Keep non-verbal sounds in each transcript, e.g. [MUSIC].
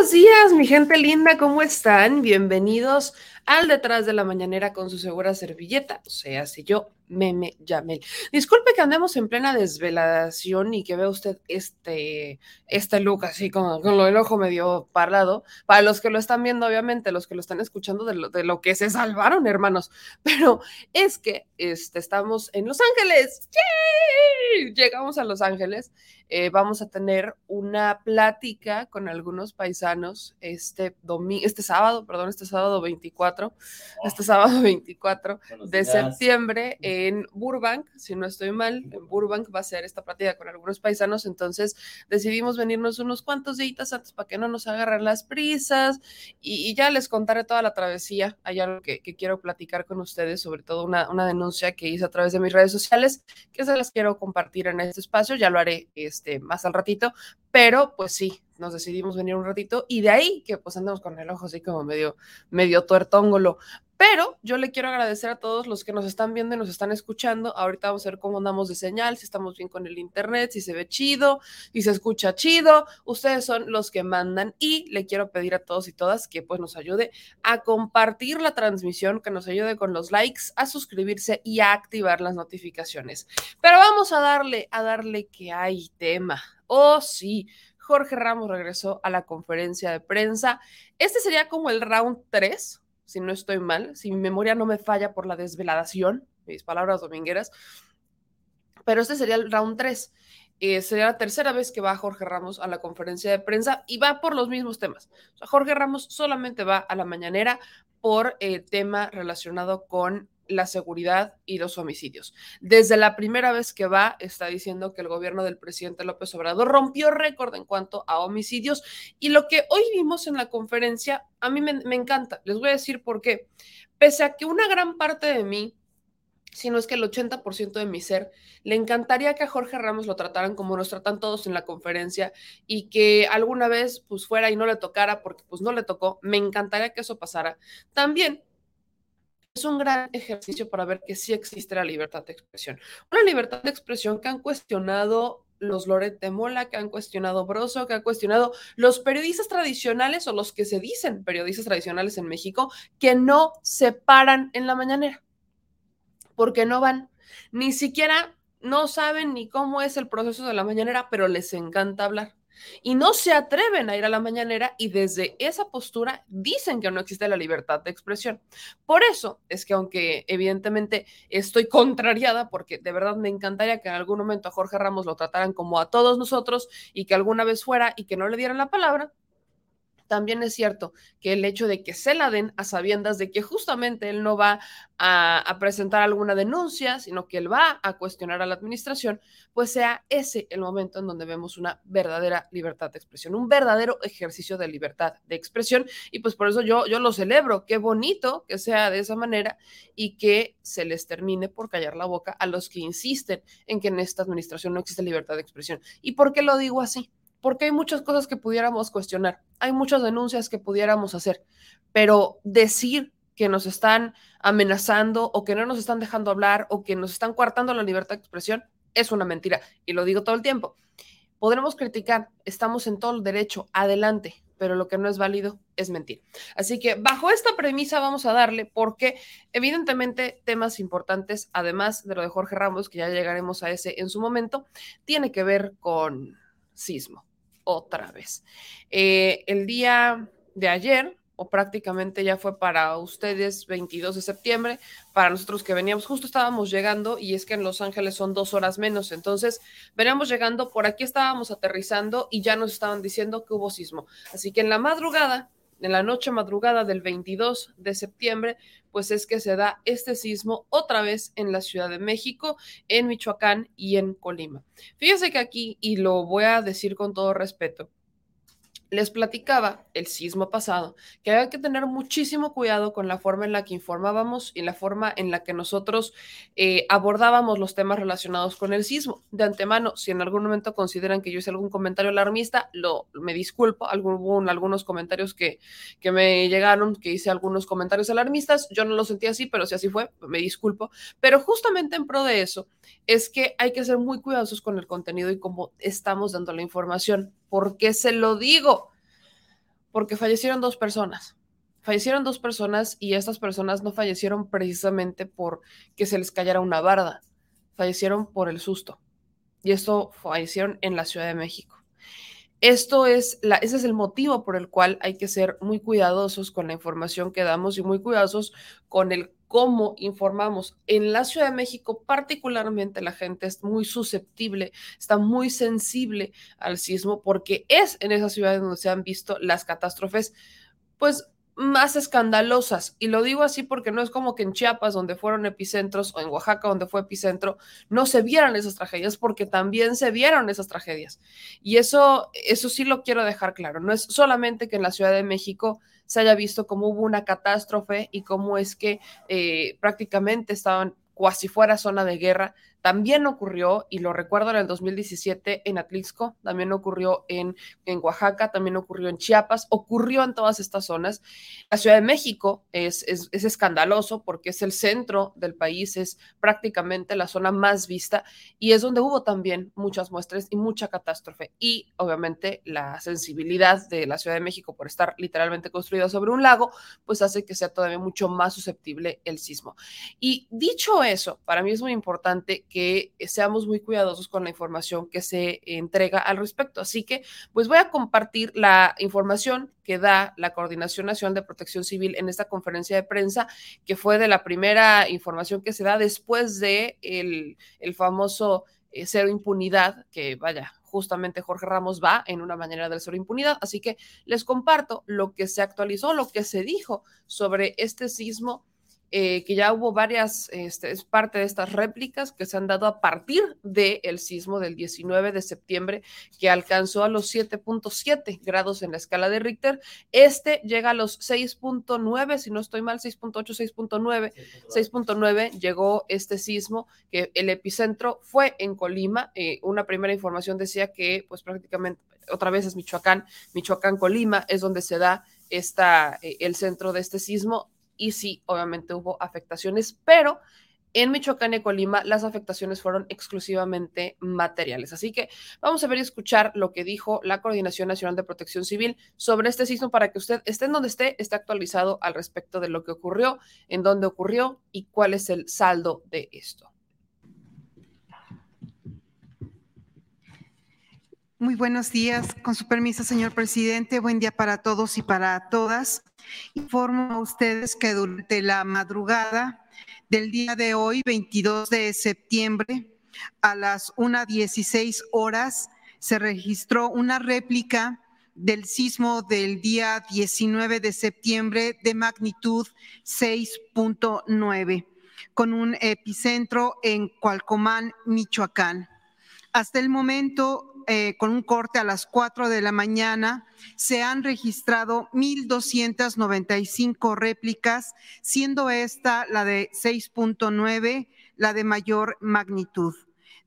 Buenos días, mi gente linda, ¿cómo están? Bienvenidos al detrás de la mañanera con su segura servilleta, o sea, si yo, meme Yamel. Disculpe que andemos en plena desvelación y que vea usted este, este look así con, con del ojo medio parlado. Para los que lo están viendo, obviamente, los que lo están escuchando de lo, de lo que se salvaron, hermanos. [LAUGHS] Pero es que este, estamos en Los Ángeles. Llegamos a Los Ángeles. Eh, vamos a tener una plática con algunos paisanos este domingo, este sábado, perdón, este sábado 24, este sábado [LAUGHS] 24 de septiembre en Burbank, si no estoy mal, en Burbank va a ser esta plática con algunos paisanos, entonces decidimos venirnos unos cuantos días antes para que no nos agarren las prisas y, ya les contaré toda la travesía. Hay algo que, quiero platicar con ustedes, sobre todo una, una denuncia que hice a través de mis redes sociales, que se las quiero compartir en este espacio, ya lo haré. Este, más al ratito, pero pues sí, nos decidimos venir un ratito y de ahí que pues con el ojo así como medio, medio tuertóngolo. Pero yo le quiero agradecer a todos los que nos están viendo y nos están escuchando. Ahorita vamos a ver cómo andamos de señal, si estamos bien con el internet, si se ve chido, si se escucha chido. Ustedes son los que mandan y le quiero pedir a todos y todas que pues nos ayude a compartir la transmisión, que nos ayude con los likes, a suscribirse y a activar las notificaciones. Pero vamos a darle, a darle que hay tema. Oh, sí. Jorge Ramos regresó a la conferencia de prensa. Este sería como el round 3 si no estoy mal, si mi memoria no me falla por la desveladación, mis palabras domingueras, pero este sería el round 3. Eh, sería la tercera vez que va Jorge Ramos a la conferencia de prensa y va por los mismos temas. Jorge Ramos solamente va a la mañanera por eh, tema relacionado con la seguridad y los homicidios. Desde la primera vez que va, está diciendo que el gobierno del presidente López Obrador rompió récord en cuanto a homicidios y lo que hoy vimos en la conferencia a mí me, encanta. Les voy a decir por qué. Pese a que una gran parte de mí si no es que el 80% de mi ser, le encantaría que a Jorge Ramos lo trataran como nos tratan todos en la conferencia y que alguna vez pues fuera y no le tocara porque pues no le tocó, me encantaría que eso pasara. También es un gran ejercicio para ver que sí existe la libertad de expresión. Una libertad de expresión que han cuestionado los Loret de Mola, que han cuestionado Broso, que han cuestionado los periodistas tradicionales o los que se dicen periodistas tradicionales en México, que no se paran en la mañanera, porque no van, ni siquiera no saben ni cómo es el proceso de la mañanera, pero les encanta hablar y no se atreven a ir a la mañanera y desde esa postura dicen que no existe la libertad de expresión. Por eso es que aunque evidentemente estoy contrariada porque de verdad me encantaría que en algún momento a Jorge Ramos lo trataran como a todos nosotros y que alguna vez fuera y que no le dieran la palabra, también es cierto que el hecho de que se la den a sabiendas de que justamente él no va a, presentar alguna denuncia, sino que él va a cuestionar a la administración, pues sea ese el momento en donde vemos una verdadera libertad de expresión, un verdadero ejercicio de libertad de expresión. Y pues por eso yo, yo lo celebro, qué bonito que sea de esa manera y que se les termine por callar la boca a los que insisten en que en esta administración no existe libertad de expresión. ¿Y por qué lo digo así? Porque hay muchas cosas que pudiéramos cuestionar, hay muchas denuncias que pudiéramos hacer, pero decir que nos están amenazando o que no nos están dejando hablar o que nos están coartando la libertad de expresión es una mentira y lo digo todo el tiempo. Podremos criticar, estamos en todo el derecho, adelante, pero lo que no es válido es mentir. Así que bajo esta premisa vamos a darle porque evidentemente temas importantes, además de lo de Jorge Ramos, que ya llegaremos a ese en su momento, tiene que ver con sismo otra vez. Eh, el día de ayer, o prácticamente ya fue para ustedes 22 de septiembre, para nosotros que veníamos, justo estábamos llegando y es que en Los Ángeles son dos horas menos, entonces veníamos llegando, por aquí estábamos aterrizando y ya nos estaban diciendo que hubo sismo. Así que en la madrugada en la noche madrugada del 22 de septiembre, pues es que se da este sismo otra vez en la Ciudad de México, en Michoacán y en Colima. Fíjese que aquí, y lo voy a decir con todo respeto, les platicaba el sismo pasado que había que tener muchísimo cuidado con la forma en la que informábamos y la forma en la que nosotros eh, abordábamos los temas relacionados con el sismo. De antemano, si en algún momento consideran que yo hice algún comentario alarmista, lo, me disculpo. algunos comentarios que, que me llegaron, que hice algunos comentarios alarmistas. Yo no lo sentí así, pero si así fue, me disculpo. Pero justamente en pro de eso es que hay que ser muy cuidadosos con el contenido y cómo estamos dando la información ¿Por qué se lo digo? Porque fallecieron dos personas. Fallecieron dos personas y estas personas no fallecieron precisamente por que se les cayera una barda. Fallecieron por el susto. Y esto fallecieron en la Ciudad de México. Esto es la, ese es el motivo por el cual hay que ser muy cuidadosos con la información que damos y muy cuidadosos con el cómo informamos. En la Ciudad de México, particularmente, la gente es muy susceptible, está muy sensible al sismo porque es en esa ciudad donde se han visto las catástrofes, pues más escandalosas. Y lo digo así porque no es como que en Chiapas, donde fueron epicentros, o en Oaxaca, donde fue epicentro, no se vieran esas tragedias, porque también se vieron esas tragedias. Y eso, eso sí lo quiero dejar claro. No es solamente que en la Ciudad de México se haya visto cómo hubo una catástrofe y cómo es que eh, prácticamente estaban cuasi fuera zona de guerra, también ocurrió, y lo recuerdo en el 2017 en Atlixco, también ocurrió en, en Oaxaca, también ocurrió en Chiapas, ocurrió en todas estas zonas. La Ciudad de México es, es, es escandaloso porque es el centro del país, es prácticamente la zona más vista y es donde hubo también muchas muestras y mucha catástrofe. Y obviamente la sensibilidad de la Ciudad de México por estar literalmente construida sobre un lago, pues hace que sea todavía mucho más susceptible el sismo. Y dicho eso, para mí es muy importante que seamos muy cuidadosos con la información que se entrega al respecto. Así que, pues voy a compartir la información que da la Coordinación Nacional de Protección Civil en esta conferencia de prensa, que fue de la primera información que se da después de el, famoso eh, cero impunidad, que vaya, justamente Jorge Ramos va en una manera del cero impunidad. Así que les comparto lo que se actualizó, lo que se dijo sobre este sismo eh, que ya hubo varias, este, es parte de estas réplicas que se han dado a partir del sismo del 19 de septiembre, que alcanzó a los 7.7 grados en la escala de Richter. Este llega a los 6.9, si no estoy mal, 6.8, 6.9, 6.9 llegó este sismo, que el epicentro fue en Colima. Eh, una primera información decía que, pues prácticamente, otra vez es Michoacán, Michoacán, Colima, es donde se da esta, eh, el centro de este sismo y sí, obviamente hubo afectaciones, pero en Michoacán y Colima las afectaciones fueron exclusivamente materiales. Así que vamos a ver y escuchar lo que dijo la Coordinación Nacional de Protección Civil sobre este sismo para que usted esté en donde esté, esté actualizado al respecto de lo que ocurrió, en dónde ocurrió y cuál es el saldo de esto. Muy buenos días. Con su permiso, señor presidente, buen día para todos y para todas. Informo a ustedes que durante la madrugada del día de hoy, 22 de septiembre, a las 1.16 horas, se registró una réplica del sismo del día 19 de septiembre de magnitud 6.9, con un epicentro en Cualcomán, Michoacán. Hasta el momento, eh, con un corte a las 4 de la mañana, se han registrado 1.295 réplicas, siendo esta la de 6.9, la de mayor magnitud.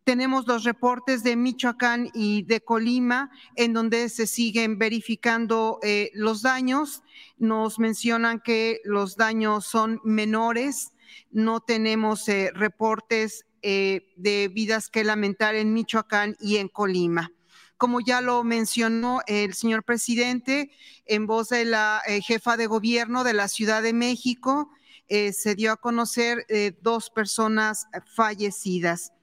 Tenemos los reportes de Michoacán y de Colima, en donde se siguen verificando eh, los daños. Nos mencionan que los daños son menores. No tenemos eh, reportes eh, de vidas que lamentar en Michoacán y en Colima. Como ya lo mencionó el señor presidente, en voz de la eh, jefa de gobierno de la Ciudad de México, eh, se dio a conocer dos personas fallecidas.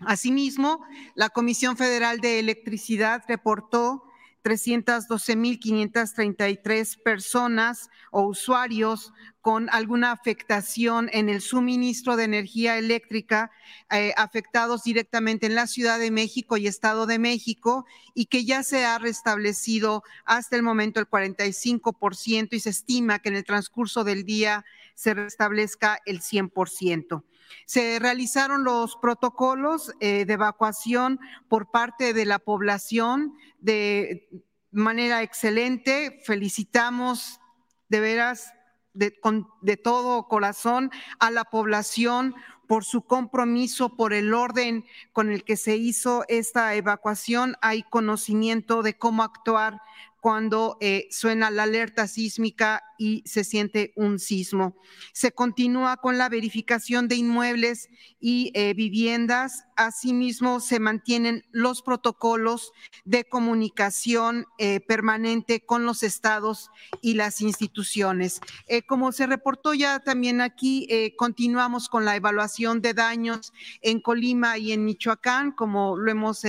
Asimismo, la Comisión Federal de Electricidad reportó 312.533 personas o usuarios con alguna afectación en el suministro de energía eléctrica eh, afectados directamente en la Ciudad de México y Estado de México y que ya se ha restablecido hasta el momento el 45% y se estima que en el transcurso del día se restablezca el 100%. Se realizaron los protocolos eh, de evacuación por parte de la población de manera excelente. Felicitamos de veras de, de todo corazón a la población por su compromiso, por el orden con el que se hizo esta evacuación. Hay conocimiento de cómo actuar cuando eh, suena la alerta sísmica y se siente un sismo. Se continúa con la verificación de inmuebles y eh, viviendas. Asimismo, se mantienen los protocolos de comunicación eh, permanente con los estados y las instituciones. como se reportó ya también aquí, continuamos con la evaluación de daños en Colima y en Michoacán, como lo hemos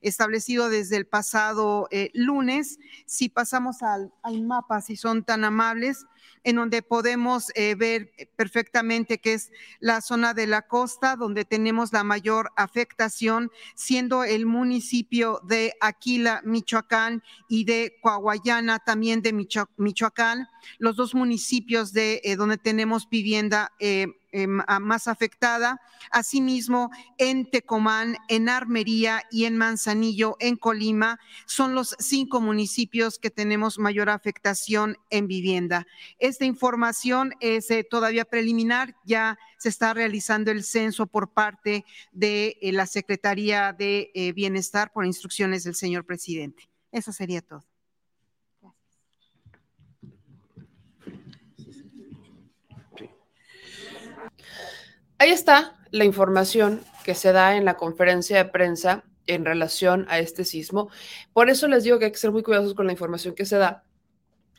establecido desde el pasado lunes si pasamos al, mapa, si son tan amables, en donde podemos eh, ver perfectamente que es la zona de la costa donde tenemos la mayor afectación, siendo el municipio de Aquila, Michoacán y de Coahuayana, también de Michoacán, los dos municipios de eh, donde tenemos vivienda eh, eh, más afectada. Asimismo, en Tecomán, en Armería y en Manzanillo, en Colima, son los cinco municipios que tenemos mayor afectación en vivienda. Esta información es eh, todavía preliminar, ya se está realizando el censo por parte de eh, la Secretaría de Bienestar por instrucciones del señor presidente. Eso sería todo. Ahí está la información que se da en la conferencia de prensa en relación a este sismo. Por eso les digo que hay que ser muy cuidadosos con la información que se da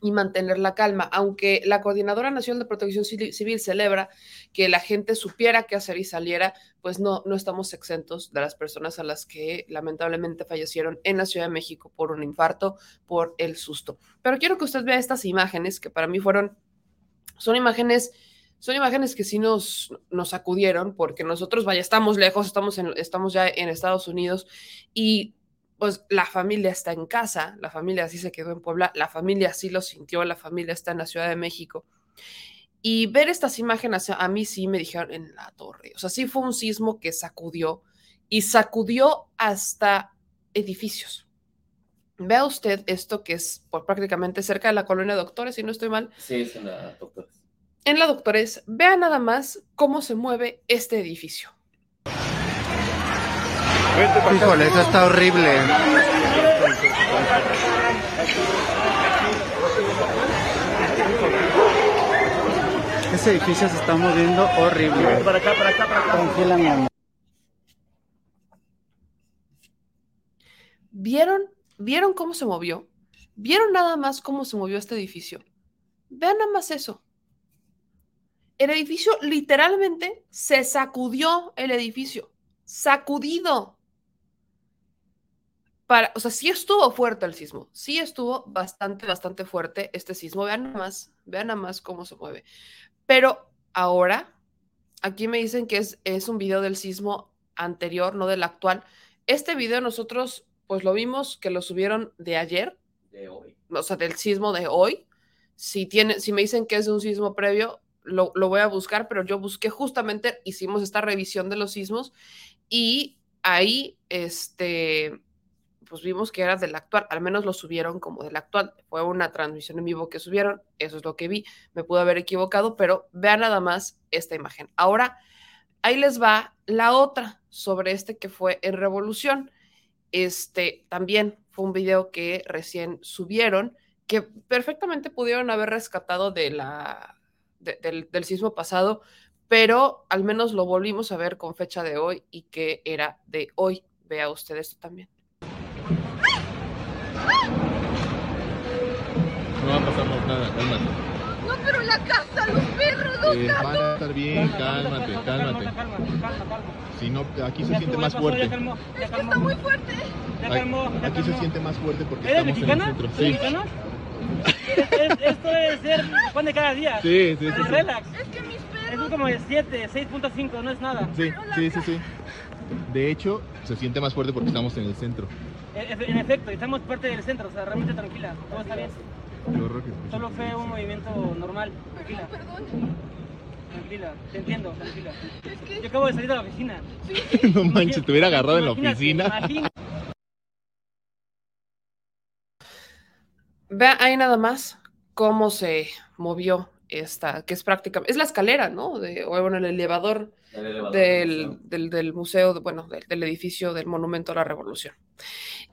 y mantener la calma, aunque la Coordinadora Nacional de Protección Civil celebra que la gente supiera qué hacer y saliera, pues no, no estamos exentos de las personas a las que lamentablemente fallecieron en la Ciudad de México por un infarto, por el susto. Pero quiero que usted vea estas imágenes que para mí fueron, son imágenes son imágenes que sí nos, nos acudieron porque nosotros, vaya, estamos lejos, estamos, en, estamos ya en Estados Unidos y pues la familia está en casa, la familia sí se quedó en Puebla, la familia sí lo sintió, la familia está en la Ciudad de México. Y ver estas imágenes a mí sí me dijeron en la torre, o sea, sí fue un sismo que sacudió y sacudió hasta edificios. Vea usted esto que es por prácticamente cerca de la colonia de Doctores, si no estoy mal. Sí, es en la Doctores en la Doctores, vean nada más cómo se mueve este edificio. Híjole, eso está horrible. Ese edificio se está moviendo horrible. Para acá, para acá, para acá. ¿Vieron? ¿Vieron cómo se movió? ¿Vieron nada más cómo se movió este edificio? Vean nada más eso el edificio literalmente se sacudió el edificio, sacudido. Para, o sea, sí estuvo fuerte el sismo, sí estuvo bastante, bastante fuerte este sismo. Vean nada más, vean nada más cómo se mueve. Pero ahora, aquí me dicen que es, es un video del sismo anterior, no del actual. Este video nosotros, pues lo vimos que lo subieron de ayer. De hoy. O sea, del sismo de hoy. Si, tiene, si me dicen que es un sismo previo, lo, voy a buscar, pero yo busqué justamente, hicimos esta revisión de los sismos y ahí, este, pues vimos que era del actual, al menos lo subieron como del actual. Fue una transmisión en vivo que subieron, eso es lo que vi, me pude haber equivocado, pero vean nada más esta imagen. Ahora, ahí les va la otra sobre este que fue en Revolución. Este también fue un video que recién subieron, que perfectamente pudieron haber rescatado de la del, sismo pasado, pero al menos lo volvimos a ver con fecha de hoy y que era de hoy. Vea usted esto también. No va a pasar nada, No, pero la casa, los perros, no. Eh, van a estar bien, cálmate, cálmate. Si no, aquí se siente más fuerte. Está muy fuerte. Aquí, aquí se siente más fuerte porque ¿Eres estamos en el centro. ¿Eres Sí, mexicana? Es- es- Esto debe ser pan de cada día. sí, sí, sí. Relax. Es que mis Eso perros. es como de 7, 6.5, no es nada. Sí, sí, sí, sí. De hecho, se siente más fuerte porque estamos en el centro. En efecto, estamos parte del centro, o sea, realmente tranquila, todo está bien. Solo fue un movimiento normal, tranquila, Perdón. tranquila, te entiendo, tranquila. Yo acabo de salir de la oficina. [LAUGHS] No manches, te hubiera agarrado en la Imagínate, oficina. Vea ahí nada más cómo se movió esta, que es prácticamente, es la escalera, ¿no? De, o bueno, el elevador El elevador del, museo. del, del museo, de- bueno, del, del edificio del Monumento a la Revolución.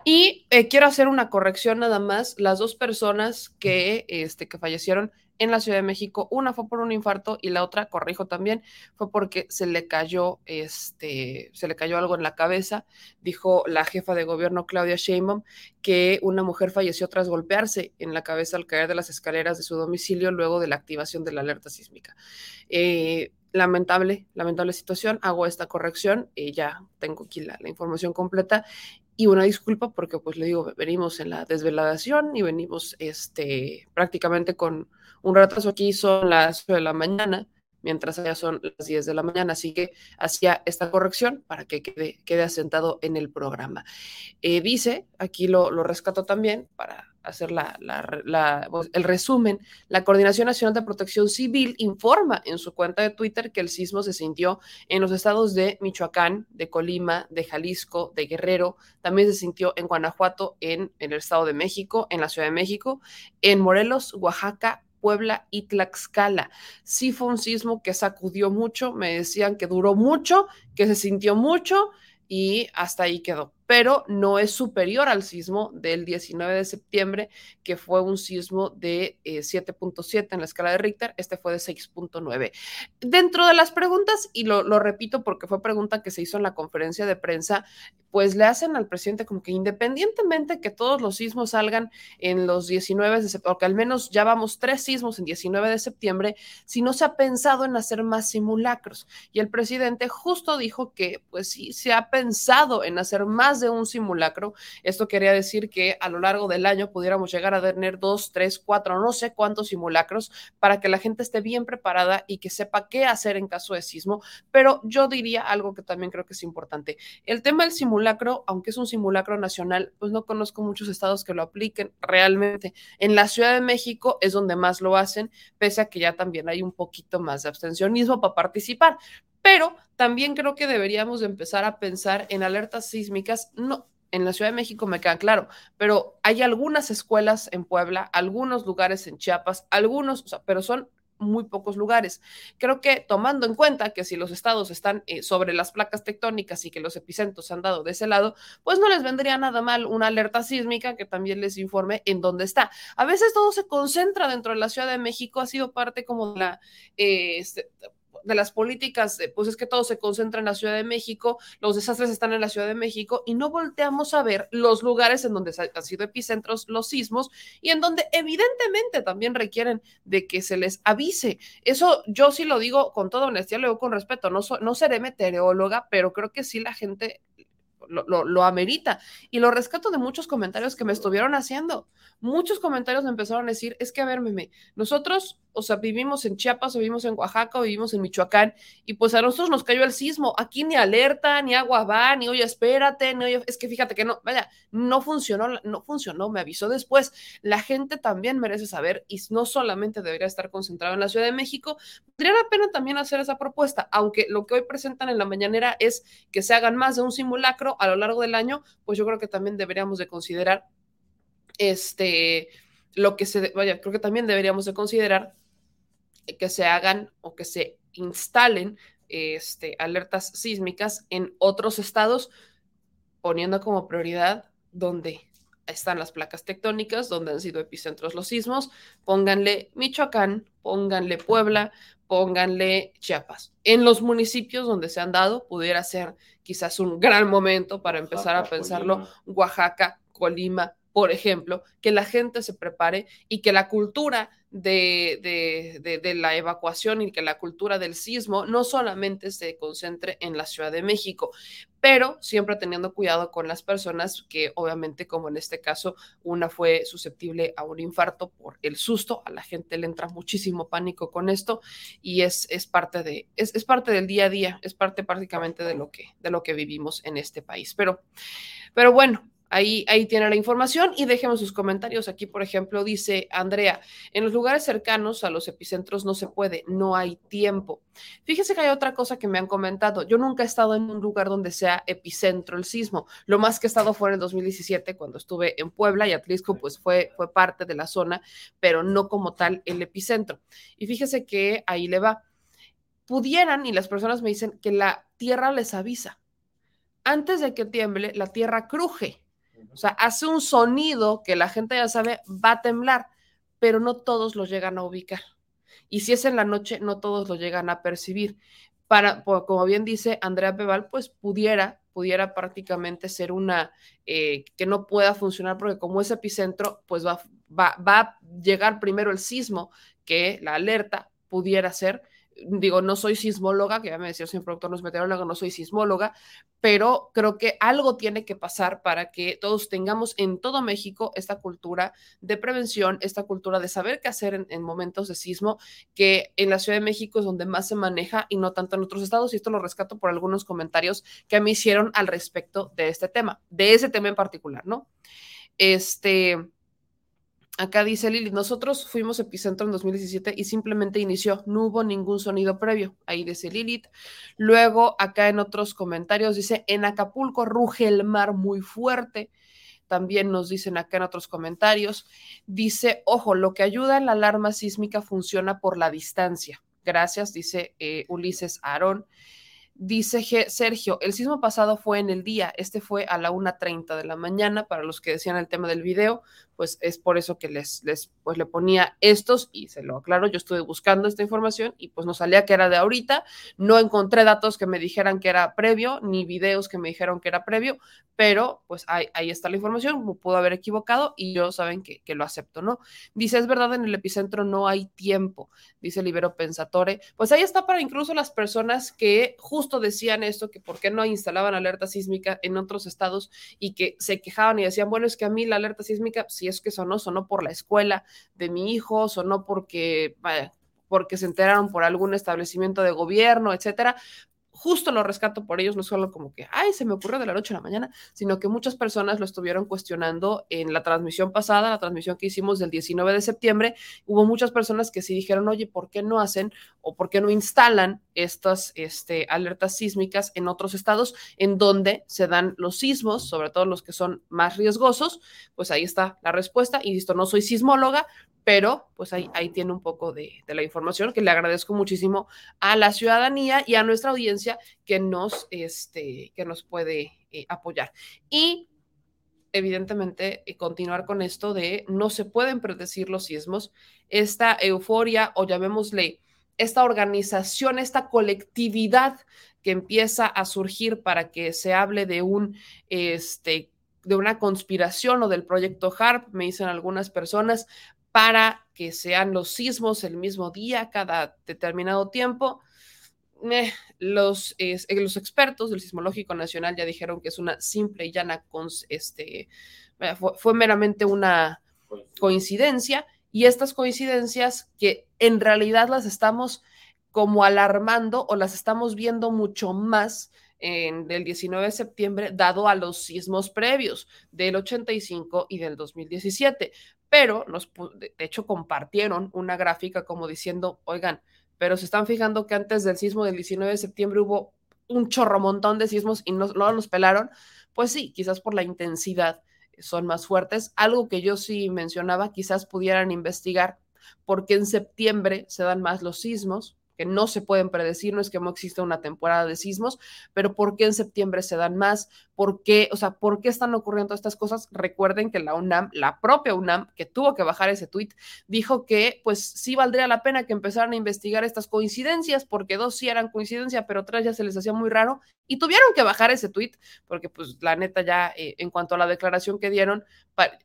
Y eh, quiero hacer una corrección nada más. Las dos personas que, este, que fallecieron en la Ciudad de México, una fue por un infarto y la otra, corrijo también, fue porque se le cayó, este, se le cayó algo en la cabeza. Dijo la jefa de gobierno Claudia Sheinbaum que una mujer falleció tras golpearse en la cabeza al caer de las escaleras de su domicilio luego de la activación de la alerta sísmica. Eh, lamentable, lamentable situación. Hago esta corrección y ya tengo aquí la, la información completa. Y una disculpa porque, pues le digo, venimos en la desveladación y venimos este, prácticamente con un retraso aquí, son las 8 de la mañana, mientras allá son las 10 de la mañana. Así que hacía esta corrección para que quede, quede asentado en el programa. Eh, dice, aquí lo, lo rescato también para hacer la, pues, el resumen, la Coordinación Nacional de Protección Civil informa en su cuenta de Twitter que el sismo se sintió en los estados de Michoacán, de Colima, de Jalisco, de Guerrero, también se sintió en Guanajuato, en el Estado de México, en la Ciudad de México, en Morelos, Oaxaca, Puebla y Tlaxcala. Sí fue un sismo que sacudió mucho, me decían que duró mucho, que se sintió mucho y hasta ahí quedó. Pero no es superior al sismo del 19 de septiembre, que fue un sismo de eh, 7.7 en la escala de Richter, este fue de 6.9. Dentro de las preguntas, y lo, lo repito porque fue pregunta que se hizo en la conferencia de prensa, pues le hacen al presidente como que independientemente que todos los sismos salgan en los 19 de septiembre, porque al menos ya vamos tres sismos en 19 de septiembre, si no se ha pensado en hacer más simulacros. Y el presidente justo dijo que pues sí, se ha pensado en hacer más de un simulacro. Esto quería decir que a lo largo del año pudiéramos llegar a tener dos, tres, cuatro, no sé cuántos simulacros para que la gente esté bien preparada y que sepa qué hacer en caso de sismo. Pero yo diría algo que también creo que es importante. El tema del simulacro, aunque es un simulacro nacional, pues no conozco muchos estados que lo apliquen realmente. En la Ciudad de México es donde más lo hacen, pese a que ya también hay un poquito más de abstencionismo para participar. Pero también creo que deberíamos de empezar a pensar en alertas sísmicas, no. En la Ciudad de México me queda claro, pero hay algunas escuelas en Puebla, algunos lugares en Chiapas, algunos, pero son muy pocos lugares. Creo que tomando en cuenta que si los estados están eh, sobre las placas tectónicas y que los epicentros se han dado de ese lado, pues no les vendría nada mal una alerta sísmica que también les informe en dónde está. A veces todo se concentra dentro de la Ciudad de México, ha sido parte como de la... eh, este, de las políticas, eh, pues es que todo se concentra en la Ciudad de México, los desastres están en la Ciudad de México y no volteamos a ver los lugares en donde han sido epicentros los sismos y en donde evidentemente también requieren de que se les avise. Eso yo sí lo digo con toda honestidad, lo digo con respeto, no, so, no seré meteoróloga, pero creo que sí la gente lo, lo, lo, amerita. Y lo rescato de muchos comentarios que me estuvieron haciendo. Muchos comentarios me empezaron a decir, es que a ver, meme, nosotros, o sea, vivimos en Chiapas, o vivimos en Oaxaca, o vivimos en Michoacán, y pues a nosotros nos cayó el sismo. Aquí ni alerta, ni agua va, ni oye, espérate, ni oye, es que fíjate que no, vaya, no funcionó, no funcionó, me avisó después. La gente también merece saber, y no solamente debería estar concentrado en la Ciudad de México, tendría la pena también hacer esa propuesta, aunque lo que hoy presentan en la mañanera es que se hagan más de un simulacro a lo largo del año, pues yo creo que también deberíamos de considerar este, lo que se, vaya, creo que también deberíamos de considerar que se hagan o que se instalen este, alertas sísmicas en otros estados, poniendo como prioridad donde están las placas tectónicas, donde han sido epicentros los sismos, pónganle Michoacán, pónganle Puebla, pónganle Chiapas. En los municipios donde se han dado, pudiera ser quizás un gran momento para empezar Oaxaca, a pensarlo, Colima. Oaxaca, Colima, por ejemplo, que la gente se prepare y que la cultura de, de, la evacuación y que la cultura del sismo no solamente se concentre en la Ciudad de México, pero siempre teniendo cuidado con las personas que obviamente, como en este caso, una fue susceptible a un infarto por el susto, a la gente le entra muchísimo pánico con esto y es, es parte, de, es, es parte del día a día, es parte prácticamente de lo que, de lo que vivimos en este país. Pero, pero bueno, Ahí, ahí tiene la información y déjenme sus comentarios. Aquí, por ejemplo, dice Andrea, en los lugares cercanos a los epicentros no se puede, no hay tiempo. Fíjese que hay otra cosa que me han comentado. Yo nunca he estado en un lugar donde sea epicentro el sismo. Lo más que he estado fue en el 2017, cuando estuve en Puebla y Atlisco, pues fue, fue parte de la zona, pero no como tal el epicentro. Y fíjese que ahí le va. Pudieran, y las personas me dicen que la tierra les avisa. Antes de que tiemble, la tierra cruje sea, hace un sonido que la gente ya sabe, va a temblar, pero no todos lo llegan a ubicar. Y si es en la noche, no todos lo llegan a percibir. Para, como bien dice Andrea Peval, pues pudiera, pudiera prácticamente ser una eh, que no pueda funcionar porque como es epicentro, pues va, va, va a llegar primero el sismo que la alerta pudiera ser digo, no soy sismóloga, que ya me decía, soy un productor, no es meteorólogo, no soy sismóloga, pero creo que algo tiene que pasar para que todos tengamos en todo México esta cultura de prevención, esta cultura de saber qué hacer en, en, momentos de sismo, que en la Ciudad de México es donde más se maneja y no tanto en otros estados, y esto lo rescato por algunos comentarios que me hicieron al respecto de este tema, de ese tema en particular, ¿no? Este Acá dice Lili, nosotros fuimos epicentro en 2017 y simplemente inició, no hubo ningún sonido previo. Ahí dice Lilith. Luego, acá en otros comentarios dice, en Acapulco ruge el mar muy fuerte. También nos dicen acá en otros comentarios. Dice, ojo, lo que ayuda en la alarma sísmica funciona por la distancia. Gracias, dice eh, Ulises Aarón. Dice Sergio, el sismo pasado fue en el día, este fue a la 1.30 de la mañana, para los que decían el tema del video, pues es por eso que les, les pues le ponía estos y se lo aclaro, yo estuve buscando esta información y pues no salía que era de ahorita, no encontré datos que me dijeran que era previo, ni videos que me dijeron que era previo, pero pues ahí, ahí está la información, me pudo haber equivocado y yo saben que, que, lo acepto, ¿no? Dice, es verdad, en el epicentro no hay tiempo, dice Libero Pensatore, pues ahí está para incluso las personas que justo decían esto, que por qué no instalaban alerta sísmica en otros estados y que se quejaban y decían, bueno, es que a mí la alerta sísmica, es que sonó, sonó por la escuela de mi hijo, sonó porque, porque se enteraron por algún establecimiento de gobierno, etcétera, justo lo rescato por ellos, no solo como que, ay, se me ocurrió de la noche a la mañana, sino que muchas personas lo estuvieron cuestionando en la transmisión pasada, la transmisión que hicimos del 19 de septiembre, hubo muchas personas que sí dijeron, oye, ¿por qué no hacen o por qué no instalan estas este, alertas sísmicas en otros estados en donde se dan los sismos, sobre todo los que son más riesgosos? Pues ahí está la respuesta, insisto, no soy sismóloga, pero pues ahí, ahí tiene un poco de, de, la información que le agradezco muchísimo a la ciudadanía y a nuestra audiencia que nos, este, que nos puede eh, apoyar. Y evidentemente eh, continuar con esto de no se pueden predecir los sismos, esta euforia o llamémosle esta organización, esta colectividad que empieza a surgir para que se hable de un este de una conspiración o del proyecto HARP, me dicen algunas personas, para que sean los sismos el mismo día, cada determinado tiempo. Eh, los, eh, los expertos del Sismológico Nacional ya dijeron que es una simple y llana, este, fue, fue meramente una coincidencia y estas coincidencias que en realidad las estamos como alarmando o las estamos viendo mucho más en, del 19 de septiembre, dado a los sismos previos del 85 y del 2017 pero nos, de hecho compartieron una gráfica como diciendo, oigan, pero se están fijando que antes del sismo del 19 de septiembre hubo un chorro montón de sismos y no, no nos pelaron, pues sí, quizás por la intensidad son más fuertes. Algo que yo sí mencionaba, quizás pudieran investigar por qué en septiembre se dan más los sismos, que no se pueden predecir, no es que no exista una temporada de sismos, pero ¿por qué en septiembre se dan más? ¿Por qué, o sea, por qué están ocurriendo estas cosas? Recuerden que la UNAM, la propia UNAM, que tuvo que bajar ese tuit, dijo que pues sí valdría la pena que empezaran a investigar estas coincidencias, porque dos sí eran coincidencia, pero tres ya se les hacía muy raro, y tuvieron que bajar ese tuit, porque pues la neta ya, eh, en cuanto a la declaración que dieron,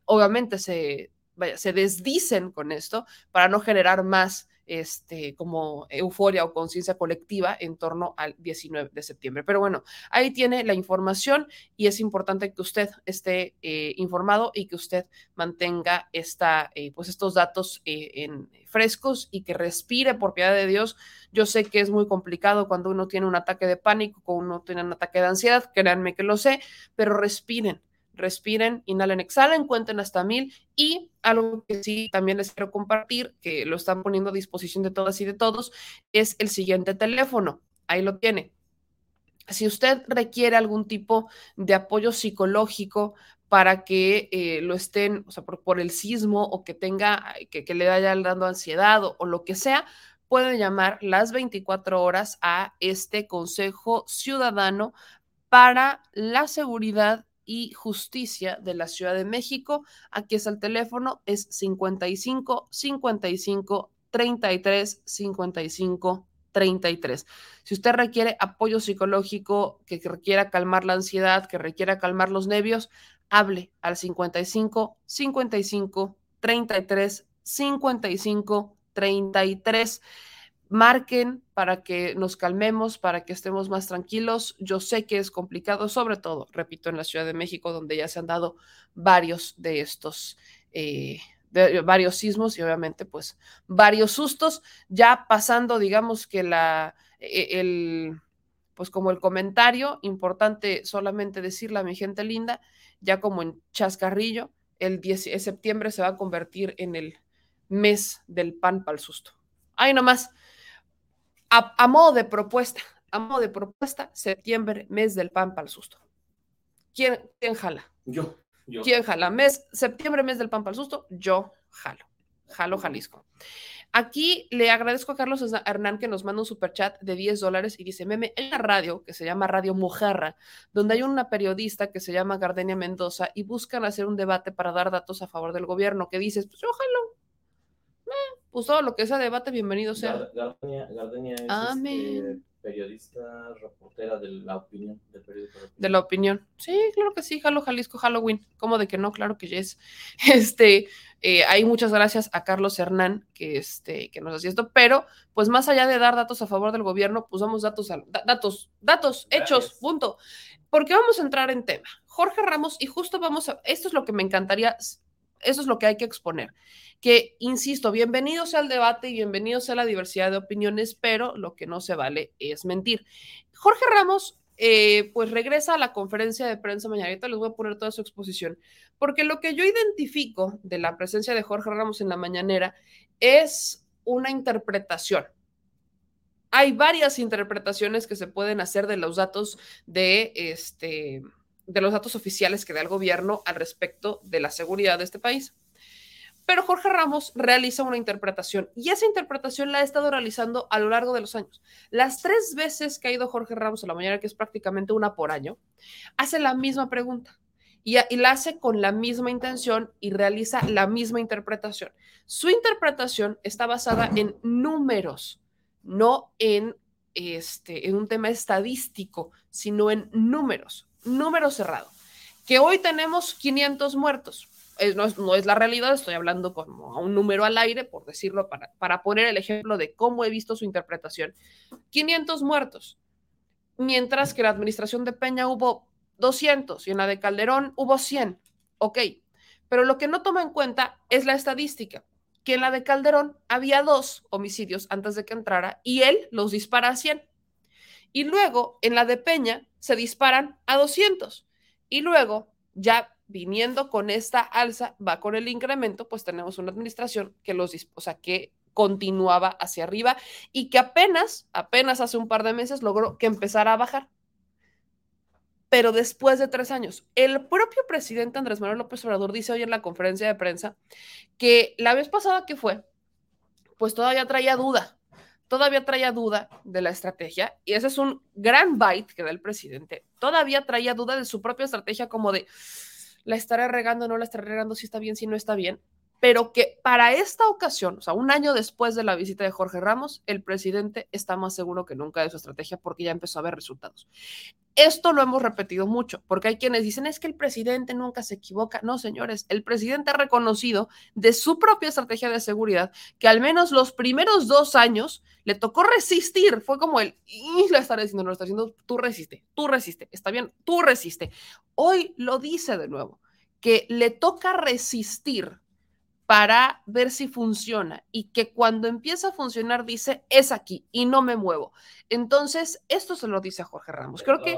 obviamente se, vaya, se desdicen con esto para no generar más este, como euforia o conciencia colectiva en torno al 19 de septiembre. Pero bueno, ahí tiene la información y es importante que usted esté eh, informado y que usted mantenga esta, eh, pues estos datos eh, en frescos y que respire por piedad de Dios. Yo sé que es muy complicado cuando uno tiene un ataque de pánico, cuando uno tiene un ataque de ansiedad, créanme que lo sé, pero respiren respiren, inhalen, exhalen, cuenten hasta mil y algo que sí también les quiero compartir, que lo están poniendo a disposición de todas y de todos, es el siguiente teléfono. Ahí lo tiene. Si usted requiere algún tipo de apoyo psicológico para que eh, lo estén, o sea, por, el sismo o que tenga, que, le vaya dando ansiedad o, o lo que sea, puede llamar las 24 horas a este Consejo Ciudadano para la Seguridad y Justicia de la Ciudad de México. Aquí es el teléfono, es 55 55 33 55 33. Si usted requiere apoyo psicológico, que requiera calmar la ansiedad, que requiera calmar los nervios, hable al 55 55 33 55 33 marquen para que nos calmemos, para que estemos más tranquilos. Yo sé que es complicado, sobre todo, repito, en la Ciudad de México, donde ya se han dado varios de estos, eh, varios sismos y obviamente pues varios sustos, ya pasando, digamos que la, e, el, pues como el comentario, importante solamente decirle a mi gente linda, ya como en chascarrillo, el 10 de septiembre se va a convertir en el mes del pan para el susto. Ahí nomás a, modo de propuesta, a modo de propuesta, septiembre, mes del pan para el susto. ¿Quién, ¿Quién jala? Yo, yo. ¿Quién jala? Mes, septiembre, mes del pan para el susto, yo jalo. Jalo Jalisco. Aquí le agradezco a Carlos Hernán que nos manda un superchat de 10 dólares y dice, meme, hay una radio que se llama Radio Mujerra, donde hay una periodista que se llama Gardenia Mendoza y buscan hacer un debate para dar datos a favor del gobierno. ¿Qué dices? Pues yo jalo pues todo lo que sea debate, bienvenido sea. Gardenia, Gardenia es este, periodista, reportera de la opinión, del periódico de, la opinión. Sí, claro que sí, Jalo Jalisco, Halloween. ¿Cómo de que no? Claro que ya es. [LAUGHS] Este, eh, hay muchas gracias a Carlos Hernán que, este, que nos hacía esto, pero pues más allá de dar datos a favor del gobierno, pues vamos datos, datos, datos, hechos, punto. Porque vamos a entrar en tema. Jorge Ramos, y justo vamos a, esto es lo que me encantaría eso es lo que hay que exponer. Que, insisto, bienvenidos al debate y bienvenidos a la diversidad de opiniones, pero lo que no se vale es mentir. Jorge Ramos, eh, pues regresa a la conferencia de prensa mañana. Ahorita les voy a poner toda su exposición, porque lo que yo identifico de la presencia de Jorge Ramos en la mañanera es una interpretación. Hay varias interpretaciones que se pueden hacer de los datos de este de los datos oficiales que da el gobierno al respecto de la seguridad de este país. Pero Jorge Ramos realiza una interpretación y esa interpretación la ha estado realizando a lo largo de los años. Las tres veces que ha ido Jorge Ramos a la mañana, que es prácticamente una por año, hace la misma pregunta y, la hace con la misma intención y realiza la misma interpretación. Su interpretación está basada en números, no en, este, en un tema estadístico, sino en números número cerrado. Que hoy tenemos 500 muertos. no, es, la realidad, estoy hablando como a un número al aire, por decirlo, para, para poner el ejemplo de cómo he visto su interpretación. 500 muertos, mientras que en la administración de Peña hubo 200 y en la de Calderón hubo 100. Ok, pero lo que no toma en cuenta es la estadística, que en la de Calderón había dos homicidios antes de que entrara y él los dispara a 100. Y luego en la de Peña se disparan a 200. Y luego, ya viniendo con esta alza, va con el incremento, pues tenemos una administración que los, o sea, que continuaba hacia arriba y que apenas, apenas hace un par de meses logró que empezara a bajar. Pero después de tres años, el propio presidente Andrés Manuel López Obrador dice hoy en la conferencia de prensa que la vez pasada que fue, pues todavía traía duda todavía traía duda de la estrategia y ese es un gran bite que da el presidente. Todavía traía duda de su propia estrategia como de la estaré regando, no la estaré regando, si está bien, si no está bien pero que para esta ocasión, o sea, un año después de la visita de Jorge Ramos, el presidente está más seguro que nunca de su estrategia porque ya empezó a ver resultados. Esto lo hemos repetido mucho, porque hay quienes dicen es que el presidente nunca se equivoca. No, señores, el presidente ha reconocido de su propia estrategia de seguridad que al menos los primeros dos años le tocó resistir. Fue como el, y le estaré diciendo, no lo está diciendo, tú resiste, tú resiste, está bien, tú resiste. Hoy lo dice de nuevo, que le toca resistir para ver si funciona y que cuando empieza a funcionar dice es aquí y no me muevo. Entonces, esto se lo dice a Jorge Ramos. Creo que,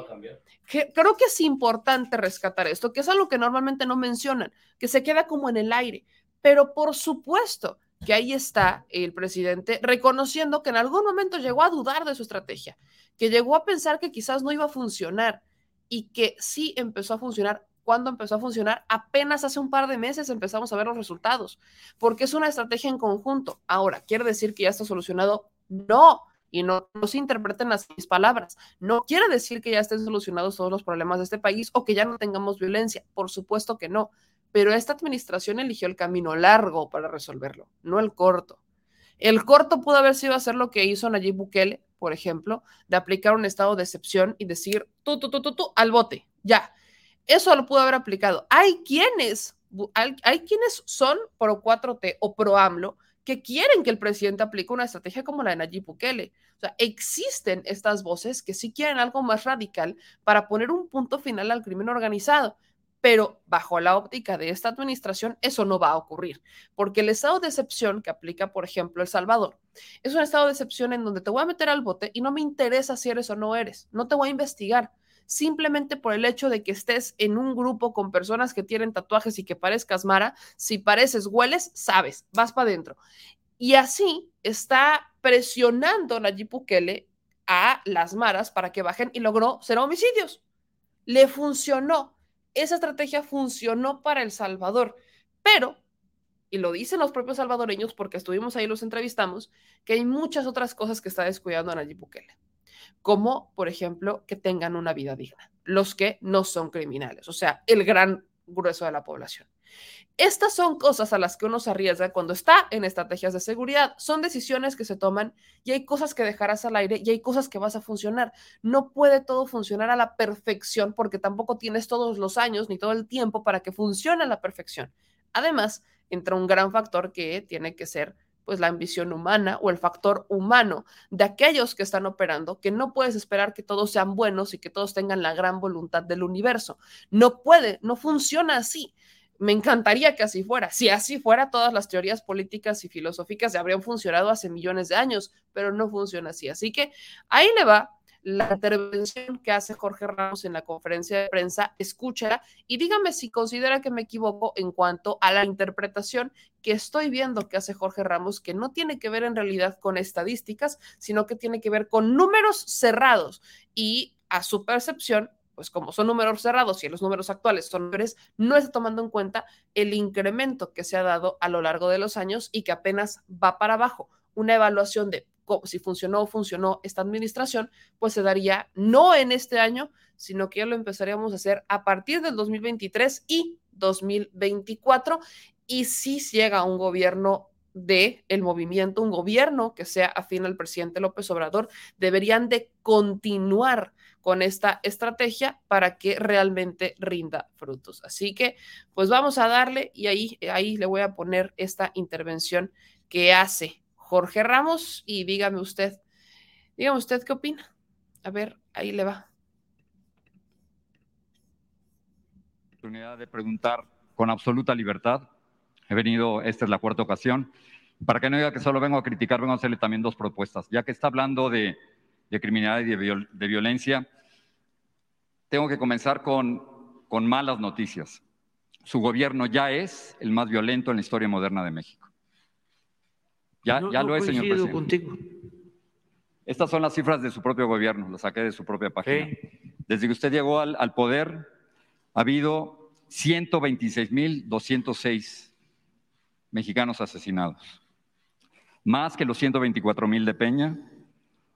creo que es importante rescatar esto, que es algo que normalmente no mencionan, que se queda como en el aire, pero por supuesto que ahí está el presidente reconociendo que en algún momento llegó a dudar de su estrategia, que llegó a pensar que quizás no iba a funcionar y que sí empezó a funcionar cuando empezó a funcionar, apenas hace un par de meses empezamos a ver los resultados, porque es una estrategia en conjunto. Ahora, ¿quiere decir que ya está solucionado? No, y no, no, se interpreten las mis palabras. No quiere decir que ya estén solucionados todos los problemas de este país o que ya no tengamos violencia. Por supuesto que no. Pero esta administración eligió el camino largo para resolverlo, no el corto. El corto pudo haber sido hacer lo que hizo Nayib Bukele, por ejemplo, de aplicar un estado de excepción y decir tú, tú, tú, tú, tú, al bote, ya. Eso lo pudo haber aplicado. Hay quienes, hay, quienes son pro 4T o pro AMLO que quieren que el presidente aplique una estrategia como la de Nayib Bukele. O sea, existen estas voces que sí quieren algo más radical para poner un punto final al crimen organizado. Pero bajo la óptica de esta administración, eso no va a ocurrir, porque el estado de excepción que aplica, por ejemplo, El Salvador, es un estado de excepción en donde te voy a meter al bote y no me interesa si eres o no eres, no te voy a investigar simplemente por el hecho de que estés en un grupo con personas que tienen tatuajes y que parezcas Mara, si pareces hueles, sabes, vas para adentro. Y así está presionando Nayib Bukele a las maras para que bajen y logró cero homicidios. Le funcionó. Esa estrategia funcionó para El Salvador, pero, y lo dicen los propios salvadoreños porque estuvimos ahí los entrevistamos, que hay muchas otras cosas que está descuidando a Nayib Bukele como por ejemplo que tengan una vida digna, los que no son criminales, o sea, el gran grueso de la población. Estas son cosas a las que uno se arriesga cuando está en estrategias de seguridad. Son decisiones que se toman y hay cosas que dejarás al aire y hay cosas que vas a funcionar. No puede todo funcionar a la perfección porque tampoco tienes todos los años ni todo el tiempo para que funcione a la perfección. Además, entra un gran factor que tiene que ser pues la ambición humana o el factor humano de aquellos que están operando, que no puedes esperar que todos sean buenos y que todos tengan la gran voluntad del universo. No puede, no funciona así. Me encantaría que así fuera. Si así fuera, todas las teorías políticas y filosóficas habrían funcionado hace millones de años, pero no funciona así. Así que ahí le va la intervención que hace Jorge Ramos en la conferencia de prensa, escúchela y dígame si considera que me equivoco en cuanto a la interpretación que estoy viendo que hace Jorge Ramos, que no tiene que ver en realidad con estadísticas, sino que tiene que ver con números cerrados y a su percepción pues como son números cerrados y los números actuales son números, no está tomando en cuenta el incremento que se ha dado a lo largo de los años y que apenas va para abajo. Una evaluación de si funcionó o funcionó esta administración, pues se daría no en este año, sino que ya lo empezaríamos a hacer a partir del 2023 y 2024. Y si llega un gobierno de el movimiento, un gobierno que sea afín al presidente López Obrador, deberían de continuar con esta estrategia para que realmente rinda frutos. Así que, pues vamos a darle y ahí, ahí le voy a poner esta intervención que hace Jorge Ramos y dígame usted, dígame usted qué opina. A ver, ahí le va. Oportunidad de preguntar con absoluta libertad. He venido, esta es la cuarta ocasión. Para que no diga que solo vengo a criticar, vengo a hacerle también dos propuestas. Ya que está hablando de, criminalidad y de, violencia, tengo que comenzar con, con malas noticias. Su gobierno ya es el más violento en la historia moderna de México. Ya, lo es, señor presidente. Contigo. Estas son las cifras de su propio gobierno, las saqué de su propia página. Desde que usted llegó al, poder, ha habido 126.206 mexicanos asesinados, más que los 124.000 de Peña,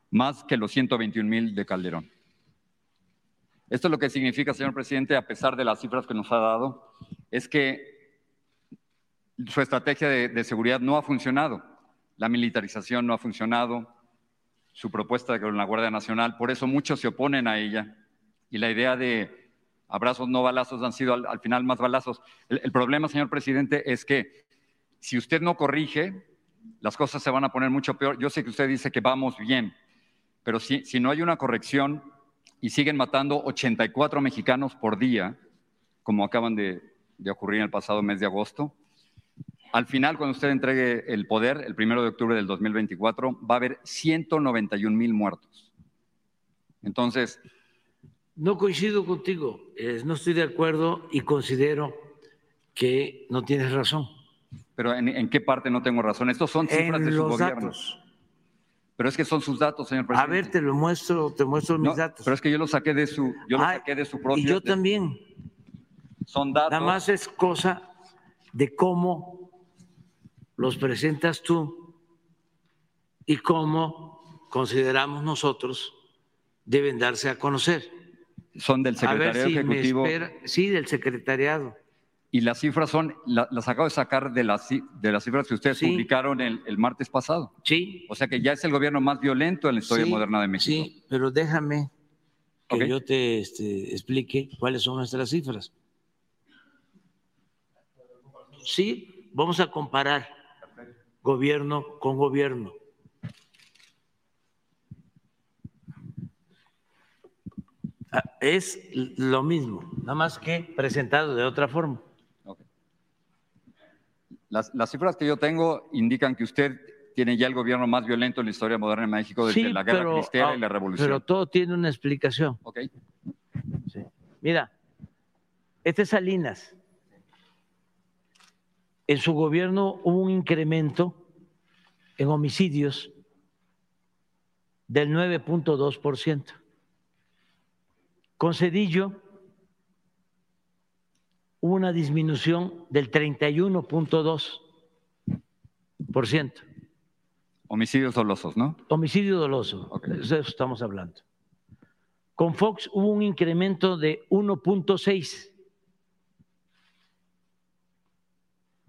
más que los 121 mil de Calderón. Esto lo que significa, señor presidente, a pesar de las cifras que nos ha dado, es que su estrategia de, de seguridad no ha funcionado. La militarización no ha funcionado, su propuesta con la Guardia Nacional, por eso muchos se oponen a ella. Y la idea de abrazos no balazos han sido al, al final más balazos. El, el problema, señor presidente, es que si usted no corrige, las cosas se van a poner mucho peor. Yo sé que usted dice que vamos bien, pero si, si no hay una corrección y siguen matando 84 mexicanos por día, como acaban de, de ocurrir en el pasado mes de agosto, al final, cuando usted entregue el poder, el primero de octubre del 2024, va a haber 191 mil muertos. Entonces, No coincido contigo, eh, no estoy de acuerdo y considero que no tienes razón. pero ¿en, en qué parte no tengo razón? Estos son cifras En de su los gobierno. datos. Pero es que son sus datos, señor A presidente. ver, te lo muestro, te muestro No, mis datos. Pero es que yo los saqué de su, yo los Ah, saqué de su propio. y yo de- también. Son datos. Nada más es cosa de cómo los presentas tú y cómo consideramos nosotros deben darse a conocer. Son del secretariado si ejecutivo. espera- Sí, del secretariado. Y las cifras son, la- las acabo de sacar de las, de las cifras que ustedes Sí. publicaron el, el martes pasado. Sí. O sea que ya es el gobierno más violento en la historia sí, moderna de México. Sí, pero déjame que yo te este, explique cuáles son nuestras cifras. Sí, vamos a comparar gobierno con gobierno. Ah, Es lo mismo, nada más que presentado de otra forma. Las, las cifras que yo tengo indican que usted tiene ya el gobierno más violento en la historia moderna de México desde Sí, la guerra pero, cristera ah, y la revolución. Pero todo tiene una explicación. Sí. Mira, este es Salinas. En su gobierno hubo un incremento en homicidios del 9.2%. Con Cedillo hubo una disminución del 31.2%. Homicidios dolosos, ¿no? Homicidio doloso, de eso estamos hablando. Con Fox hubo un incremento de 1.6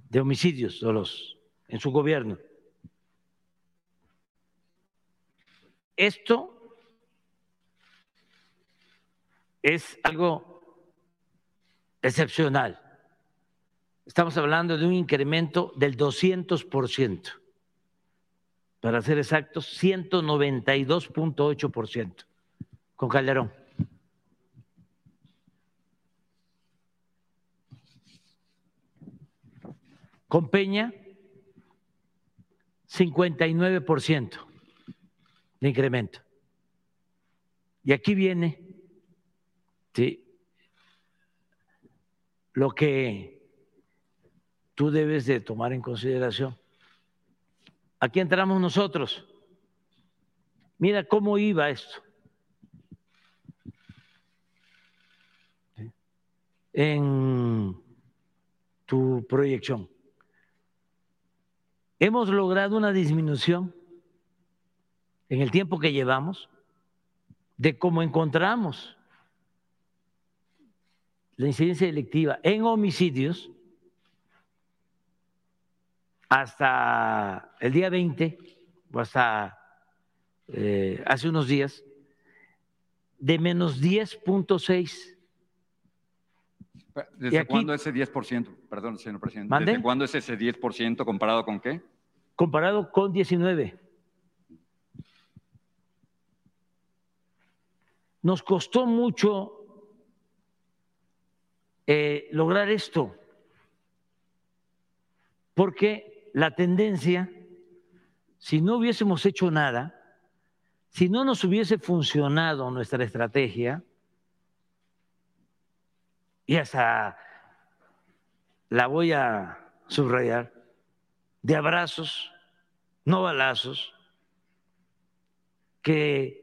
de homicidios dolosos en su gobierno. Esto es algo excepcional. Estamos hablando de un incremento del 200%. Para ser exactos, 192.8% con Calderón. Con Peña, 59% de incremento. Y aquí viene lo que tú debes de tomar en consideración. Aquí entramos nosotros. Mira cómo iba esto. En tu proyección. Hemos logrado una disminución en el tiempo que llevamos de cómo encontramos la incidencia delictiva en homicidios hasta el día 20 o hasta eh, hace unos días de menos 10.6. ¿Desde aquí- cuándo ese 10%? Perdón, señor presidente. ¿Mande? ¿Desde cuándo es ese 10% comparado con qué? comparado con 19. Nos costó mucho eh, lograr esto, porque la tendencia, si no hubiésemos hecho nada, si no nos hubiese funcionado nuestra estrategia, y hasta la voy a subrayar, de abrazos, no balazos, que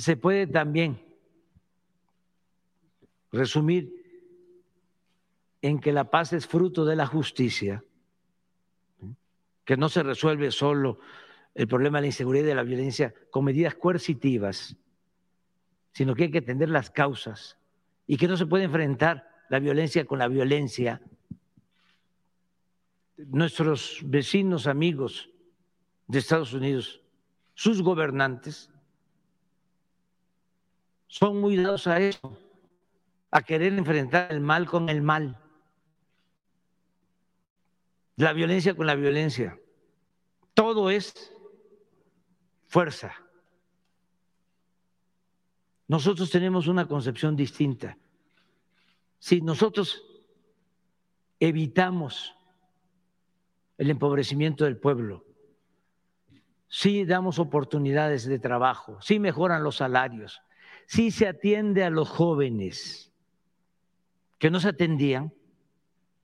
se puede también resumir en que la paz es fruto de la justicia, que no se resuelve solo el problema de la inseguridad y de la violencia con medidas coercitivas, sino que hay que atender las causas y que no se puede enfrentar la violencia con la violencia. Nuestros vecinos, amigos de Estados Unidos, sus gobernantes, son muy dados a eso, a querer enfrentar el mal con el mal, la violencia con la violencia. Todo es fuerza. Nosotros tenemos una concepción distinta. Si nosotros evitamos el empobrecimiento del pueblo, si damos oportunidades de trabajo, si mejoran los salarios, si se atiende a los jóvenes que no se atendían,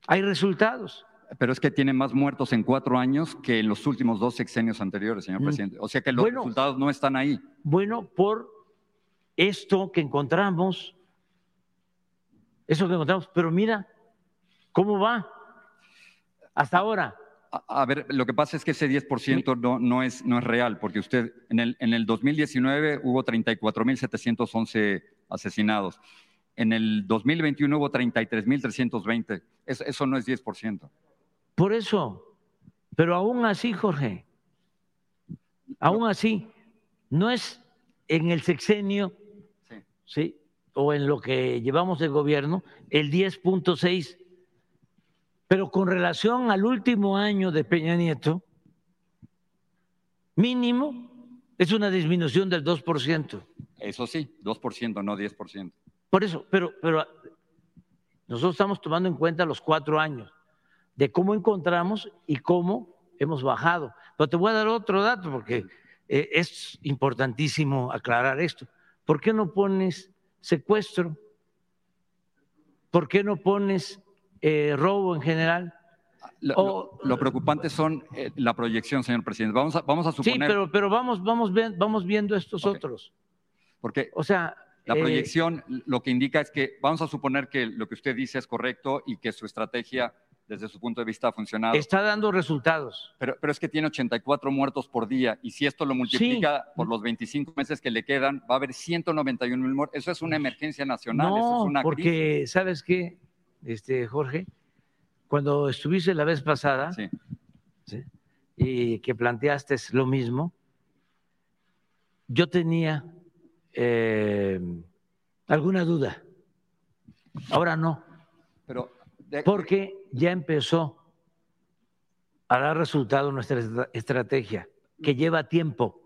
hay resultados. Pero es que tiene más muertos en cuatro años que en los últimos dos sexenios anteriores, señor Mm. presidente. O sea que los Bueno. resultados no están ahí. Bueno, por esto que encontramos, eso que encontramos, pero mira cómo va hasta ahora. A, a ver, lo que pasa es que ese 10% no, no, es, no es real, porque usted en el, en el 2019 hubo 34.711 asesinados. En el 2021 hubo 33.320. Eso, eso no es 10%. Por eso, pero aún así, Jorge, aún así, no es en el sexenio, Sí. ¿sí? O en lo que llevamos de gobierno, el 10.6, pero con relación al último año de Peña Nieto, mínimo es una disminución del 2%. Eso sí, 2%, no 10%. Por eso, pero, pero nosotros estamos tomando en cuenta los cuatro años de cómo encontramos y cómo hemos bajado. Pero te voy a dar otro dato porque eh, es importantísimo aclarar esto. ¿Por qué no pones secuestro? ¿Por qué no pones eh, robo en general? Lo, O- lo- lo preocupante son eh, la proyección, señor presidente. Vamos a, vamos a Sí, suponer, pero, pero vamos, vamos, vi- vamos viendo estos otros. porque O sea, la eh, proyección lo que indica es que vamos a suponer que lo que usted dice es correcto y que su estrategia desde su punto de vista ha funcionado. está dando resultados. Pero, pero es que tiene 84 muertos por día y si esto lo multiplica por los 25 meses que le quedan, va a haber 191 mil muertos. Eso es una emergencia nacional, eso No, es una porque, crisis. ¿sabes qué, este, Jorge? Cuando estuviste la vez pasada Sí. ¿sí? y que planteaste lo mismo, yo tenía eh, alguna duda. Ahora no, Pero de- porque ya empezó a dar resultado nuestra estra- estrategia, que lleva tiempo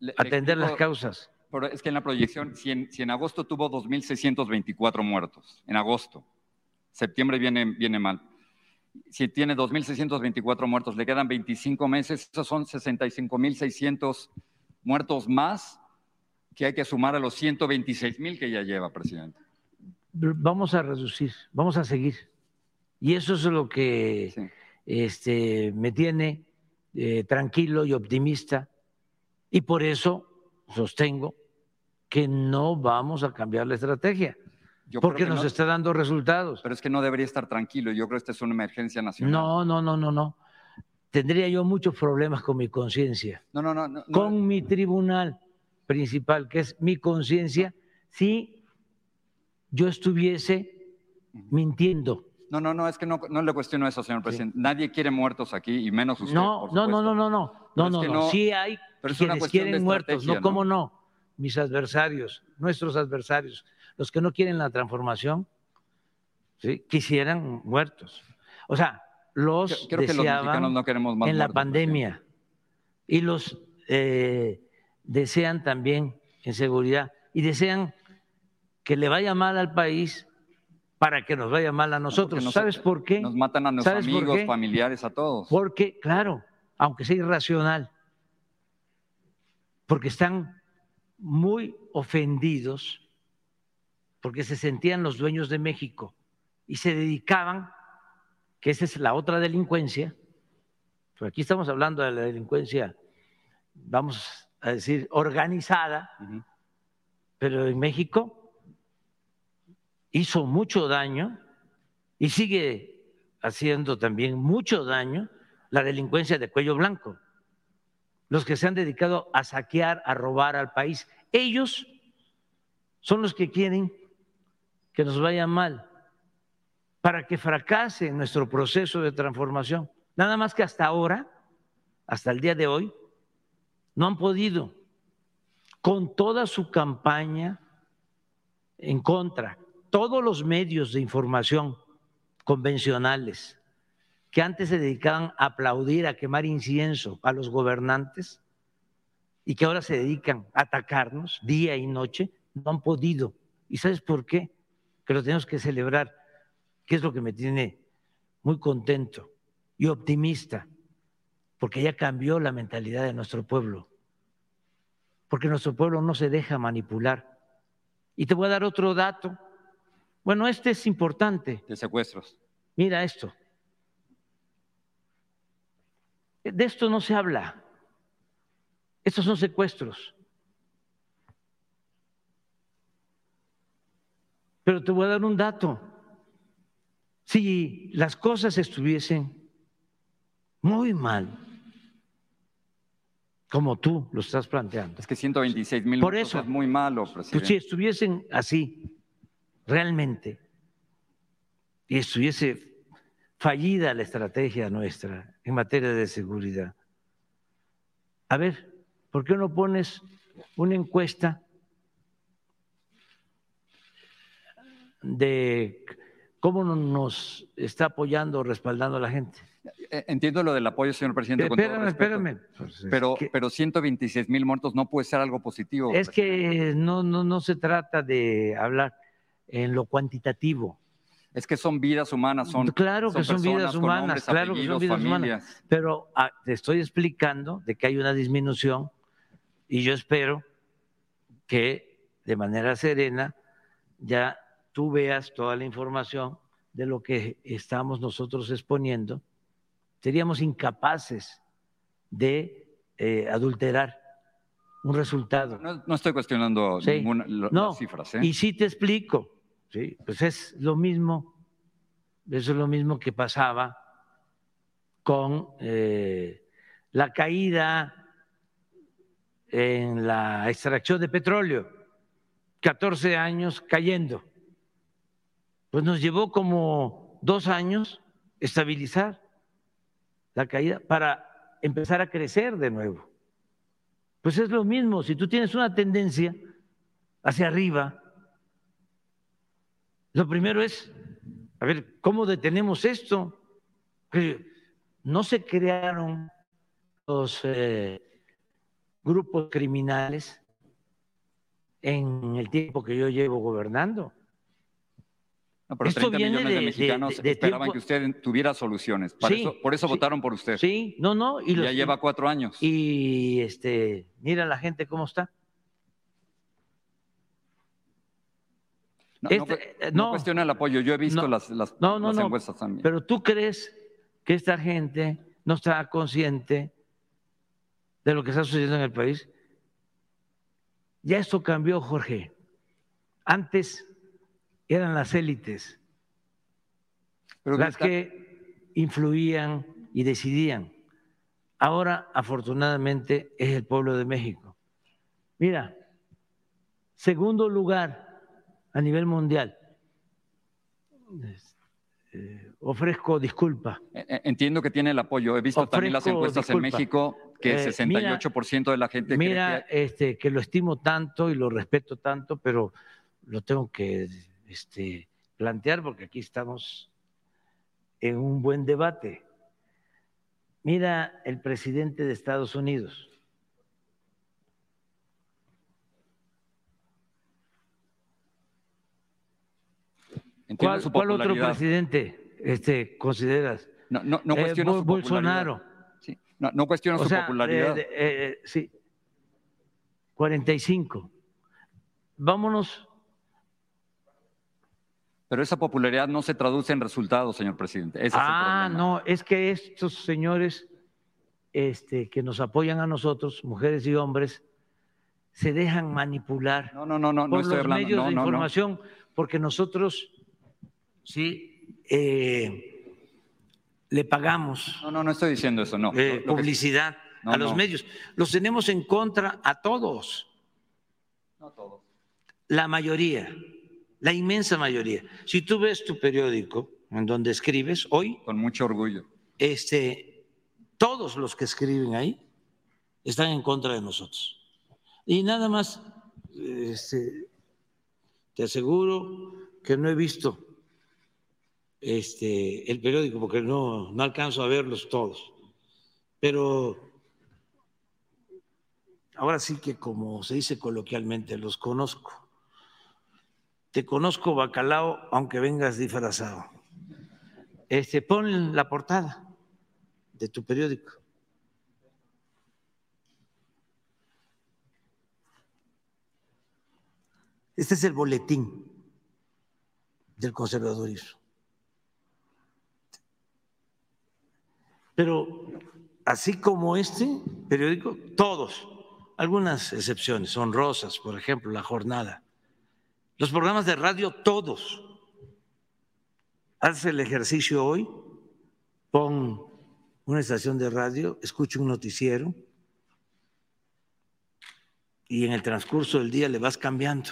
le- le atender las causas. Pero es que en la proyección, si en, si en agosto tuvo 2.624 muertos, en agosto, septiembre viene, viene mal. Si tiene 2.624 muertos, le quedan 25 meses, esos son 65.600 muertos más que hay que sumar a los 126.000 que ya lleva, presidente. Vamos a reducir, vamos a seguir. Y eso es lo que Sí. este, me tiene eh, tranquilo y optimista. Y por eso sostengo que no vamos a cambiar la estrategia, Yo porque que nos no- está dando resultados. Pero es que no debería estar tranquilo, yo creo que esta es una emergencia nacional. No, no, no, no, no. Tendría yo muchos problemas con mi conciencia, no, no, no. no, no. con mi tribunal principal, que es mi conciencia, si yo estuviese mintiendo. No, no, no, es que no, no le cuestiono eso, señor presidente. Nadie quiere muertos aquí y menos usted. No, por no, no, no, no, no, no, es no, que no. no- Sí hay pero es una quienes de quieren muertos, no, cómo no. Mis adversarios, nuestros adversarios, los que no quieren la transformación, ¿sí? quisieran muertos. O sea, los Creo- Creo que los deseaban mexicanos no queremos más en la pandemia y los eh, desean también en seguridad y desean que le vaya mal al país para que nos vaya mal a nosotros. nos- ¿Sabes por qué? Nos matan a nuestros ¿Sabes por amigos, familiares, a todos. Porque, claro, aunque sea irracional, porque están muy ofendidos, porque se sentían los dueños de México y se dedicaban, que esa es la otra delincuencia, pero aquí estamos hablando de la delincuencia, vamos a decir, organizada, pero en México hizo mucho daño y sigue haciendo también mucho daño la delincuencia de cuello blanco, los que se han dedicado a saquear, a robar al país. Ellos son los que quieren que nos vaya mal, para que fracase nuestro proceso de transformación. Nada más que hasta ahora, hasta el día de hoy, no han podido, con toda su campaña en contra, todos los medios de información convencionales que antes se dedicaban a aplaudir, a quemar incienso a los gobernantes y que ahora se dedican a atacarnos día y noche, no han podido. ¿Y sabes por qué? Que lo tenemos que celebrar, que es lo que me tiene muy contento y optimista, porque ya cambió la mentalidad de nuestro pueblo, porque nuestro pueblo no se deja manipular. Y te voy a dar otro dato. Bueno, este es importante. De secuestros. Mira esto. De esto no se habla. Estos son secuestros. Pero te voy a dar un dato. Si las cosas estuviesen muy mal, como tú lo estás planteando. Es que 126 mil Por eso, es muy malo, pues presidente. si estuviesen así, realmente, y estuviese fallida la estrategia nuestra en materia de seguridad, a ver, ¿por qué no pones una encuesta de cómo nos está apoyando o respaldando la gente? Eh, Entiendo lo del apoyo, señor presidente. Espérame, respeto, espérame. Pues es Pero, que- pero 126 mil muertos no puede ser algo positivo. Es presidente. que no, no, no se trata de hablar en lo cuantitativo. Es que son vidas humanas, son. claro que son vidas humanas, nombres, claro que son vidas humanas. Pero ah, te estoy explicando de que hay una disminución y yo espero que de manera serena ya tú veas toda la información de lo que estamos nosotros exponiendo. Seríamos incapaces de eh, adulterar un resultado. No, no estoy cuestionando Sí. ninguna lo- No, las cifras. ¿eh? Y sí te explico, ¿sí? pues es lo mismo, eso es lo mismo que pasaba con eh, la caída en la extracción de petróleo, 14 años cayendo. Pues nos llevó como dos años estabilizar la caída para empezar a crecer de nuevo. Pues es lo mismo, si tú tienes una tendencia hacia arriba, lo primero es, a ver, ¿cómo detenemos esto? No se crearon los eh, grupos criminales en el tiempo que yo llevo gobernando. No, pero esto 30 viene millones de, mexicanos de- de esperaban tiempo- que usted tuviera soluciones. Para Sí, eso, por eso sí, votaron por usted. Sí, no, no. Y ya lleva cuatro años. Y este, mira la gente cómo está. no, este, eh, no no. cuestiona el apoyo. Yo he visto las, las, No, no, las encuestas también. Pero tú crees que esta gente no está consciente de lo que está sucediendo en el país. Ya esto cambió, Jorge. Antes eran las élites Pero las está- que influían y decidían. Ahora, afortunadamente, es el pueblo de México. Mira, segundo lugar a nivel mundial. Eh, ofrezco disculpa. Eh, Entiendo que tiene el apoyo. He visto también las encuestas en. México que Eh, 68% de la gente Mira, cree que este, que lo estimo tanto y lo respeto tanto, pero lo tengo que este, plantear porque aquí estamos en un buen debate. Mira el presidente de Estados Unidos. entiendo ¿Cuál, su cuál otro popularidad. presidente este, consideras? No, no, no Eh, cuestiono su popularidad. Bolsonaro. Sí, No, no cuestiono O su popularidad. eh, eh, sí, 45. Vámonos Pero esa popularidad no se traduce en resultados, señor presidente. Ese ah, es el problema. no, es que estos señores este, que nos apoyan a nosotros, mujeres y hombres, se dejan manipular No, no, no, no, no por estoy los hablando. medios No, de no, información, porque nosotros sí eh, le pagamos No, no, no estoy diciendo eso, no. eh, que- publicidad a los medios. Los tenemos en contra a todos. No todos. La mayoría, la inmensa mayoría. Si tú ves tu periódico en donde escribes hoy. Con mucho orgullo. Este, todos los que escriben ahí están en contra de nosotros. Y nada más, este, te aseguro que no he visto este, el periódico porque no, no alcanzo a verlos todos. Pero ahora sí que como se dice coloquialmente, los conozco. Te conozco bacalao aunque vengas disfrazado. Este, pon la portada de tu periódico. Este es el boletín del conservadurismo. Pero así como este periódico, todos, algunas excepciones, honrosas, por ejemplo, La Jornada, los programas de radio, todos. Haz el ejercicio hoy, pon una estación de radio, escucha un noticiero y en el transcurso del día le vas cambiando.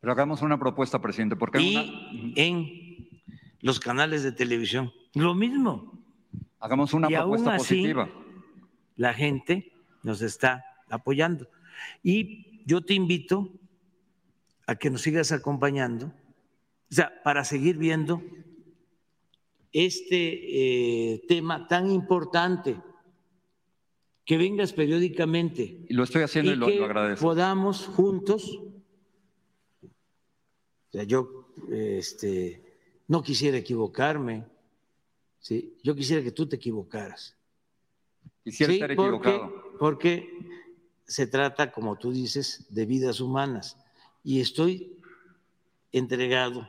Pero hagamos una propuesta, presidente. Porque y en los canales de televisión, lo mismo. Hagamos una propuesta positiva. La gente nos está apoyando. Y yo te invito a que nos sigas acompañando, o sea, para seguir viendo este eh, tema tan importante, que vengas periódicamente. Y lo estoy haciendo y, lo, que lo agradezco. Podamos juntos o sea, yo este, no quisiera equivocarme, ¿sí? yo quisiera que tú te equivocaras. Quisiera estar equivocado. Porque se trata, como tú dices, de vidas humanas. Y estoy entregado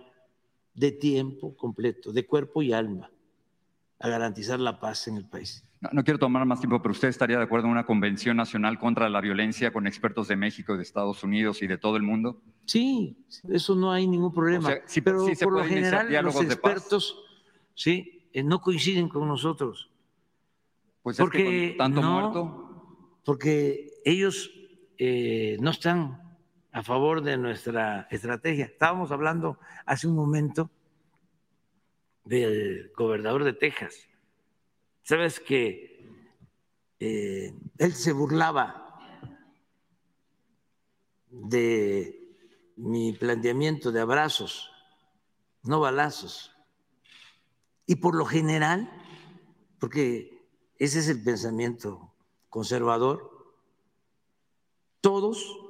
de tiempo completo, de cuerpo y alma, a garantizar la paz en el país. No, no, quiero tomar más tiempo, pero usted estaría de acuerdo en una convención nacional contra la violencia con expertos de México, de Estados Unidos y de todo el mundo. Sí, eso no hay ningún problema. O sea, sí, pero sí por lo general los expertos sí eh, no coinciden con nosotros. Pues porque es que con tanto no, muerto. Porque ellos eh, no están a favor de nuestra estrategia. Estábamos hablando hace un momento del gobernador de Texas Sabes que eh, él se burlaba de mi planteamiento de abrazos, no balazos. Y por lo general, porque ese es el pensamiento conservador, todos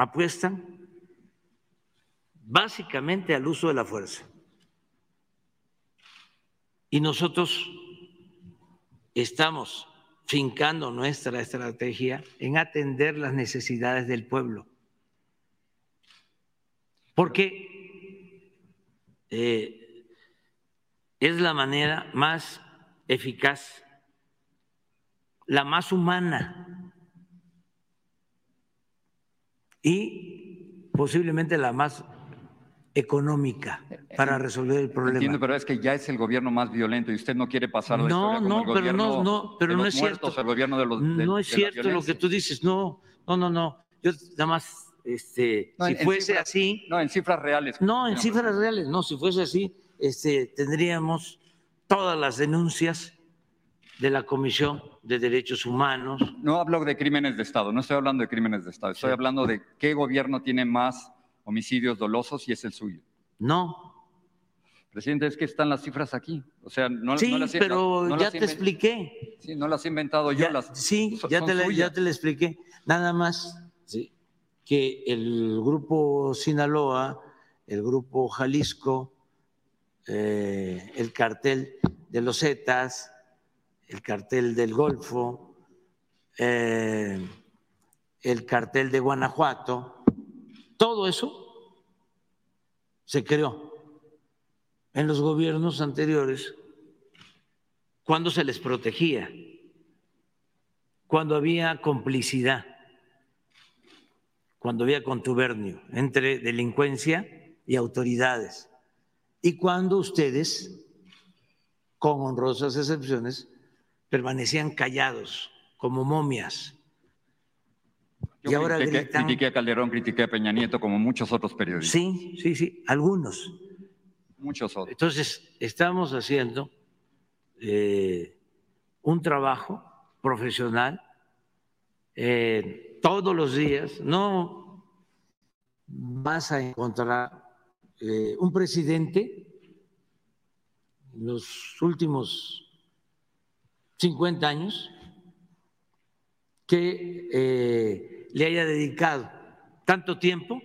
apuestan básicamente al uso de la fuerza. Y nosotros estamos fincando nuestra estrategia en atender las necesidades del pueblo. Porque eh, es la manera más eficaz, la más humana y posiblemente la más económica para resolver el problema. Entiendo, pero es que ya es el gobierno más violento y usted no quiere pasar la no, historia como no, el pero no, no, pero de no es muertos, cierto. el gobierno de los de- no de es la cierto lo que tú dices. No, no, no, no. Yo nada más, este, No, si en- en fuese cifras- así, No, en cifras reales. no, en cifras reales, no, si fuese así, este, tendríamos todas las denuncias de la Comisión de Derechos Humanos. No hablo de crímenes de Estado, no estoy hablando de crímenes de Estado, estoy Sí. hablando de qué gobierno tiene más homicidios dolosos y es el suyo. No, Presidente, es que están las cifras aquí. O sea, no, sí, no las pero no ya las te expliqué. Sí, no las he inventado yo. Las, sí, son- ya te, la- ya te lo expliqué. Nada más sí, que el grupo Sinaloa, el grupo Jalisco, eh, el cartel de los Zetas, el cartel del Golfo, eh, el cartel de Guanajuato, todo eso se creó en los gobiernos anteriores cuando se les protegía, cuando había complicidad, cuando había contubernio entre delincuencia y autoridades, y cuando ustedes, con honrosas excepciones, permanecían callados como momias. Yo y ahora critiqué, a Calderón, critiqué a Peña Nieto, como muchos otros periodistas. Sí, sí, sí, algunos. Muchos otros. Entonces, estamos haciendo eh, un trabajo profesional eh, todos los días. No vas a encontrar eh, un presidente en los últimos 50 años que eh, le haya dedicado tanto tiempo,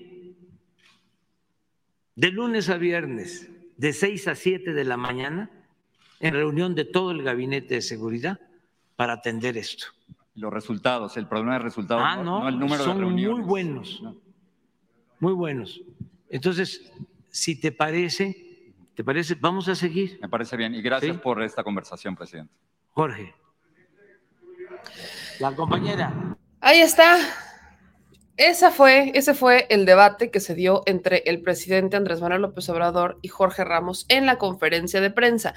de lunes a viernes, de 6 a 7 de la mañana, en reunión de todo el gabinete de seguridad para atender esto. Los resultados, el problema de resultados, ah, no, el número son de reuniones. Muy buenos, muy buenos. Entonces, si te parece, ¿te parece? Vamos a seguir. Me parece bien y gracias por esta conversación, presidente. Jorge. La compañera. Ahí está. Esa fue, ese fue el debate que se dio entre el presidente Andrés Manuel López Obrador y Jorge Ramos en la conferencia de prensa.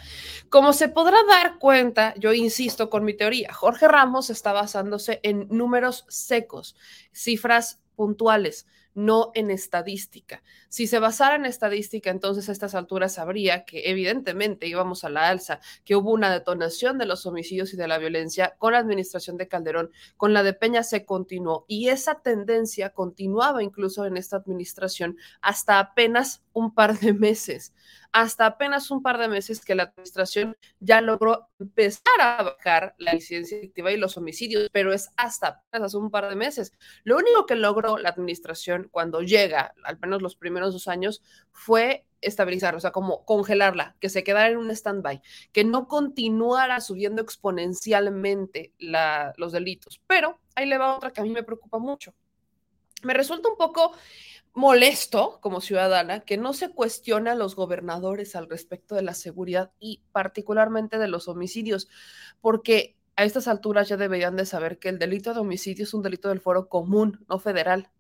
Como se podrá dar cuenta, yo insisto con mi teoría, Jorge Ramos está basándose en números secos, cifras puntuales no en estadística. Si se basara en estadística, entonces a estas alturas sabría que evidentemente íbamos a la alza, que hubo una detonación de los homicidios y de la violencia con la administración de Calderón, con la de Peña se continuó y esa tendencia continuaba incluso en esta administración hasta apenas un par de meses hasta apenas un par de meses que la administración ya logró empezar a bajar la incidencia delictiva y los homicidios, pero es hasta apenas un par de meses. Lo único que logró la administración cuando llega, al menos los primeros dos años, fue estabilizar, o sea, como congelarla, que se quedara en un stand-by, que no continuara subiendo exponencialmente los delitos. Pero ahí le va otra que a mí me preocupa mucho. Me resulta un poco molesto como ciudadana que no se cuestiona a los gobernadores al respecto de la seguridad y particularmente de los homicidios, porque a estas alturas ya deberían de saber que el delito de homicidio es un delito del foro común, no federal.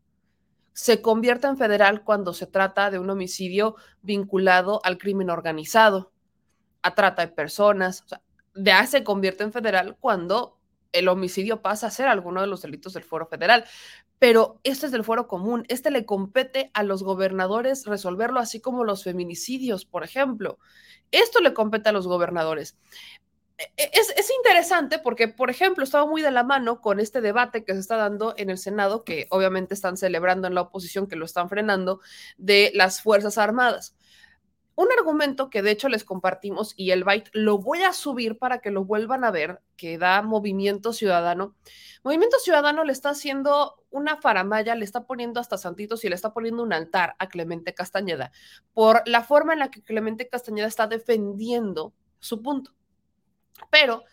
Se convierte en federal cuando se trata de un homicidio vinculado al crimen organizado, a trata de personas. ya se convierte en federal cuando el homicidio pasa a ser alguno de los delitos del foro federal pero este es del fuero común, este le compete a los gobernadores resolverlo, así como los feminicidios, por ejemplo. Esto le compete a los gobernadores. E, e, es, es, interesante porque, por ejemplo, estaba muy de la mano con este debate que se está dando en el Senado, que obviamente están celebrando en la oposición, que lo están frenando, de las Fuerzas Armadas. Un argumento que de hecho les compartimos y el byte lo voy a subir para que lo vuelvan a ver, que da Movimiento Ciudadano. Movimiento Ciudadano le está haciendo una faramaya, le está poniendo hasta santitos y le está poniendo un altar a Clemente Castañeda por la forma en la que Clemente Castañeda está defendiendo su punto. Pero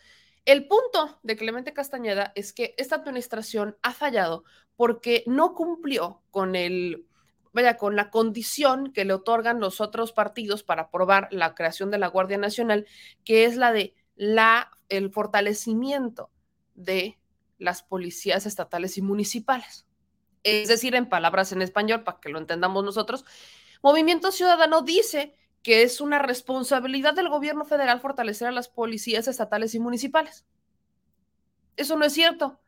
el punto de Clemente Castañeda es que esta administración ha fallado porque no cumplió con el vaya, con la condición que le otorgan los otros partidos para aprobar la creación de la Guardia Nacional, que es la de la, el fortalecimiento de las policías estatales y municipales. Es decir, en palabras en español, para que lo entendamos nosotros, Movimiento Ciudadano dice que es una responsabilidad del gobierno federal fortalecer a las policías estatales y municipales. Eso no es cierto.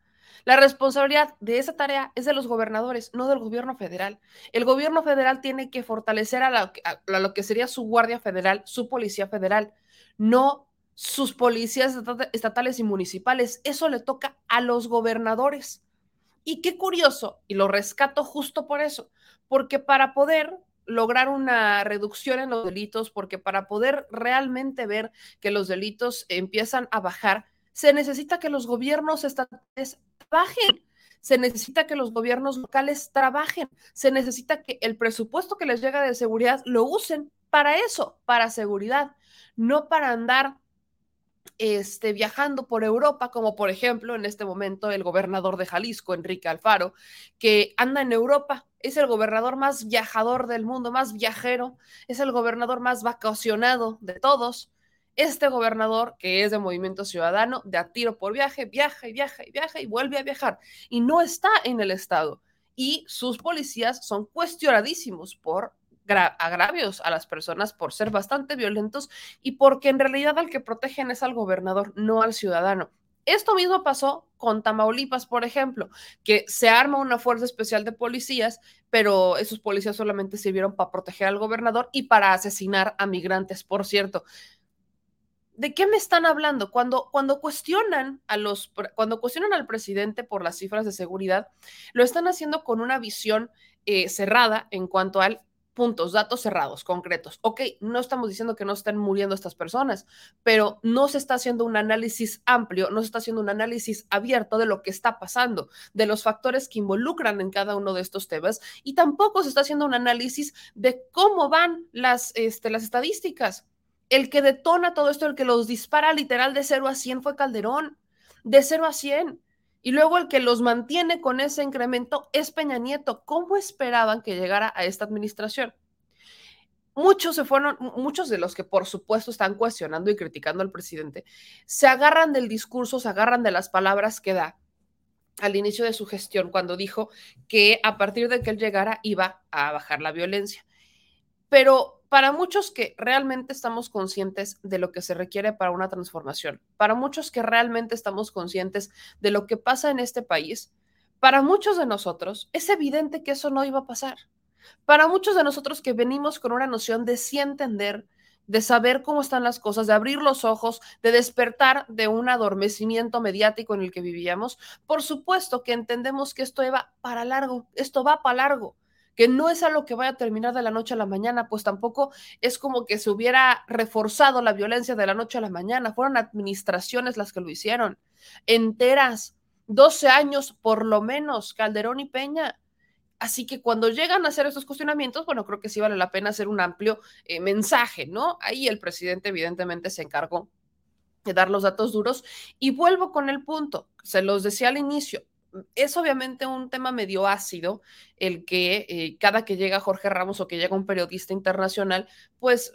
La responsabilidad de esa tarea es de los gobernadores, no del gobierno federal. El gobierno federal tiene que fortalecer a, lo que sería su guardia federal, su policía federal, no sus policías estatales y municipales. Eso le toca a los gobernadores. Y qué curioso, y lo rescato justo por eso, porque para poder lograr una reducción en los delitos, porque para poder realmente ver que los delitos empiezan a bajar, se necesita que los gobiernos estatales trabajen, se necesita que los gobiernos locales trabajen, se necesita que el presupuesto que les llega de seguridad lo usen para eso, para seguridad, no para andar este, viajando por Europa, como por ejemplo en este momento el gobernador de Jalisco, Enrique Alfaro, que anda en Europa, es el gobernador más viajador del mundo, más viajero, es el gobernador más vacacionado de todos, este gobernador, que es de Movimiento Ciudadano, de a tiro por viaje, viaja y viaja y viaja y vuelve a viajar y no está en el Estado. Y sus policías son cuestionadísimos por agravios a las personas por ser bastante violentos y porque en realidad al que protegen es al gobernador, no al ciudadano. Esto mismo pasó con Tamaulipas, por ejemplo, que se arma una fuerza especial de policías, pero esos policías solamente sirvieron para proteger al gobernador y para asesinar a migrantes, por cierto. ¿De qué me están hablando? Cuando, cuando cuestionan a los, cuando cuestionan al presidente por las cifras de seguridad, lo están haciendo con una visión eh, cerrada en cuanto al puntos, datos cerrados, concretos. Ok, no estamos diciendo que no estén muriendo estas personas, pero no se está haciendo un análisis amplio, no se está haciendo un análisis abierto de lo que está pasando, de los factores que involucran en cada uno de estos temas y tampoco se está haciendo un análisis de cómo van las, este, las estadísticas. El que detona todo esto, el que los dispara literal de 0 a 100 fue Calderón, de 0 a 100. Y luego el que los mantiene con ese incremento es Peña Nieto. ¿Cómo esperaban que llegara a esta administración? Muchos se fueron, muchos de los que por supuesto están cuestionando y criticando al presidente, se agarran del discurso, se agarran de las palabras que da al inicio de su gestión cuando dijo que a partir de que él llegara iba a bajar la violencia. Pero para muchos que realmente estamos conscientes de lo que se requiere para una transformación, para muchos que realmente estamos conscientes de lo que pasa en este país, para muchos de nosotros es evidente que eso no iba a pasar. Para muchos de nosotros que venimos con una noción de sí entender, de saber cómo están las cosas, de abrir los ojos, de despertar de un adormecimiento mediático en el que vivíamos, por supuesto que entendemos que esto va para largo, esto va para largo que no es algo que vaya a terminar de la noche a la mañana, pues tampoco es como que se hubiera reforzado la violencia de la noche a la mañana, fueron administraciones las que lo hicieron, enteras, 12 años por lo menos, Calderón y Peña. Así que cuando llegan a hacer estos cuestionamientos, bueno, creo que sí vale la pena hacer un amplio eh, mensaje, ¿no? Ahí el presidente evidentemente se encargó de dar los datos duros y vuelvo con el punto, se los decía al inicio, es obviamente un tema medio ácido el que eh, cada que llega Jorge Ramos o que llega un periodista internacional, pues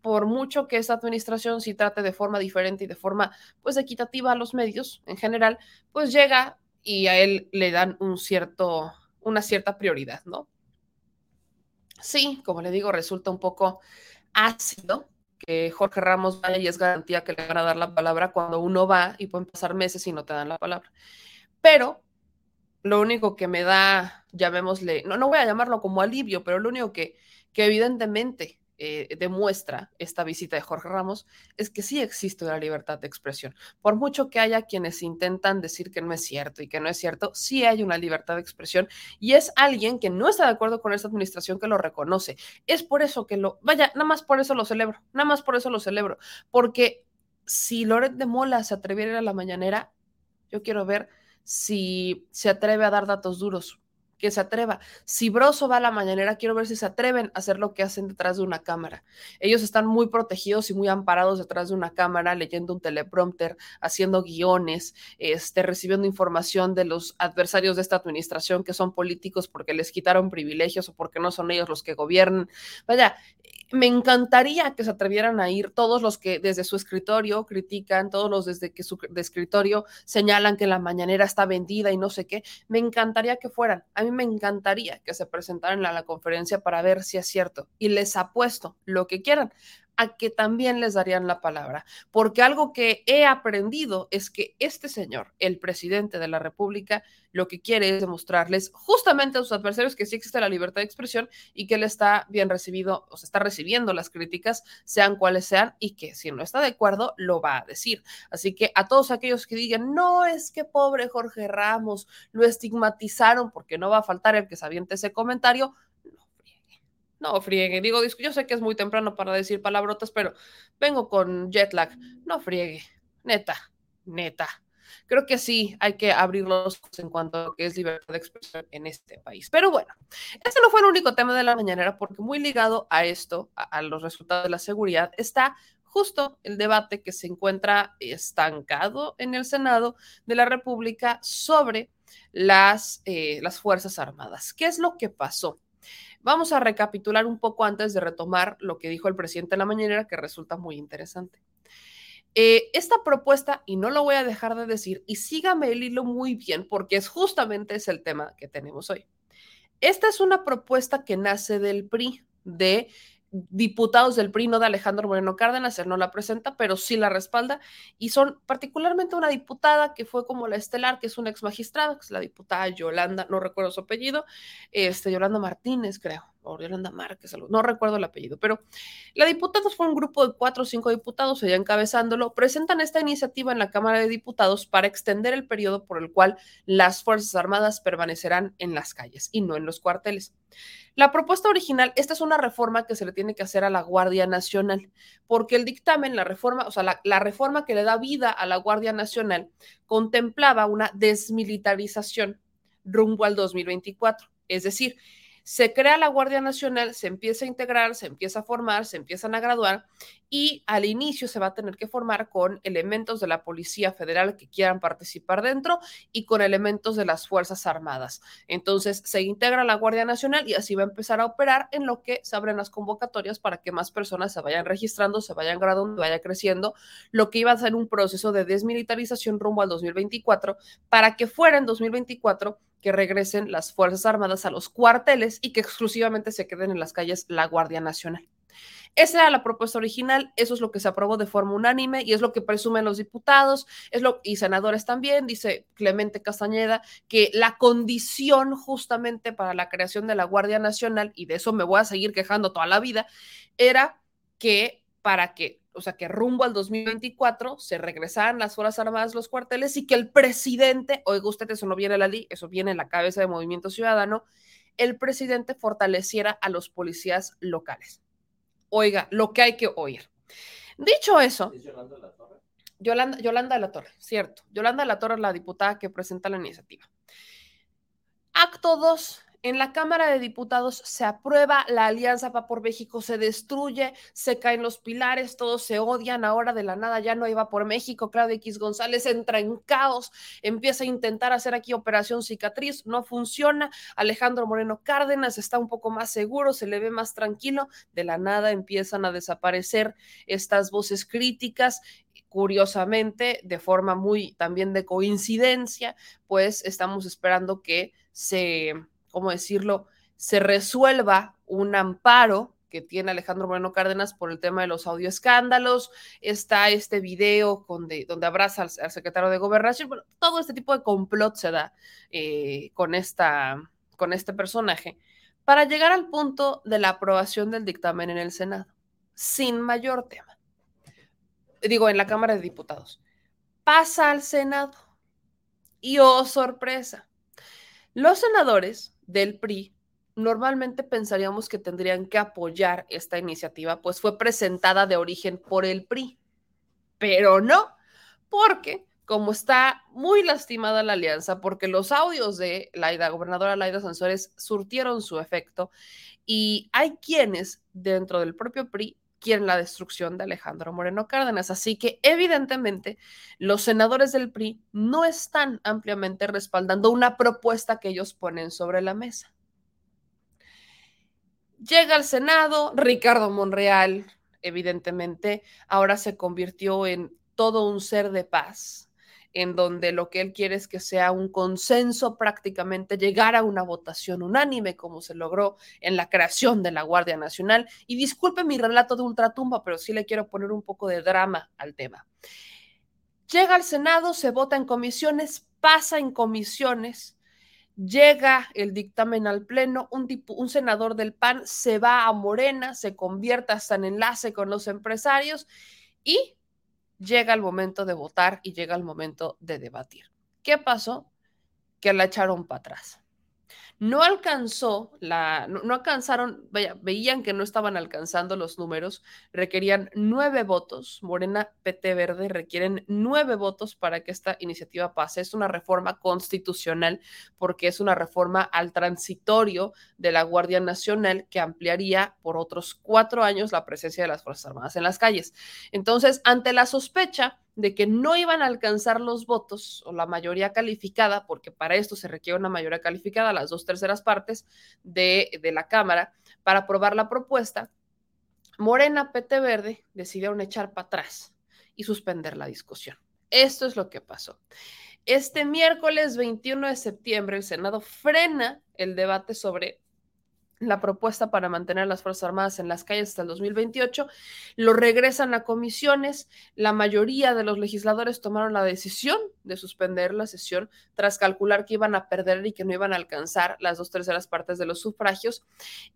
por mucho que esta administración sí trate de forma diferente y de forma pues equitativa a los medios en general, pues llega y a él le dan un cierto, una cierta prioridad, ¿no? Sí, como le digo, resulta un poco ácido que Jorge Ramos vaya y es garantía que le van a dar la palabra cuando uno va y pueden pasar meses y no te dan la palabra. Pero lo único que me da, llamémosle, no, no voy a llamarlo como alivio, pero lo único que, que evidentemente eh, demuestra esta visita de Jorge Ramos es que sí existe una libertad de expresión. Por mucho que haya quienes intentan decir que no es cierto y que no es cierto, sí hay una libertad de expresión y es alguien que no está de acuerdo con esta administración que lo reconoce. Es por eso que lo, vaya, nada más por eso lo celebro, nada más por eso lo celebro, porque si Loret de Mola se atreviera a la mañanera, yo quiero ver si se atreve a dar datos duros, que se atreva. Si Broso va a la mañanera, quiero ver si se atreven a hacer lo que hacen detrás de una cámara. Ellos están muy protegidos y muy amparados detrás de una cámara, leyendo un teleprompter, haciendo guiones, este, recibiendo información de los adversarios de esta administración que son políticos porque les quitaron privilegios o porque no son ellos los que gobiernan. Vaya, me encantaría que se atrevieran a ir todos los que desde su escritorio critican, todos los desde que su escritorio señalan que la mañanera está vendida y no sé qué. Me encantaría que fueran. A mí me encantaría que se presentaran a la conferencia para ver si es cierto. Y les apuesto lo que quieran a que también les darían la palabra, porque algo que he aprendido es que este señor, el presidente de la República, lo que quiere es demostrarles justamente a sus adversarios que sí existe la libertad de expresión y que él está bien recibido, o se está recibiendo las críticas, sean cuales sean, y que si no está de acuerdo, lo va a decir. Así que a todos aquellos que digan, no, es que pobre Jorge Ramos, lo estigmatizaron porque no va a faltar el que se aviente ese comentario, no friegue, digo, yo sé que es muy temprano para decir palabrotas, pero vengo con jet lag. No friegue, neta, neta. Creo que sí hay que abrir los ojos en cuanto a lo que es libertad de expresión en este país. Pero bueno, este no fue el único tema de la mañanera, porque muy ligado a esto, a, los resultados de la seguridad, está justo el debate que se encuentra estancado en el Senado de la República sobre las, eh, las Fuerzas Armadas. ¿Qué es lo que pasó? Vamos a recapitular un poco antes de retomar lo que dijo el presidente en la mañanera, que resulta muy interesante. Eh, esta propuesta, y no lo voy a dejar de decir, y sígame el hilo muy bien, porque es justamente es el tema que tenemos hoy. Esta es una propuesta que nace del PRI, de diputados del PRI, no de Alejandro Moreno Cárdenas, él no la presenta, pero sí la respalda, y son particularmente una diputada que fue como la estelar, que es una ex magistrada, que es la diputada Yolanda, no recuerdo su apellido, este, Yolanda Martínez, creo, o Yolanda Márquez, no recuerdo el apellido, pero la diputada fue un grupo de cuatro o cinco diputados, ella encabezándolo, presentan esta iniciativa en la Cámara de Diputados para extender el periodo por el cual las Fuerzas Armadas permanecerán en las calles y no en los cuarteles. La propuesta original, esta es una reforma que se le tiene que hacer a la Guardia Nacional, porque el dictamen, la reforma, o sea, la reforma que le da vida a la Guardia Nacional contemplaba una desmilitarización rumbo al 2024. Es decir, se crea la Guardia Nacional, se empieza a integrar, se empieza a formar, se empiezan a graduar y al inicio se va a tener que formar con elementos de la Policía Federal que quieran participar dentro y con elementos de las Fuerzas Armadas. Entonces se integra la Guardia Nacional y así va a empezar a operar en lo que se abren las convocatorias para que más personas se vayan registrando, se vayan graduando, vaya creciendo, lo que iba a ser un proceso de desmilitarización rumbo al 2024 para que fuera en 2024 que regresen las Fuerzas Armadas a los cuarteles y que exclusivamente se queden en las calles la Guardia Nacional. Esa era la propuesta original, eso es lo que se aprobó de forma unánime y es lo que presumen los diputados es lo, y senadores también, dice Clemente Castañeda, que la condición justamente para la creación de la Guardia Nacional, y de eso me voy a seguir quejando toda la vida, era que para que o sea, que rumbo al 2024 se regresaran las Fuerzas Armadas los cuarteles y que el presidente, oiga usted, eso no viene a la ley, eso viene en la cabeza de Movimiento Ciudadano, el presidente fortaleciera a los policías locales. Oiga, lo que hay que oír. Dicho eso, Yolanda de la Torre? Yolanda, Yolanda de la Torre, cierto. Yolanda de la Torre es la diputada que presenta la iniciativa. Acto 2 en la Cámara de Diputados se aprueba la alianza Va por México, se destruye, se caen los pilares, todos se odian, ahora de la nada ya no iba por México, Claudia X González entra en caos, empieza a intentar hacer aquí operación cicatriz, no funciona, Alejandro Moreno Cárdenas está un poco más seguro, se le ve más tranquilo, de la nada empiezan a desaparecer estas voces críticas, curiosamente, de forma muy también de coincidencia, pues estamos esperando que se ¿cómo decirlo?, se resuelva un amparo que tiene Alejandro Moreno Cárdenas por el tema de los audioescándalos, está este video donde, donde abraza al, secretario de Gobernación, todo este tipo de complot se da eh, con, esta, con este personaje para llegar al punto de la aprobación del dictamen en el Senado, sin mayor tema. Digo, en la Cámara de Diputados. Pasa al Senado y, oh sorpresa, los senadores del PRI, normalmente pensaríamos que tendrían que apoyar esta iniciativa, pues fue presentada de origen por el PRI, pero no, porque como está muy lastimada la alianza, porque los audios de la gobernadora Laida Sansores surtieron su efecto y hay quienes dentro del propio PRI quieren la destrucción de Alejandro Moreno Cárdenas. Así que evidentemente los senadores del PRI no están ampliamente respaldando una propuesta que ellos ponen sobre la mesa. Llega al Senado, Ricardo Monreal, evidentemente, ahora se convirtió en todo un ser de paz en donde lo que él quiere es que sea un consenso prácticamente, llegar a una votación unánime, como se logró en la creación de la Guardia Nacional. Y disculpe mi relato de ultratumba, pero sí le quiero poner un poco de drama al tema. Llega al Senado, se vota en comisiones, pasa en comisiones, llega el dictamen al Pleno, un, un senador del PAN se va a Morena, se convierte hasta en enlace con los empresarios y llega el momento de votar y llega el momento de debatir. ¿Qué pasó? Que la echaron para atrás no alcanzó la, no, alcanzaron, veían que no estaban alcanzando los números, requerían nueve votos. Morena PT Verde requieren nueve votos para que esta iniciativa pase. Es una reforma constitucional porque es una reforma al transitorio de la Guardia Nacional que ampliaría por otros cuatro años la presencia de las Fuerzas Armadas en las calles. Entonces, ante la sospecha, de que no iban a alcanzar los votos o la mayoría calificada, porque para esto se requiere una mayoría calificada, las dos terceras partes de, la Cámara, para aprobar la propuesta, Morena, PT Verde decidieron echar para atrás y suspender la discusión. Esto es lo que pasó. Este miércoles 21 de septiembre, el Senado frena el debate sobre la propuesta para mantener las Fuerzas Armadas en las calles hasta el 2028, lo regresan a comisiones, la mayoría de los legisladores tomaron la decisión de suspender la sesión tras calcular que iban a perder y que no iban a alcanzar las dos terceras partes de los sufragios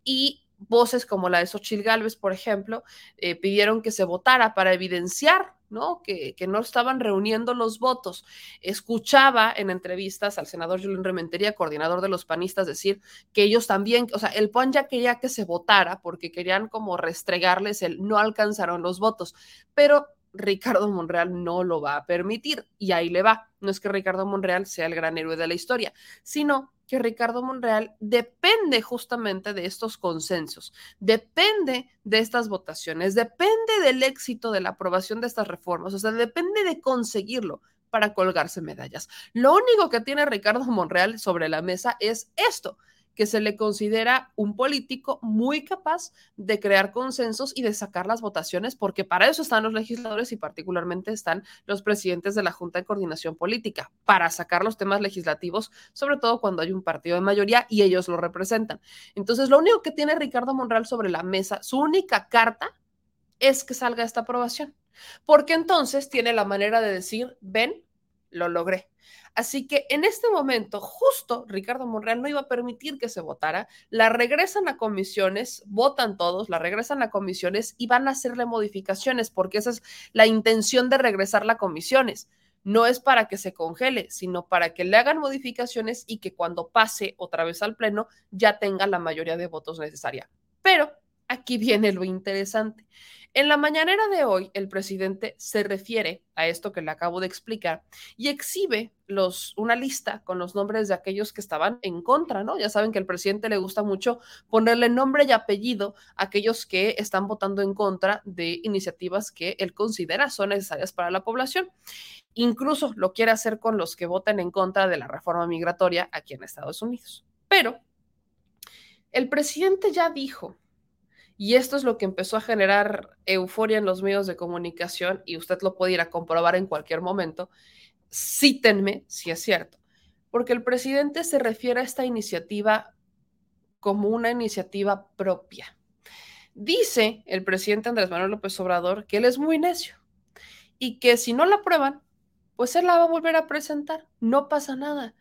y voces como la de Xochitl Gálvez, por ejemplo, eh, pidieron que se votara para evidenciar ¿no? Que, que, no estaban reuniendo los votos. Escuchaba en entrevistas al senador Julián Rementería, coordinador de los panistas, decir que ellos también, o sea, el PAN ya quería que se votara porque querían como restregarles el no alcanzaron los votos, pero Ricardo Monreal no lo va a permitir y ahí le va. No es que Ricardo Monreal sea el gran héroe de la historia, sino que Ricardo Monreal depende justamente de estos consensos, depende de estas votaciones, depende del éxito de la aprobación de estas reformas, o sea, depende de conseguirlo para colgarse medallas. Lo único que tiene Ricardo Monreal sobre la mesa es esto, que se le considera un político muy capaz de crear consensos y de sacar las votaciones, porque para eso están los legisladores y particularmente están los presidentes de la Junta de Coordinación Política, para sacar los temas legislativos, sobre todo cuando hay un partido de mayoría y ellos lo representan. Entonces, lo único que tiene Ricardo Monreal sobre la mesa, su única carta es que salga esta aprobación, porque entonces tiene la manera de decir, ven, lo logré. Así que en este momento, justo Ricardo Monreal no iba a permitir que se votara, la regresan a comisiones, votan todos, la regresan a comisiones y van a hacerle modificaciones, porque esa es la intención de regresar a comisiones. No es para que se congele, sino para que le hagan modificaciones y que cuando pase otra vez al Pleno ya tenga la mayoría de votos necesaria. Pero aquí viene lo interesante. En la mañanera de hoy, el presidente se refiere a esto que le acabo de explicar y exhibe una lista con los nombres de aquellos que estaban en contra, ¿no? Ya saben que al presidente le gusta mucho ponerle nombre y apellido a aquellos que están votando en contra de iniciativas que él considera son necesarias para la población. Incluso lo quiere hacer con los que votan en contra de la reforma migratoria aquí en Estados Unidos. Pero el presidente ya dijo y esto es lo que empezó a generar euforia en los medios de comunicación y usted lo puede ir a comprobar en cualquier momento. Cítenme si es cierto, porque el presidente se refiere a esta iniciativa como una iniciativa propia. Dice el presidente Andrés Manuel López Obrador que él es muy necio y que si no la aprueban, pues él la va a volver a presentar. No pasa nada.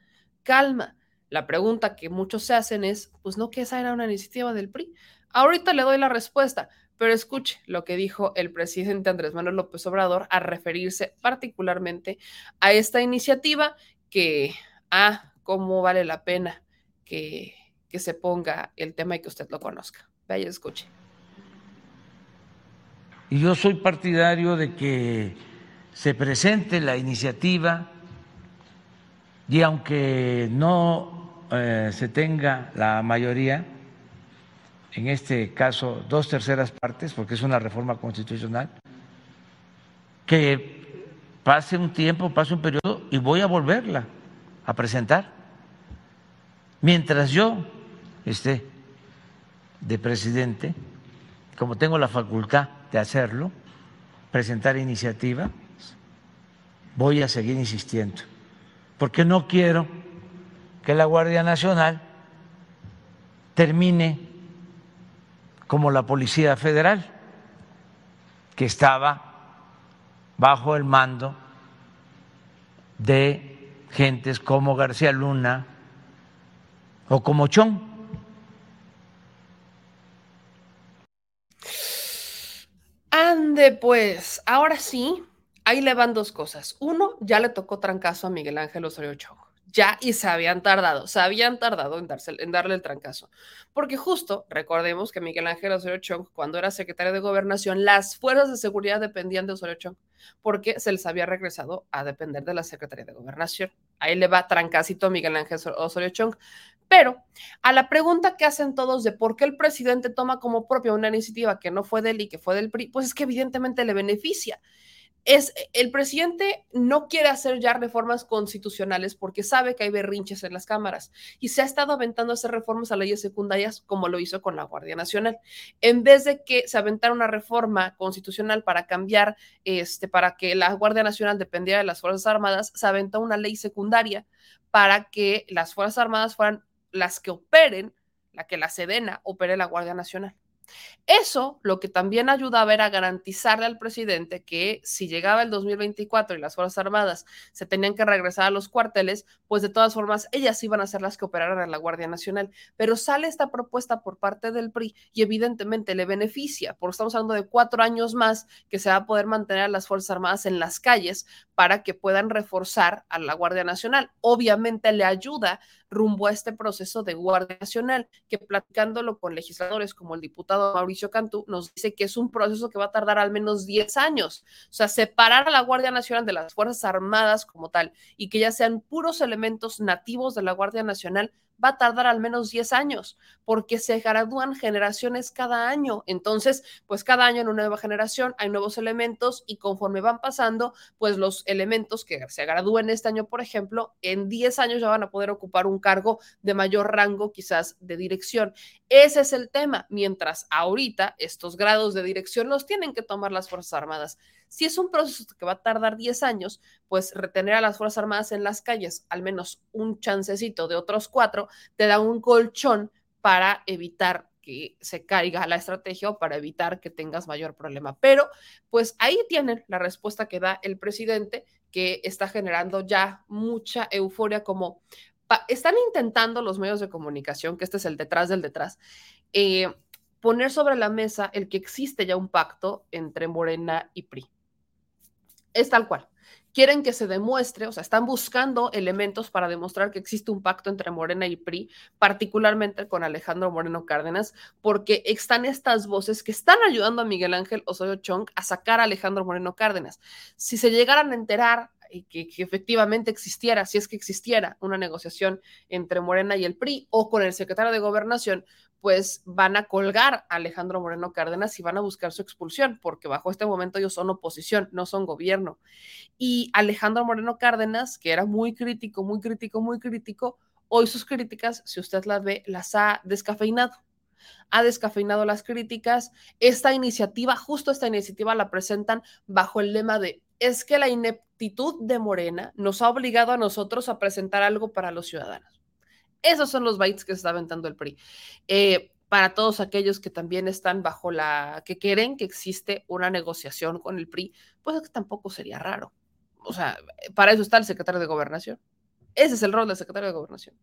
Calma. La pregunta que muchos se hacen es, pues no que esa era una iniciativa del PRI. Ahorita le doy la respuesta, pero escuche lo que dijo el presidente Andrés Manuel López Obrador a referirse particularmente a esta iniciativa que, ah, cómo vale la pena que, que se ponga el tema y que usted lo conozca. Vaya, escuche. Y yo soy partidario de que se presente la iniciativa y aunque no eh, se tenga la mayoría, en este caso dos terceras partes, porque es una reforma constitucional, que pase un tiempo, pase un periodo y voy a volverla a presentar. Mientras yo esté de presidente, como tengo la facultad de hacerlo, presentar iniciativa, voy a seguir insistiendo, porque no quiero que la Guardia Nacional termine como la Policía Federal, que estaba bajo el mando de gentes como García Luna o como Chong. Ande pues, ahora sí, ahí le van dos cosas. Uno, ya le tocó trancazo a Miguel Ángel Osorio Chong ya y se habían tardado, se habían tardado en, darse, en darle el trancazo. Porque justo, recordemos que Miguel Ángel Osorio Chong, cuando era secretario de gobernación, las fuerzas de seguridad dependían de Osorio Chong, porque se les había regresado a depender de la Secretaría de Gobernación. Ahí le va trancacito a Miguel Ángel Osorio Chong. Pero a la pregunta que hacen todos de por qué el presidente toma como propia una iniciativa que no fue de él y que fue del PRI, pues es que evidentemente le beneficia es el presidente no quiere hacer ya reformas constitucionales porque sabe que hay berrinches en las cámaras y se ha estado aventando a hacer reformas a leyes secundarias como lo hizo con la Guardia Nacional. En vez de que se aventara una reforma constitucional para cambiar, este, para que la Guardia Nacional dependiera de las Fuerzas Armadas, se aventó una ley secundaria para que las Fuerzas Armadas fueran las que operen la que la Sedena opere la Guardia Nacional. Eso lo que también ayudaba era garantizarle al presidente que si llegaba el 2024 y las Fuerzas Armadas se tenían que regresar a los cuarteles, pues de todas formas ellas iban a ser las que operaran en la Guardia Nacional. Pero sale esta propuesta por parte del PRI y evidentemente le beneficia, porque estamos hablando de cuatro años más que se va a poder mantener a las Fuerzas Armadas en las calles para que puedan reforzar a la Guardia Nacional. Obviamente le ayuda rumbo a este proceso de Guardia Nacional, que platicándolo con legisladores como el diputado Mauricio Cantú, nos dice que es un proceso que va a tardar al menos 10 años. O sea, separar a la Guardia Nacional de las Fuerzas Armadas como tal y que ya sean puros elementos nativos de la Guardia Nacional va a tardar al menos 10 años, porque se gradúan generaciones cada año. Entonces, pues cada año en una nueva generación hay nuevos elementos y conforme van pasando, pues los elementos que se gradúen este año, por ejemplo, en 10 años ya van a poder ocupar un cargo de mayor rango, quizás de dirección. Ese es el tema, mientras ahorita estos grados de dirección los tienen que tomar las Fuerzas Armadas. Si es un proceso que va a tardar 10 años, pues retener a las Fuerzas Armadas en las calles, al menos un chancecito de otros cuatro, te da un colchón para evitar que se caiga la estrategia o para evitar que tengas mayor problema. Pero pues ahí tienen la respuesta que da el presidente, que está generando ya mucha euforia como están intentando los medios de comunicación, que este es el detrás del detrás, eh, poner sobre la mesa el que existe ya un pacto entre Morena y PRI. Es tal cual. Quieren que se demuestre, o sea, están buscando elementos para demostrar que existe un pacto entre Morena y PRI, particularmente con Alejandro Moreno Cárdenas, porque están estas voces que están ayudando a Miguel Ángel Osoyo Chong a sacar a Alejandro Moreno Cárdenas. Si se llegaran a enterar que, efectivamente existiera, si es que existiera una negociación entre Morena y el PRI o con el secretario de Gobernación, pues van a colgar a Alejandro Moreno Cárdenas y van a buscar su expulsión, porque bajo este momento ellos son oposición, no son gobierno. Y Alejandro Moreno Cárdenas, que era muy crítico, muy crítico, muy crítico, hoy sus críticas, si usted las ve, las ha descafeinado. Ha descafeinado las críticas. Esta iniciativa, justo esta iniciativa la presentan bajo el lema de es que la ineptitud de Morena nos ha obligado a nosotros a presentar algo para los ciudadanos. Esos son los bytes que se está aventando el PRI. Eh, para todos aquellos que también están bajo la, que quieren que existe una negociación con el PRI, pues tampoco sería raro. O sea, para eso está el secretario de gobernación. Ese es el rol del secretario de gobernación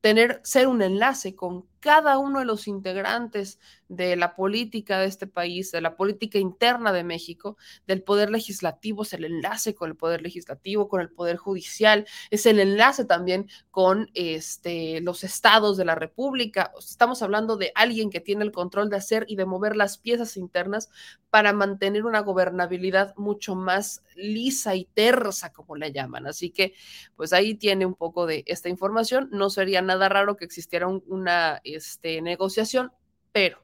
tener, ser un enlace con cada uno de los integrantes de la política de este país, de la política interna de México, del poder legislativo, es el enlace con el poder legislativo, con el poder judicial, es el enlace también con este, los estados de la República. Estamos hablando de alguien que tiene el control de hacer y de mover las piezas internas para mantener una gobernabilidad mucho más lisa y tersa, como le llaman. Así que, pues ahí tiene un poco de esta información. No sería nada raro que existiera una este, negociación, pero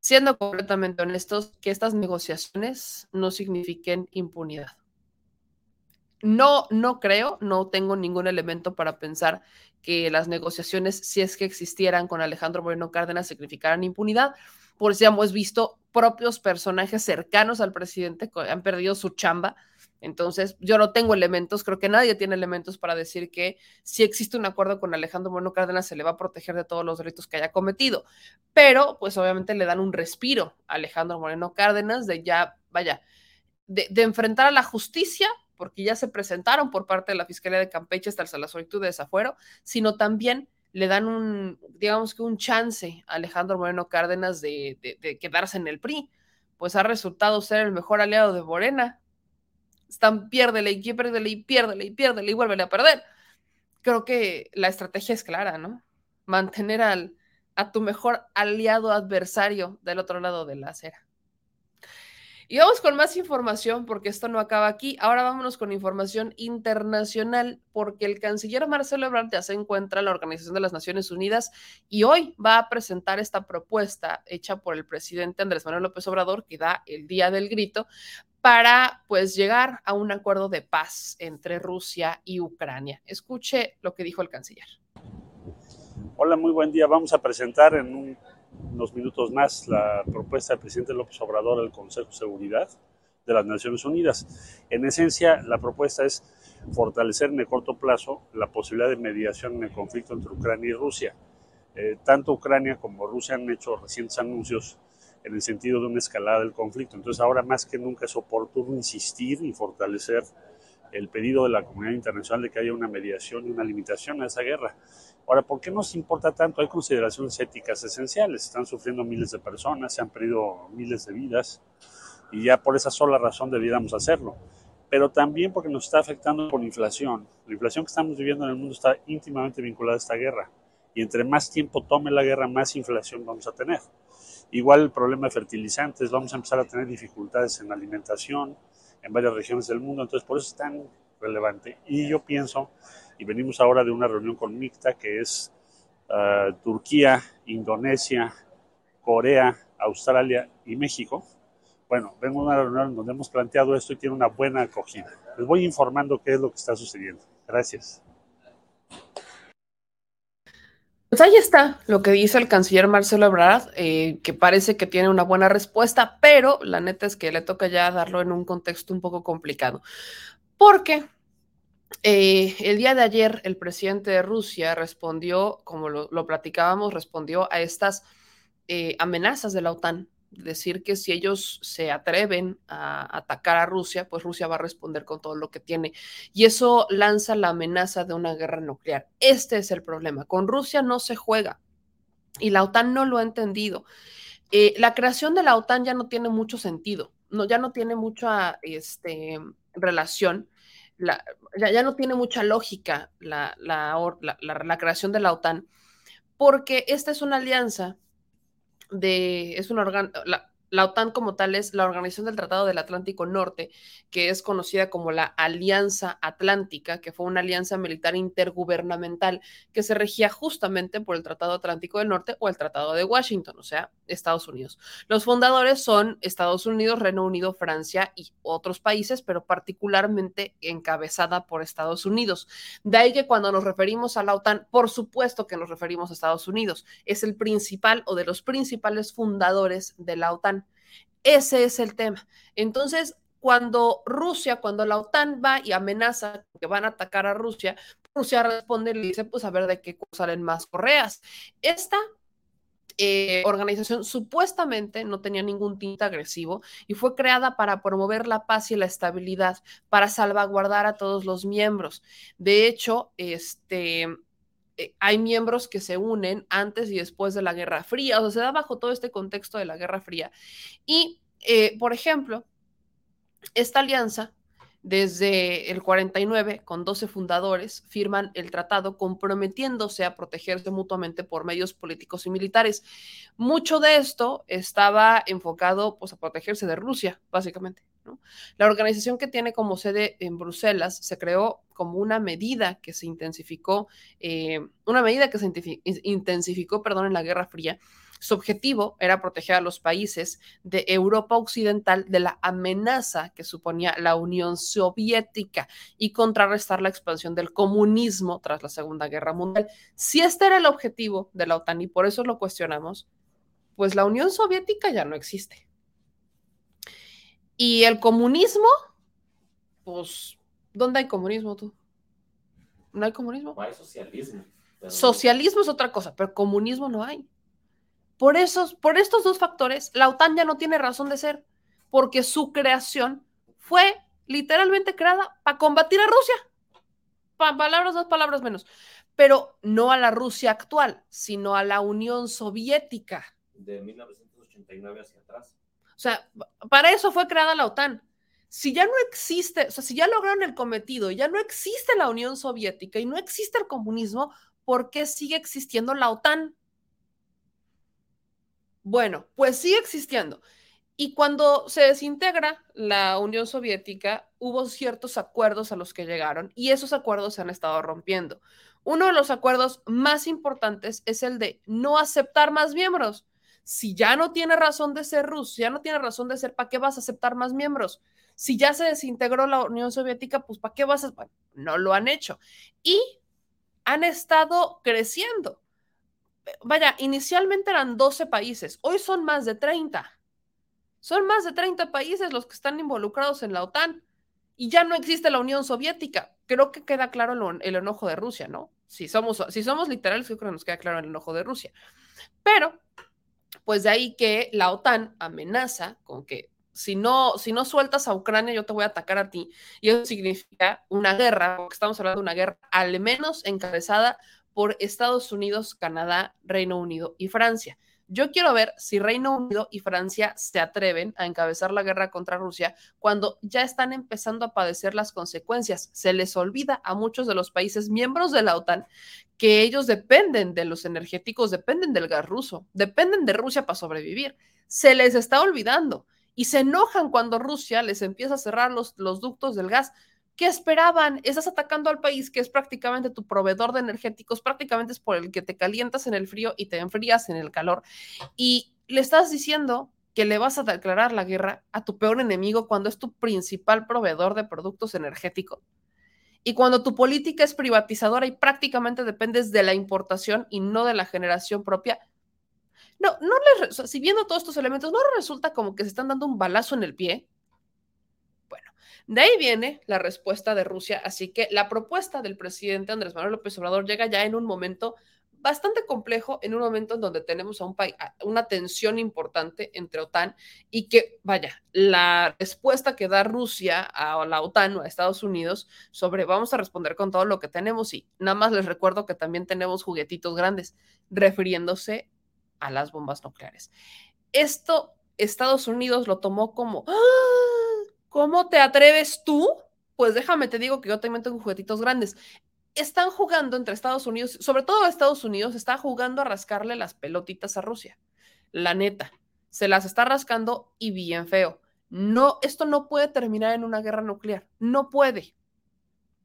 siendo completamente honestos, que estas negociaciones no signifiquen impunidad. No, no creo, no tengo ningún elemento para pensar que las negociaciones, si es que existieran con Alejandro Moreno Cárdenas, significaran impunidad por si hemos visto propios personajes cercanos al presidente que han perdido su chamba. Entonces, yo no tengo elementos, creo que nadie tiene elementos para decir que si existe un acuerdo con Alejandro Moreno Cárdenas se le va a proteger de todos los delitos que haya cometido. Pero, pues obviamente le dan un respiro a Alejandro Moreno Cárdenas de ya, vaya, de, de enfrentar a la justicia porque ya se presentaron por parte de la Fiscalía de Campeche hasta la solicitud de desafuero, sino también le dan un, digamos que un chance a Alejandro Moreno Cárdenas de, quedarse en el PRI, pues ha resultado ser el mejor aliado de Morena. Están piérdele y piérdele y piérdele y piérdele y vuélvele a perder. Creo que la estrategia es clara, ¿no? Mantener al, a tu mejor aliado adversario del otro lado de la acera. Y vamos con más información porque esto no acaba aquí. Ahora vámonos con información internacional porque el canciller Marcelo Ebrard ya se encuentra en la Organización de las Naciones Unidas y hoy va a presentar esta propuesta hecha por el presidente Andrés Manuel López Obrador que da el día del grito para pues llegar a un acuerdo de paz entre Rusia y Ucrania. Escuche lo que dijo el canciller. Hola, muy buen día. Vamos a presentar en un unos minutos más la propuesta del presidente López Obrador al Consejo de Seguridad de las Naciones Unidas. En esencia, la propuesta es fortalecer en el corto plazo la posibilidad de mediación en el conflicto entre Ucrania y Rusia. Eh, tanto Ucrania como Rusia han hecho recientes anuncios en el sentido de una escalada del conflicto. Entonces ahora más que nunca es oportuno insistir y fortalecer el pedido de la comunidad internacional de que haya una mediación y una limitación a esa guerra. Ahora, ¿por qué nos importa tanto? Hay consideraciones éticas esenciales. Están sufriendo miles de personas, se han perdido miles de vidas y ya por esa sola razón debiéramos hacerlo. Pero también porque nos está afectando por inflación. La inflación que estamos viviendo en el mundo está íntimamente vinculada a esta guerra. Y entre más tiempo tome la guerra, más inflación vamos a tener. Igual el problema de fertilizantes, vamos a empezar a tener dificultades en alimentación en varias regiones del mundo, entonces por eso es tan relevante. Y yo pienso, y venimos ahora de una reunión con MICTA, que es uh, Turquía, Indonesia, Corea, Australia y México. Bueno, vengo de una reunión donde hemos planteado esto y tiene una buena acogida. Les voy informando qué es lo que está sucediendo. Gracias. Pues ahí está lo que dice el canciller Marcelo Ebrard, eh, que parece que tiene una buena respuesta, pero la neta es que le toca ya darlo en un contexto un poco complicado. Porque eh, el día de ayer el presidente de Rusia respondió, como lo, platicábamos, respondió a estas eh, amenazas de la OTAN decir que si ellos se atreven a atacar a Rusia, pues Rusia va a responder con todo lo que tiene. Y eso lanza la amenaza de una guerra nuclear. Este es el problema. Con Rusia no se juega y la OTAN no lo ha entendido. Eh, la creación de la OTAN ya no tiene mucho sentido, no, ya no tiene mucha este, relación. La, ya, no tiene mucha lógica la, la creación de la OTAN, porque esta es una alianza de, es una la, la OTAN como tal es la Organización del Tratado del Atlántico Norte, que es conocida como la Alianza Atlántica, que fue una alianza militar intergubernamental que se regía justamente por el Tratado Atlántico del Norte o el Tratado de Washington, o sea, Estados Unidos. Los fundadores son Estados Unidos, Reino Unido, Francia y otros países, pero particularmente encabezada por Estados Unidos. De ahí que cuando nos referimos a la OTAN, por supuesto que nos referimos a Estados Unidos. Es el principal o de los principales fundadores de la OTAN. Ese es el tema. Entonces, cuando Rusia, cuando la OTAN va y amenaza que van a atacar a Rusia, Rusia responde y le dice, pues a ver de qué salen más correas. Esta eh, organización supuestamente no tenía ningún tinte agresivo y fue creada para promover la paz y la estabilidad, para salvaguardar a todos los miembros. De hecho, este, hay miembros que se unen antes y después de la Guerra Fría, o sea, se da bajo todo este contexto de la Guerra Fría. Y, eh, por ejemplo, esta alianza, desde el 49, con 12 fundadores, firman el tratado comprometiéndose a protegerse mutuamente por medios políticos y militares. Mucho de esto estaba enfocado pues, a protegerse de Rusia, básicamente. La organización que tiene como sede en Bruselas se creó como una medida que se intensificó, eh, una medida que se intensificó, perdón, en la Guerra Fría. Su objetivo era proteger a los países de Europa Occidental de la amenaza que suponía la Unión Soviética y contrarrestar la expansión del comunismo tras la Segunda Guerra Mundial. Si este era el objetivo de la OTAN y por eso lo cuestionamos, pues la Unión Soviética ya no existe. Y el comunismo, pues, ¿dónde hay comunismo tú? ¿No hay comunismo? No hay socialismo. Socialismo es otra cosa, pero comunismo no hay. Por, esos, por estos dos factores, la OTAN ya no tiene razón de ser, porque su creación fue literalmente creada para combatir a Rusia. Pa palabras dos palabras menos. Pero no a la Rusia actual, sino a la Unión Soviética. De 1989 hacia atrás. O sea, para eso fue creada la OTAN. Si ya no existe, o sea, si ya lograron el cometido, ya no existe la Unión Soviética y no existe el comunismo, ¿por qué sigue existiendo la OTAN? Bueno, pues sigue existiendo. Y cuando se desintegra la Unión Soviética, hubo ciertos acuerdos a los que llegaron y esos acuerdos se han estado rompiendo. Uno de los acuerdos más importantes es el de no aceptar más miembros si ya no tiene razón de ser Rusia, ya no tiene razón de ser, ¿para qué vas a aceptar más miembros? Si ya se desintegró la Unión Soviética, pues ¿para qué vas a...? Bueno, no lo han hecho. Y han estado creciendo. Vaya, inicialmente eran 12 países, hoy son más de 30. Son más de 30 países los que están involucrados en la OTAN y ya no existe la Unión Soviética. Creo que queda claro el, enojo de Rusia, ¿no? Si somos, si somos literales, creo que nos queda claro el enojo de Rusia. Pero, pues de ahí que la OTAN amenaza con que si no, si no sueltas a Ucrania, yo te voy a atacar a ti. Y eso significa una guerra, porque estamos hablando de una guerra al menos encabezada por Estados Unidos, Canadá, Reino Unido y Francia. Yo quiero ver si Reino Unido y Francia se atreven a encabezar la guerra contra Rusia cuando ya están empezando a padecer las consecuencias. Se les olvida a muchos de los países miembros de la OTAN que ellos dependen de los energéticos, dependen del gas ruso, dependen de Rusia para sobrevivir. Se les está olvidando y se enojan cuando Rusia les empieza a cerrar los, los ductos del gas. ¿Qué esperaban? Estás atacando al país que es prácticamente tu proveedor de energéticos, prácticamente es por el que te calientas en el frío y te enfrías en el calor. Y le estás diciendo que le vas a declarar la guerra a tu peor enemigo cuando es tu principal proveedor de productos energéticos. Y cuando tu política es privatizadora y prácticamente dependes de la importación y no de la generación propia, no, no les, si viendo todos estos elementos, no resulta como que se están dando un balazo en el pie. Bueno, de ahí viene la respuesta de Rusia, así que la propuesta del presidente Andrés Manuel López Obrador llega ya en un momento bastante complejo, en un momento en donde tenemos a un país, una tensión importante entre OTAN y que, vaya, la respuesta que da Rusia a la OTAN o a Estados Unidos sobre vamos a responder con todo lo que tenemos y nada más les recuerdo que también tenemos juguetitos grandes, refiriéndose a las bombas nucleares. Esto Estados Unidos lo tomó como, ¡Ah! ¿cómo te atreves tú? Pues déjame te digo que yo también tengo juguetitos grandes. Están jugando entre Estados Unidos, sobre todo Estados Unidos, está jugando a rascarle las pelotitas a Rusia. La neta, se las está rascando y bien feo. No, esto no puede terminar en una guerra nuclear. No puede.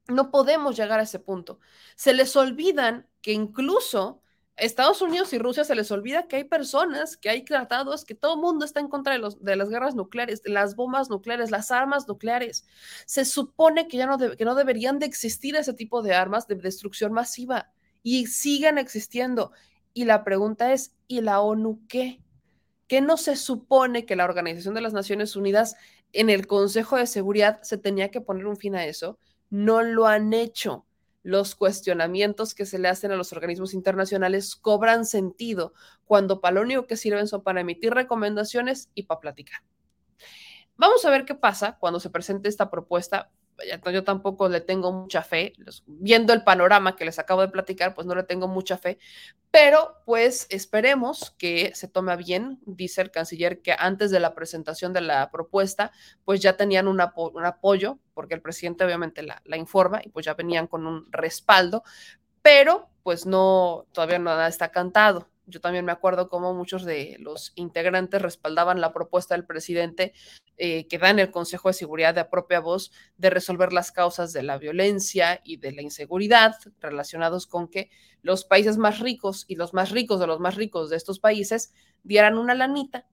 No podemos llegar a ese punto. Se les olvidan que incluso Estados Unidos y Rusia se les olvida que hay personas, que hay tratados, que todo el mundo está en contra de, los, de las guerras nucleares, de las bombas nucleares, las armas nucleares. Se supone que ya no, que no deberían de existir ese tipo de armas de destrucción masiva y siguen existiendo. Y la pregunta es, ¿y la ONU qué? ¿Qué no se supone que la Organización de las Naciones Unidas en el Consejo de Seguridad se tenía que poner un fin a eso? No lo han hecho los cuestionamientos que se le hacen a los organismos internacionales cobran sentido cuando para lo único que sirven son para emitir recomendaciones y para platicar. Vamos a ver qué pasa cuando se presente esta propuesta yo tampoco le tengo mucha fe, viendo el panorama que les acabo de platicar, pues no le tengo mucha fe, pero pues esperemos que se tome bien, dice el canciller que antes de la presentación de la propuesta, pues ya tenían un, apoyo, porque el presidente obviamente la, la informa y pues ya venían con un respaldo, pero pues no, todavía nada está cantado. Yo también me acuerdo cómo muchos de los integrantes respaldaban la propuesta del presidente eh, que da en el Consejo de Seguridad de propia voz de resolver las causas de la violencia y de la inseguridad relacionados con que los países más ricos y los más ricos de los más ricos de estos países dieran una lanita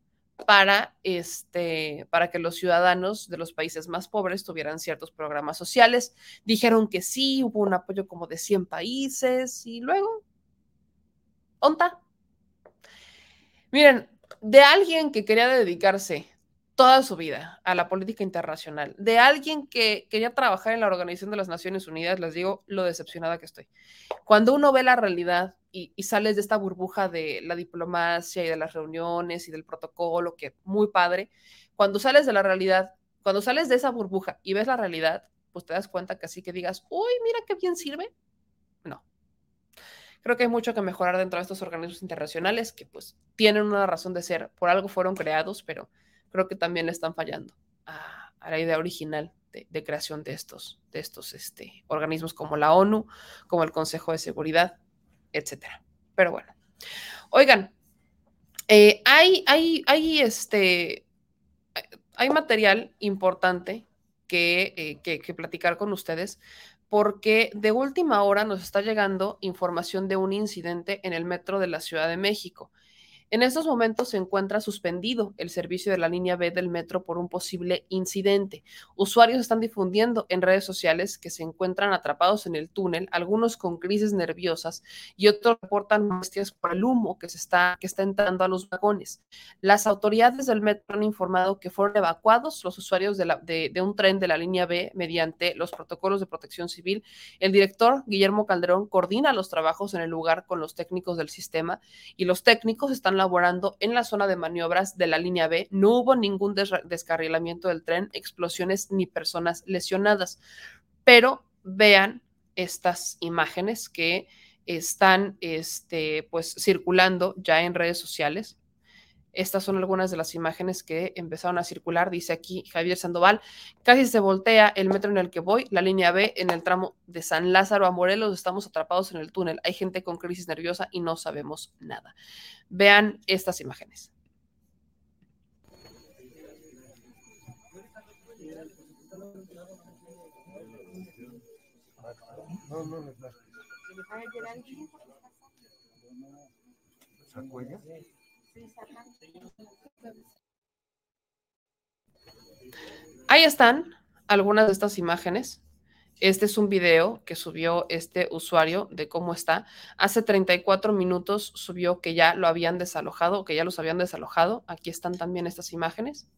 para, este, para que los ciudadanos de los países más pobres tuvieran ciertos programas sociales. Dijeron que sí, hubo un apoyo como de 100 países y luego, ¿onta? Miren, de alguien que quería dedicarse toda su vida a la política internacional, de alguien que quería trabajar en la Organización de las Naciones Unidas, les digo lo decepcionada que estoy. Cuando uno ve la realidad y, sales de esta burbuja de la diplomacia y de las reuniones y del protocolo, que muy padre, cuando sales de la realidad, cuando sales de esa burbuja y ves la realidad, pues te das cuenta que así que digas, uy, mira qué bien sirve. Creo que hay mucho que mejorar dentro de estos organismos internacionales que pues tienen una razón de ser, por algo fueron creados, pero creo que también están fallando a, la idea original de, creación de estos, de estos este, organismos como la ONU, como el Consejo de Seguridad, etcétera. Pero bueno, oigan, eh, hay, hay, hay, este, hay material importante que, eh, que, platicar con ustedes porque de última hora nos está llegando información de un incidente en el metro de la Ciudad de México. En estos momentos se encuentra suspendido el servicio de la línea B del metro por un posible incidente. Usuarios están difundiendo en redes sociales que se encuentran atrapados en el túnel, algunos con crisis nerviosas y otros reportan molestias por el humo que, se está, que está entrando a los vagones. Las autoridades del metro han informado que fueron evacuados los usuarios de, de un tren de la línea B mediante los protocolos de protección civil. El director Guillermo Calderón coordina los trabajos en el lugar con los técnicos del sistema y los técnicos están laborando en la zona de maniobras de la línea B. No hubo ningún des descarrilamiento del tren, explosiones ni personas lesionadas. Pero vean estas imágenes que están este, pues, circulando ya en redes sociales. Estas son algunas de las imágenes que empezaron a circular. Dice aquí Javier Sandoval, casi se voltea el metro en el que voy, la línea B en el tramo de San Lázaro a Morelos, estamos atrapados en el túnel. Hay gente con crisis nerviosa y no sabemos nada. Vean estas imágenes. Ahí están algunas de estas imágenes. Este es un video que subió este usuario de cómo está. Hace 34 minutos subió que ya lo habían desalojado, que ya los habían desalojado. Aquí están también estas imágenes.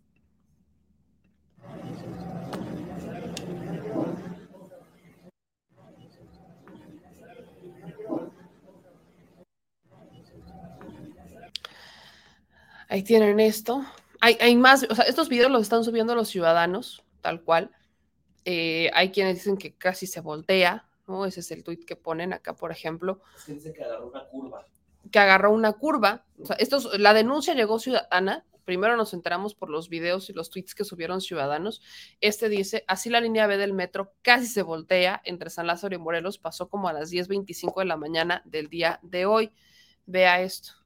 Ahí tienen esto. Hay, hay, más, o sea, estos videos los están subiendo los ciudadanos, tal cual. Eh, hay quienes dicen que casi se voltea, ¿no? Ese es el tuit que ponen acá, por ejemplo. Es que dice que agarró una curva. Que agarró una curva. O sea, esto es, la denuncia llegó ciudadana. Primero nos enteramos por los videos y los tweets que subieron ciudadanos. Este dice, así la línea B del metro casi se voltea entre San Lázaro y Morelos. Pasó como a las 10.25 de la mañana del día de hoy. Vea esto.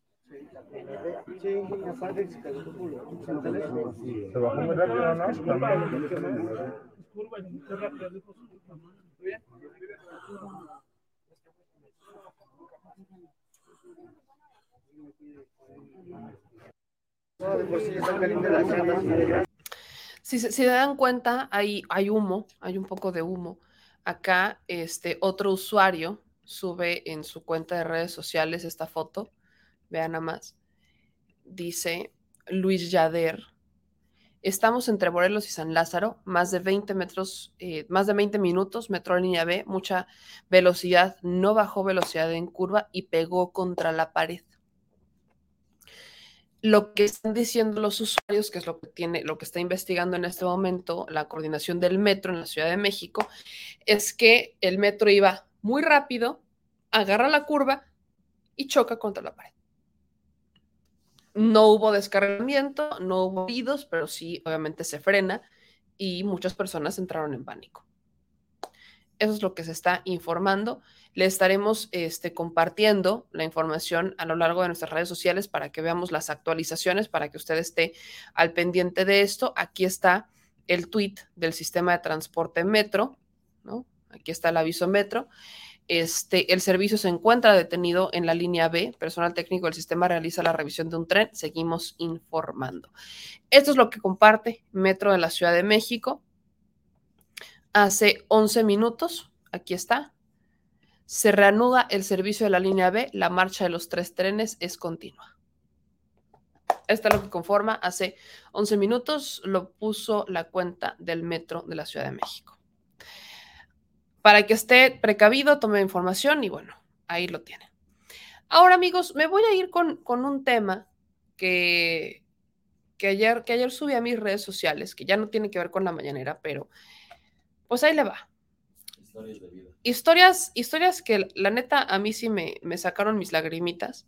rápido, ¿no? Si se si dan cuenta, hay, hay humo, hay un poco de humo. Acá, este otro usuario sube en su cuenta de redes sociales esta foto. Vean nada más. Dice Luis Yader. Estamos entre Morelos y San Lázaro, más de 20 metros, eh, más de 20 minutos, metro línea B, mucha velocidad, no bajó velocidad en curva y pegó contra la pared lo que están diciendo los usuarios, que es lo que tiene, lo que está investigando en este momento la coordinación del metro en la Ciudad de México, es que el metro iba muy rápido, agarra la curva y choca contra la pared. No hubo descargamiento, no hubo heridos, pero sí, obviamente se frena y muchas personas entraron en pánico. Eso es lo que se está informando. Le estaremos este, compartiendo la información a lo largo de nuestras redes sociales para que veamos las actualizaciones, para que usted esté al pendiente de esto. Aquí está el tweet del sistema de transporte metro, ¿no? Aquí está el aviso metro. Este, el servicio se encuentra detenido en la línea B. Personal técnico del sistema realiza la revisión de un tren. Seguimos informando. Esto es lo que comparte Metro de la Ciudad de México hace 11 minutos, aquí está, se reanuda el servicio de la línea B, la marcha de los tres trenes es continua. Esta es lo que conforma, hace 11 minutos lo puso la cuenta del metro de la Ciudad de México. Para que esté precavido, tome información y bueno, ahí lo tiene. Ahora amigos, me voy a ir con, con un tema que, que, ayer, que ayer subí a mis redes sociales, que ya no tiene que ver con la mañanera, pero pues ahí le va. Historias de vida. Historias, historias que la neta a mí sí me, me sacaron mis lagrimitas.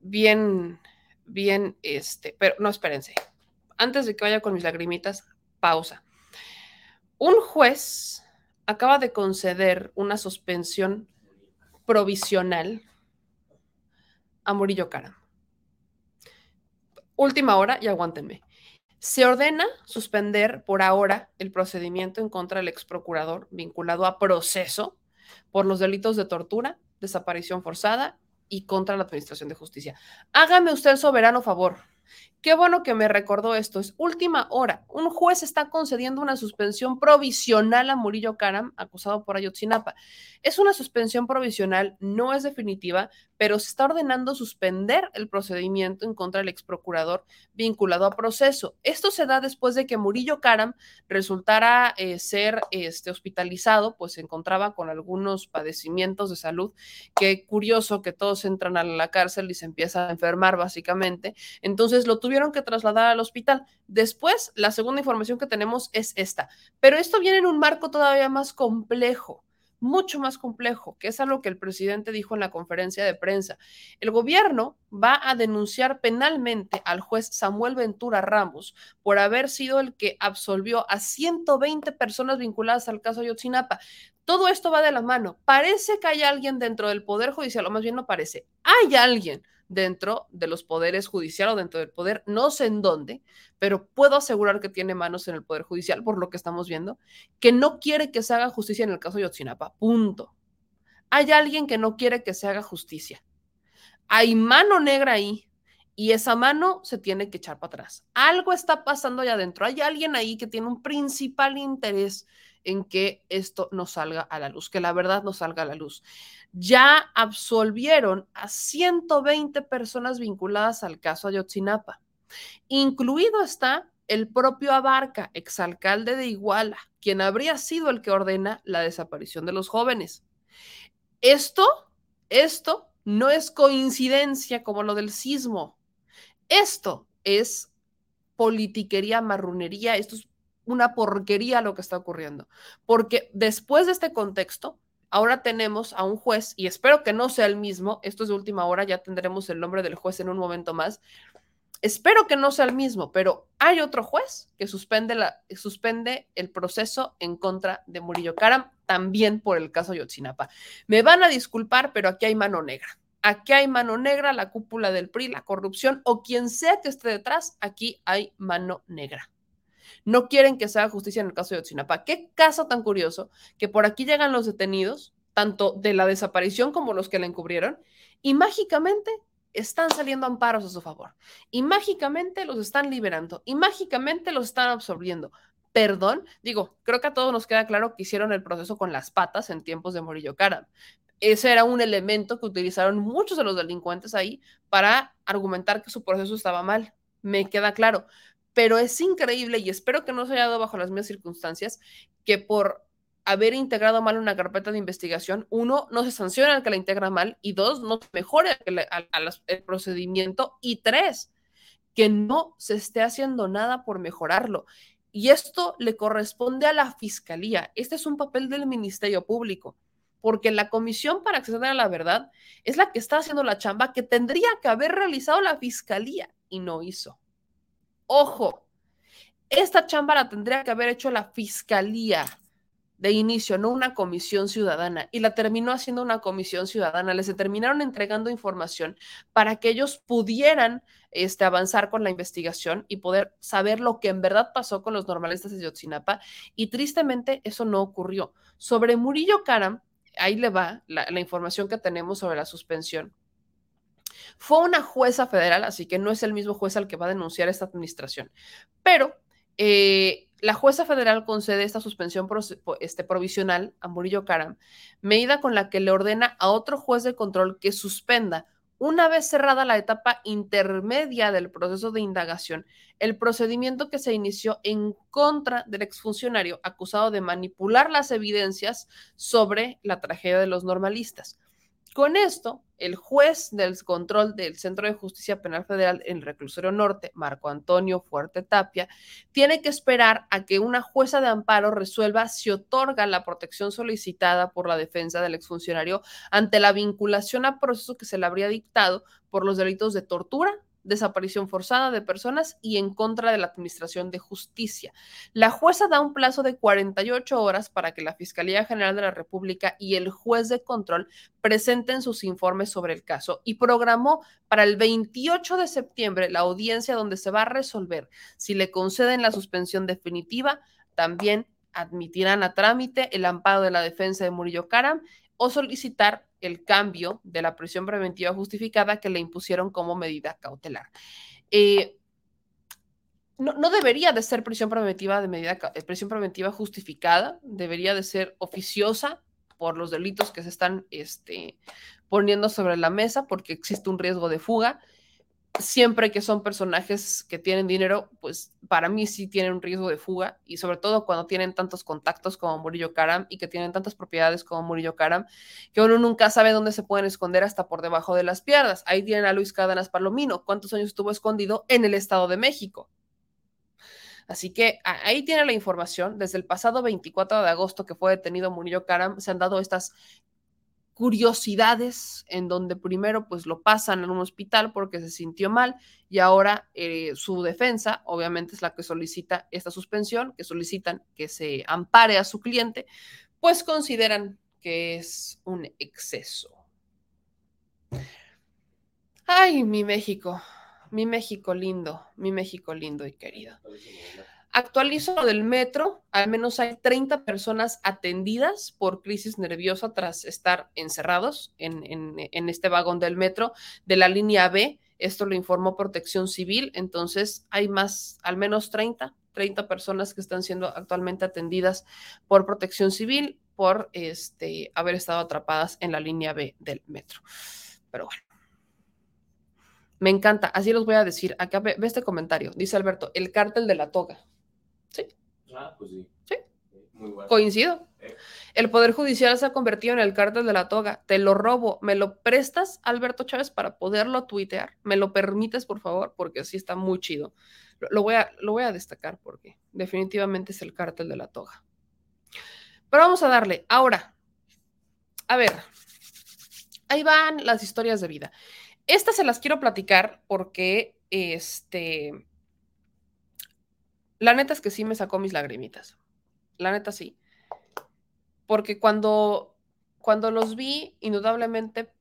Bien, bien, este, pero no, espérense. Antes de que vaya con mis lagrimitas, pausa. Un juez acaba de conceder una suspensión provisional a Murillo Cara. Última hora y aguántenme. Se ordena suspender por ahora el procedimiento en contra del ex procurador vinculado a proceso por los delitos de tortura, desaparición forzada y contra la Administración de Justicia. Hágame usted el soberano favor Qué bueno que me recordó esto. Es última hora. Un juez está concediendo una suspensión provisional a Murillo Karam, acusado por Ayotzinapa. Es una suspensión provisional, no es definitiva, pero se está ordenando suspender el procedimiento en contra del ex procurador vinculado a proceso. Esto se da después de que Murillo Karam resultara eh, ser este, hospitalizado, pues se encontraba con algunos padecimientos de salud. Qué curioso que todos entran a la cárcel y se empieza a enfermar, básicamente. Entonces lo tuvieron que trasladar al hospital. Después, la segunda información que tenemos es esta. Pero esto viene en un marco todavía más complejo mucho más complejo, que es algo que el presidente dijo en la conferencia de prensa. El gobierno va a denunciar penalmente al juez Samuel Ventura Ramos por haber sido el que absolvió a 120 personas vinculadas al caso Ayotzinapa. Todo esto va de la mano. Parece que hay alguien dentro del Poder Judicial, o más bien no parece, hay alguien dentro de los poderes judicial o dentro del poder, no sé en dónde, pero puedo asegurar que tiene manos en el poder judicial, por lo que estamos viendo, que no quiere que se haga justicia en el caso de Yotzinapa, punto. Hay alguien que no quiere que se haga justicia. Hay mano negra ahí y esa mano se tiene que echar para atrás. Algo está pasando allá adentro. Hay alguien ahí que tiene un principal interés en que esto no salga a la luz, que la verdad no salga a la luz ya absolvieron a 120 personas vinculadas al caso Ayotzinapa. Incluido está el propio Abarca, exalcalde de Iguala, quien habría sido el que ordena la desaparición de los jóvenes. Esto, esto no es coincidencia como lo del sismo. Esto es politiquería, marrunería, esto es una porquería lo que está ocurriendo. Porque después de este contexto, Ahora tenemos a un juez, y espero que no sea el mismo, esto es de última hora, ya tendremos el nombre del juez en un momento más. Espero que no sea el mismo, pero hay otro juez que suspende, la, suspende el proceso en contra de Murillo Karam, también por el caso Yotzinapa. Me van a disculpar, pero aquí hay mano negra. Aquí hay mano negra, la cúpula del PRI, la corrupción o quien sea que esté detrás, aquí hay mano negra no quieren que se haga justicia en el caso de Otsinapa. Qué caso tan curioso que por aquí llegan los detenidos, tanto de la desaparición como los que la encubrieron, y mágicamente están saliendo amparos a su favor. Y mágicamente los están liberando. Y mágicamente los están absorbiendo. Perdón, digo, creo que a todos nos queda claro que hicieron el proceso con las patas en tiempos de Morillo Karam. Ese era un elemento que utilizaron muchos de los delincuentes ahí para argumentar que su proceso estaba mal. Me queda claro pero es increíble y espero que no se haya dado bajo las mismas circunstancias que por haber integrado mal una carpeta de investigación, uno, no se sanciona al que la integra mal y dos, no se mejora el procedimiento y tres, que no se esté haciendo nada por mejorarlo. Y esto le corresponde a la fiscalía. Este es un papel del Ministerio Público, porque la comisión para acceder a la verdad es la que está haciendo la chamba que tendría que haber realizado la fiscalía y no hizo. Ojo, esta chamba la tendría que haber hecho la fiscalía de inicio, no una comisión ciudadana, y la terminó haciendo una comisión ciudadana. Les terminaron entregando información para que ellos pudieran este, avanzar con la investigación y poder saber lo que en verdad pasó con los normalistas de Yotzinapa, y tristemente eso no ocurrió. Sobre Murillo Karam, ahí le va la información que tenemos sobre la suspensión. Fue una jueza federal, así que no es el mismo juez al que va a denunciar esta administración, pero eh, la jueza federal concede esta suspensión este, provisional a Murillo Karam, medida con la que le ordena a otro juez de control que suspenda, una vez cerrada la etapa intermedia del proceso de indagación, el procedimiento que se inició en contra del exfuncionario acusado de manipular las evidencias sobre la tragedia de los normalistas. Con esto, el juez del control del Centro de Justicia Penal Federal en el Reclusorio Norte, Marco Antonio Fuerte Tapia, tiene que esperar a que una jueza de amparo resuelva si otorga la protección solicitada por la defensa del exfuncionario ante la vinculación a proceso que se le habría dictado por los delitos de tortura, desaparición forzada de personas y en contra de la Administración de Justicia. La jueza da un plazo de 48 horas para que la Fiscalía General de la República y el juez de control presenten sus informes sobre el caso y programó para el 28 de septiembre la audiencia donde se va a resolver si le conceden la suspensión definitiva, también admitirán a trámite el amparo de la defensa de Murillo Karam o solicitar el cambio de la prisión preventiva justificada que le impusieron como medida cautelar. Eh, no, debería de ser prisión preventiva de medida eh, prisión preventiva justificada, debería de ser oficiosa por los delitos que se están este, poniendo sobre la mesa porque existe un riesgo de fuga siempre que son personajes que tienen dinero, pues para mí sí tienen un riesgo de fuga y sobre todo cuando tienen tantos contactos como Murillo Karam y que tienen tantas propiedades como Murillo Karam, que uno nunca sabe dónde se pueden esconder hasta por debajo de las piedras. Ahí tienen a Luis Cádenas Palomino. ¿Cuántos años estuvo escondido en el Estado de México? Así que ahí tiene la información. Desde el pasado 24 de agosto que fue detenido Murillo Karam, se han dado estas curiosidades en donde primero pues lo pasan en un hospital porque se sintió mal y ahora eh, su defensa obviamente es la que solicita esta suspensión, que solicitan que se ampare a su cliente, pues consideran que es un exceso. Ay, mi México, mi México lindo, mi México lindo y querido. Actualizo lo del metro, al menos hay 30 personas atendidas por crisis nerviosa tras estar encerrados en, este vagón del metro de la línea B. Esto lo informó Protección Civil, entonces hay más, al menos 30, 30 personas que están siendo actualmente atendidas por Protección Civil por este, haber estado atrapadas en la línea B del metro. Pero bueno. Me encanta, así los voy a decir. Acá ve este comentario, dice Alberto, el cártel de la toga. Ah, pues sí. Sí. Coincido. Eh. El Poder Judicial se ha convertido en el cártel de la toga. Te lo robo. ¿Me lo prestas, Alberto Chávez, para poderlo tuitear? ¿Me lo permites, por favor? Porque sí está muy chido. Lo, voy, a, lo voy a destacar porque definitivamente es el cártel de la toga. Pero vamos a darle. Ahora, a ver, ahí van las historias de vida. Estas se las quiero platicar porque, este, la neta es que sí me sacó mis lagrimitas. La neta sí. Porque cuando, cuando los vi, indudablemente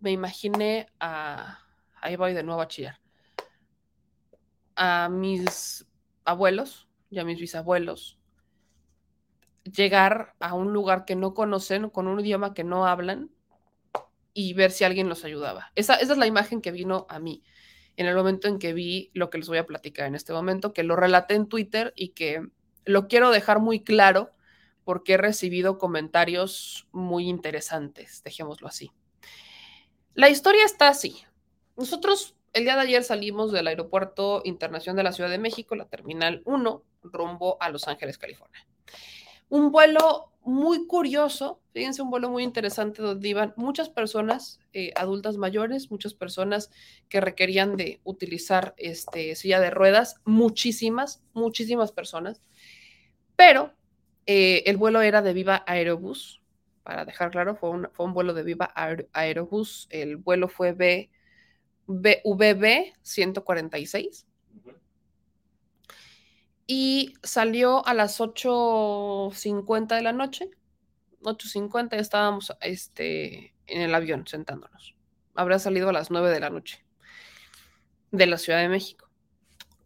me imaginé a. Ahí voy de nuevo a chillar. A mis abuelos y a mis bisabuelos. Llegar a un lugar que no conocen, con un idioma que no hablan, y ver si alguien los ayudaba. Esa, esa es la imagen que vino a mí en el momento en que vi lo que les voy a platicar en este momento, que lo relaté en Twitter y que lo quiero dejar muy claro porque he recibido comentarios muy interesantes, dejémoslo así. La historia está así. Nosotros el día de ayer salimos del Aeropuerto Internacional de la Ciudad de México, la Terminal 1, rumbo a Los Ángeles, California. Un vuelo muy curioso, fíjense, un vuelo muy interesante donde iban muchas personas eh, adultas mayores, muchas personas que requerían de utilizar este, silla de ruedas, muchísimas, muchísimas personas, pero eh, el vuelo era de Viva Aerobús, para dejar claro, fue un, fue un vuelo de Viva Aerobús, el vuelo fue B, BVB 146 y salió a las 8.50 de la noche. 8.50 ya estábamos este, en el avión sentándonos. Habrá salido a las 9 de la noche de la Ciudad de México.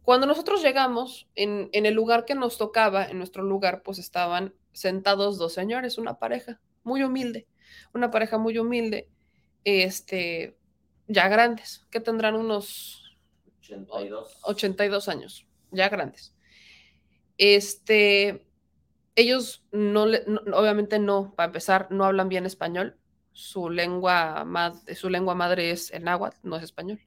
Cuando nosotros llegamos, en, en el lugar que nos tocaba, en nuestro lugar, pues estaban sentados dos señores, una pareja muy humilde, una pareja muy humilde, este, ya grandes, que tendrán unos 82, 82 años, ya grandes. Este, ellos no, obviamente no, para empezar, no hablan bien español. Su lengua, su lengua madre es el náhuatl, no es español.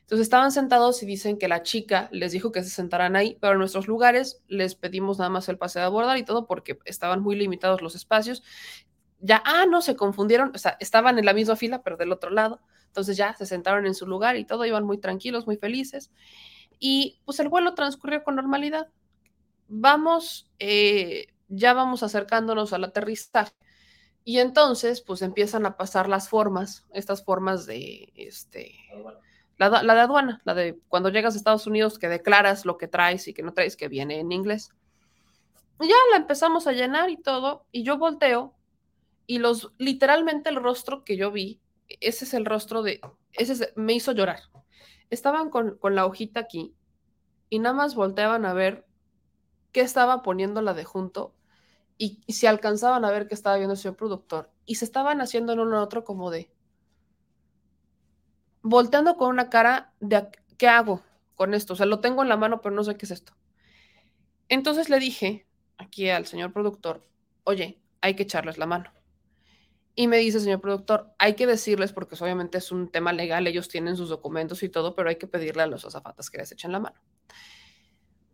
Entonces estaban sentados y dicen que la chica les dijo que se sentaran ahí, pero en nuestros lugares les pedimos nada más el pase de abordar y todo porque estaban muy limitados los espacios. Ya, ah, no, se confundieron, o sea, estaban en la misma fila, pero del otro lado. Entonces ya se sentaron en su lugar y todo, iban muy tranquilos, muy felices. Y pues el vuelo transcurrió con normalidad vamos, eh, ya vamos acercándonos al aterrizaje. Y entonces, pues empiezan a pasar las formas, estas formas de, este, la, de aduana, la de cuando llegas a Estados Unidos que declaras lo que traes y que no traes, que viene en inglés. Y ya la empezamos a llenar y todo, y yo volteo y los, literalmente el rostro que yo vi, ese es el rostro de, ese me hizo llorar. Estaban con, con la hojita aquí y nada más volteaban a ver qué estaba poniendo la de junto y, y si alcanzaban a ver qué estaba viendo el señor productor y se estaban haciendo en uno otro como de, volteando con una cara de, ¿qué hago con esto? O sea, lo tengo en la mano, pero no sé qué es esto. Entonces le dije aquí al señor productor, oye, hay que echarles la mano. Y me dice, señor productor, hay que decirles, porque obviamente es un tema legal, ellos tienen sus documentos y todo, pero hay que pedirle a los azafatas que les echen la mano.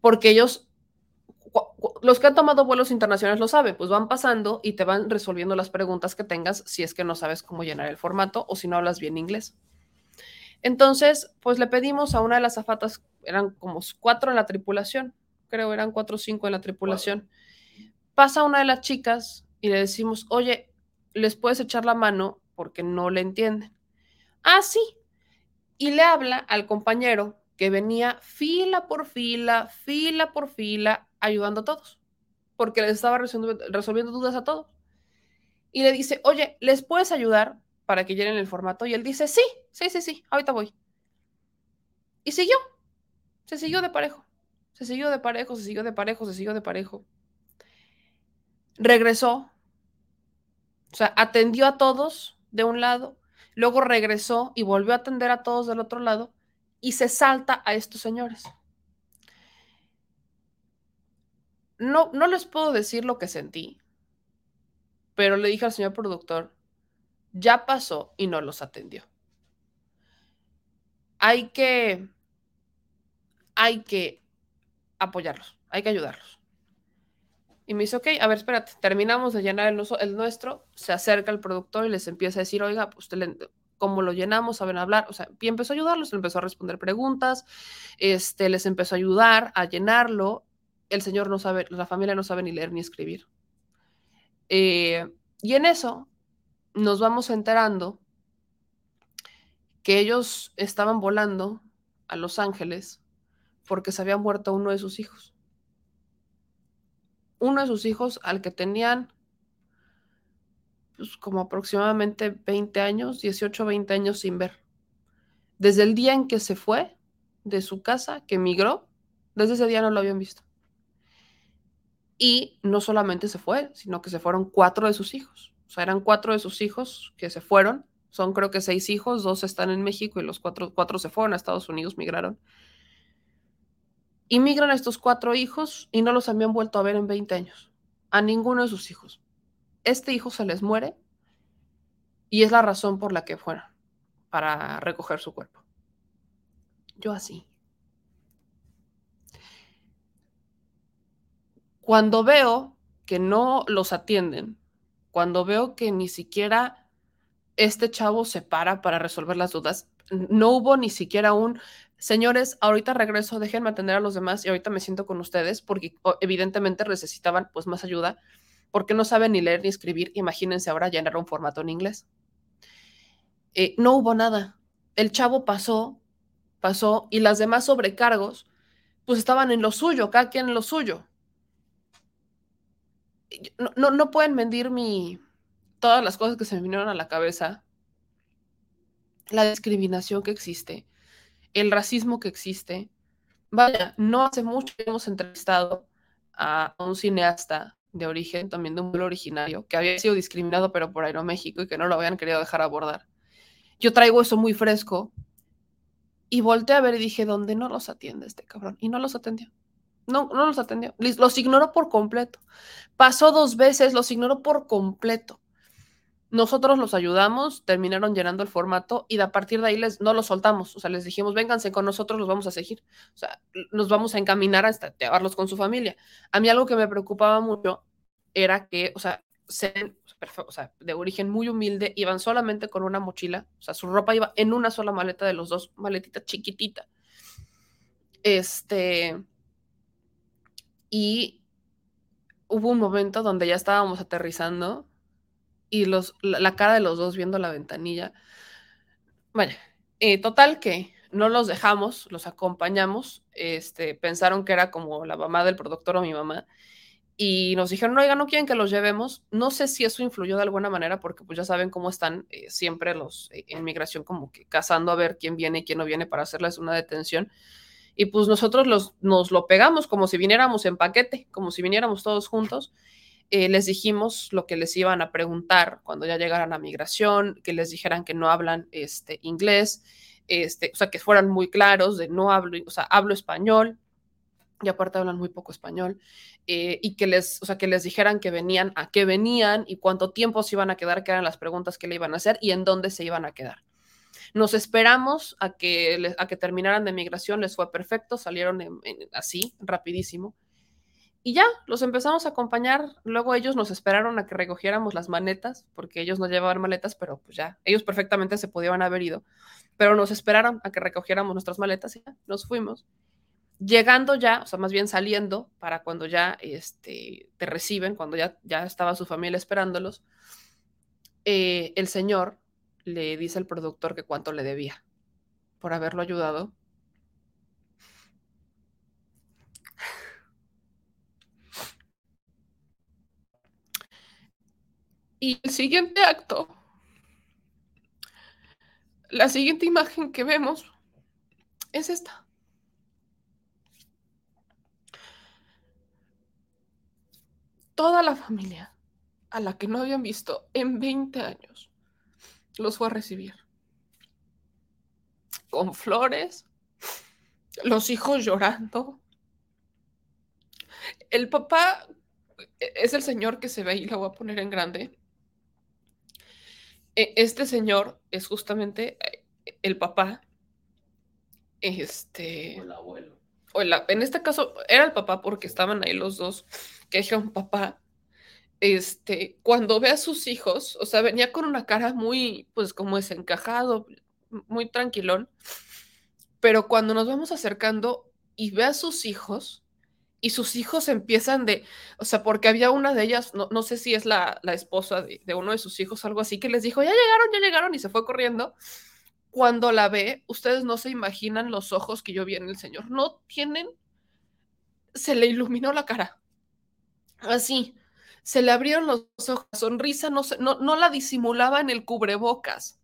Porque ellos los que han tomado vuelos internacionales lo saben, pues van pasando y te van resolviendo las preguntas que tengas si es que no sabes cómo llenar el formato o si no hablas bien inglés. Entonces, pues le pedimos a una de las azafatas, eran como cuatro en la tripulación, creo eran cuatro o cinco en la tripulación. Pasa una de las chicas y le decimos, oye, ¿les puedes echar la mano? Porque no le entienden. Ah, sí. Y le habla al compañero que venía fila por fila, fila por fila, ayudando a todos, porque les estaba resolviendo, dudas a todos. Y le dice, oye, ¿les puedes ayudar para que llenen el formato? Y él dice, sí, sí, sí, sí, ahorita voy. Y siguió, se siguió de parejo, se siguió de parejo, se siguió de parejo, se siguió de parejo. Regresó, o sea, atendió a todos de un lado, luego regresó y volvió a atender a todos del otro lado y se salta a estos señores. No, no les puedo decir lo que sentí, pero le dije al señor productor, ya pasó y no los atendió. Hay que, hay que apoyarlos, hay que ayudarlos. Y me dice, ok, a ver, espérate, terminamos de llenar el, el nuestro, se acerca el productor y les empieza a decir, oiga, pues usted cómo lo llenamos, saben hablar, o sea, y empezó a ayudarlos, empezó a responder preguntas, este, les empezó a ayudar a llenarlo el señor no sabe, la familia no sabe ni leer ni escribir. Eh, y en eso nos vamos enterando que ellos estaban volando a Los Ángeles porque se había muerto uno de sus hijos. Uno de sus hijos al que tenían pues, como aproximadamente 20 años, 18, 20 años sin ver. Desde el día en que se fue de su casa, que emigró, desde ese día no lo habían visto. Y no solamente se fue, sino que se fueron cuatro de sus hijos. O sea, eran cuatro de sus hijos que se fueron. Son creo que seis hijos, dos están en México y los cuatro, cuatro se fueron a Estados Unidos, migraron. Y migran estos cuatro hijos y no los habían vuelto a ver en 20 años. A ninguno de sus hijos. Este hijo se les muere y es la razón por la que fueron, para recoger su cuerpo. Yo así. Cuando veo que no los atienden, cuando veo que ni siquiera este chavo se para para resolver las dudas, no hubo ni siquiera un, señores, ahorita regreso, déjenme atender a los demás y ahorita me siento con ustedes porque evidentemente necesitaban pues más ayuda porque no saben ni leer ni escribir. Imagínense ahora llenar un formato en inglés. Eh, no hubo nada. El chavo pasó, pasó y las demás sobrecargos pues estaban en lo suyo, cada quien en lo suyo no, no, pueden mentir mi, todas las cosas que se me vinieron a la cabeza, la discriminación que existe, el racismo que existe. Vaya, no hace mucho hemos entrevistado a un cineasta de origen, también de un pueblo originario, que había sido discriminado pero por Aeroméxico y que no lo habían querido dejar abordar. Yo traigo eso muy fresco y volteé a ver y dije, ¿dónde no los atiende este cabrón? Y no los atendió. No, no los atendió. Los ignoró por completo. Pasó dos veces, los ignoró por completo. Nosotros los ayudamos, terminaron llenando el formato y a partir de ahí les, no los soltamos. O sea, les dijimos, vénganse con nosotros, los vamos a seguir. O sea, nos vamos a encaminar hasta llevarlos con su familia. A mí algo que me preocupaba mucho era que, o sea, o sea, de origen muy humilde, iban solamente con una mochila. O sea, su ropa iba en una sola maleta de los dos, maletita chiquitita. Este y hubo un momento donde ya estábamos aterrizando y los, la, cara de los dos viendo la ventanilla. Vaya, eh, total que no los dejamos, los acompañamos, este, pensaron que era como la mamá del productor o mi mamá, y nos dijeron, oiga, no quieren que los llevemos. No sé si eso influyó de alguna manera, porque pues ya saben cómo están eh, siempre los eh, en migración, como que cazando a ver quién viene y quién no viene para hacerles una detención. Y pues nosotros los, nos lo pegamos como si viniéramos en paquete, como si viniéramos todos juntos. Eh, les dijimos lo que les iban a preguntar cuando ya llegaran a migración, que les dijeran que no hablan este, inglés, este, o sea, que fueran muy claros de no hablo, o sea, hablo español, y aparte hablan muy poco español, eh, y que les, o sea, que les dijeran que venían, a qué venían y cuánto tiempo se iban a quedar, que eran las preguntas que le iban a hacer y en dónde se iban a quedar. Nos esperamos a que, a que terminaran de migración, les fue perfecto, salieron así, rapidísimo. Y ya, los empezamos a acompañar. Luego ellos nos esperaron a que recogiéramos las maletas, porque ellos no llevaban maletas, pero pues ya, ellos perfectamente se podían haber ido. Pero nos esperaron a que recogiéramos nuestras maletas y ya, nos fuimos llegando ya, o sea, más bien saliendo para cuando ya este, te reciben, cuando ya, ya estaba su familia esperándolos, eh, el señor le dice al productor que cuánto le debía por haberlo ayudado. Y el siguiente acto, la siguiente imagen que vemos es esta. toda la familia a la que no habían visto en 20 años los fue a recibir. Con flores, los hijos llorando. El papá es el señor que se ve y lo voy a poner en grande. E, este señor es justamente eh, el papá. Este. O el abuelo. O en este caso era el papá porque estaban ahí los dos que un papá, este, cuando ve a sus hijos, o sea, venía con una cara muy, pues como desencajado, muy tranquilón, pero cuando nos vamos acercando y ve a sus hijos, y sus hijos empiezan de, o sea, porque había una de ellas, no, no sé si es la, la esposa de, de, uno de sus hijos, algo así, que les dijo, ya llegaron, ya llegaron, y se fue corriendo. Cuando la ve, ustedes no se imaginan los ojos que yo vi en el Señor, no tienen, se le iluminó la cara así, se le abrieron los ojos, la sonrisa no, no, no la disimulaba en el cubrebocas,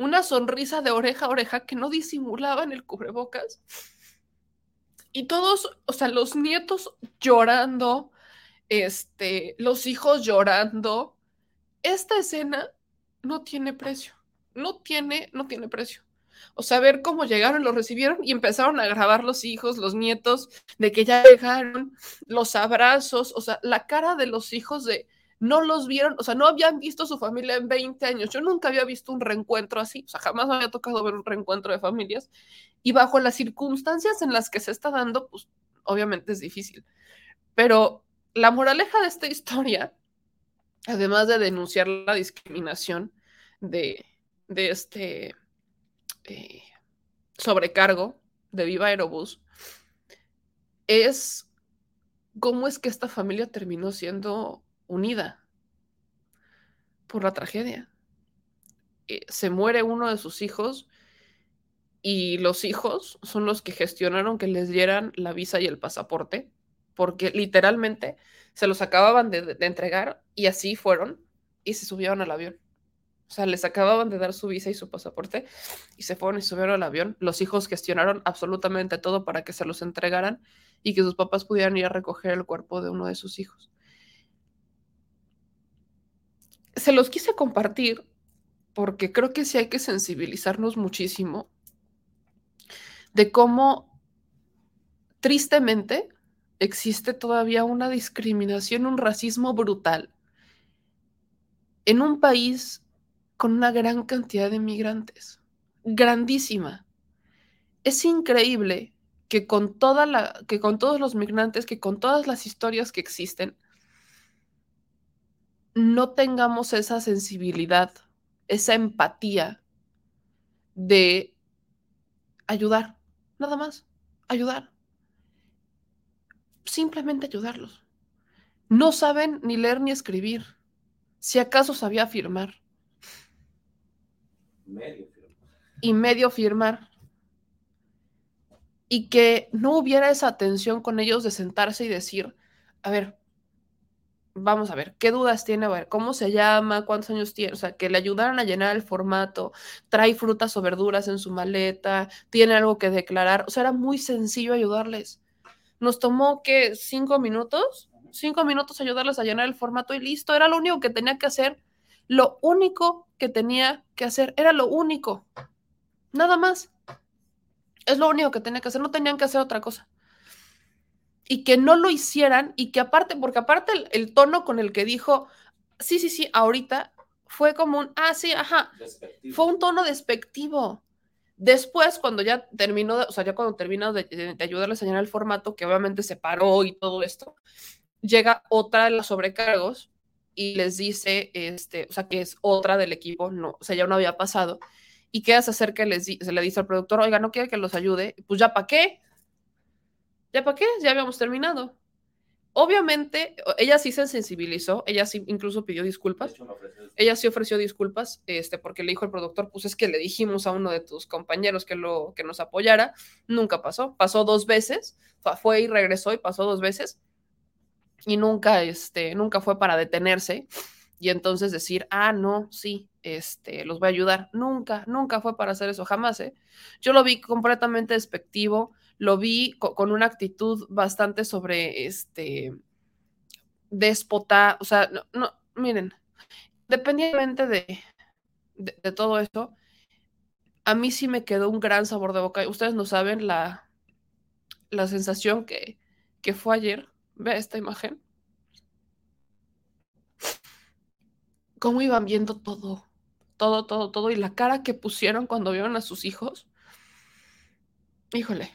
una sonrisa de oreja a oreja que no disimulaba en el cubrebocas. Y todos, o sea, los nietos llorando, este, los hijos llorando. Esta escena no tiene precio, no tiene, no tiene precio. O sea, ver cómo llegaron, los recibieron y empezaron a grabar los hijos, los nietos, de que ya llegaron, los abrazos, o sea, la cara de los hijos de no los vieron, o sea, no habían visto su familia en 20 años. Yo nunca había visto un reencuentro así, o sea, jamás me había tocado ver un reencuentro de familias. Y bajo las circunstancias en las que se está dando, pues obviamente es difícil. Pero la moraleja de esta historia, además de denunciar la discriminación de, de este eh, sobrecargo de Viva Aerobús es cómo es que esta familia terminó siendo unida por la tragedia. Eh, se muere uno de sus hijos y los hijos son los que gestionaron que les dieran la visa y el pasaporte, porque literalmente se los acababan de entregar y así fueron y se subieron al avión. O sea, les acababan de dar su visa y su pasaporte y se fueron y subieron al avión. Los hijos gestionaron absolutamente todo para que se los entregaran y que sus papás pudieran ir a recoger el cuerpo de uno de sus hijos. Se los quise compartir porque creo que sí hay que sensibilizarnos muchísimo de cómo tristemente existe todavía una discriminación, un racismo brutal en un país con una gran cantidad de migrantes, grandísima. Es increíble que con la que con todos los migrantes, que con todas las historias que existen no tengamos esa sensibilidad, esa empatía de ayudar, nada más, ayudar. Simplemente ayudarlos. No saben ni leer ni escribir. Si acaso sabía firmar Medio Y medio firmar. y que no hubiera esa atención con ellos de sentarse y decir, a ver, vamos a ver, ¿qué dudas tiene? A ver, ¿cómo se llama? ¿Cuántos años tiene? O sea, que le ayudaran a llenar el formato, trae frutas o verduras en su maleta, tiene algo que declarar. O sea, era muy sencillo ayudarles. Nos tomó que cinco minutos, cinco minutos ayudarles a llenar el formato y listo. Era lo único que tenía que hacer. Lo único que tenía que hacer era lo único. Nada más. Es lo único que tenía que hacer. No tenían que hacer otra cosa y que no lo hicieran y que aparte, porque aparte el, tono con el que dijo, sí, sí, sí, ahorita fue como un, ah, sí, ajá, fue un tono despectivo. Después, cuando ya terminó, o sea, ya cuando terminó de, de, ayudarle a señalar el formato, que obviamente se paró y todo esto, llega otra de los sobrecargos y les dice, este, o sea, que es otra del equipo, no, o sea, ya no había pasado, y qué hace hacer que les, se le dice al productor, oiga, no quiere que los ayude, pues ya para qué, ¿Ya para qué? Ya habíamos terminado. Obviamente, ella sí se sensibilizó, ella sí incluso pidió disculpas. ella sí ofreció disculpas, este, porque le dijo el productor, pues es que le dijimos a uno de tus compañeros que, lo, que nos apoyara. Nunca pasó. Pasó dos veces, fue y regresó y pasó dos veces. Y nunca, este, nunca fue para detenerse y entonces decir, ah, no, sí, este, los voy a ayudar. Nunca, nunca fue para hacer eso, jamás, ¿eh? Yo lo vi completamente despectivo lo vi con, una actitud bastante sobre este déspota, o sea, no, no miren, dependientemente de, de, todo esto, a mí sí me quedó un gran sabor de boca. Ustedes no saben la, la sensación que, que fue ayer. Ve esta imagen. Cómo iban viendo todo, todo, todo, todo, y la cara que pusieron cuando vieron a sus hijos. Híjole,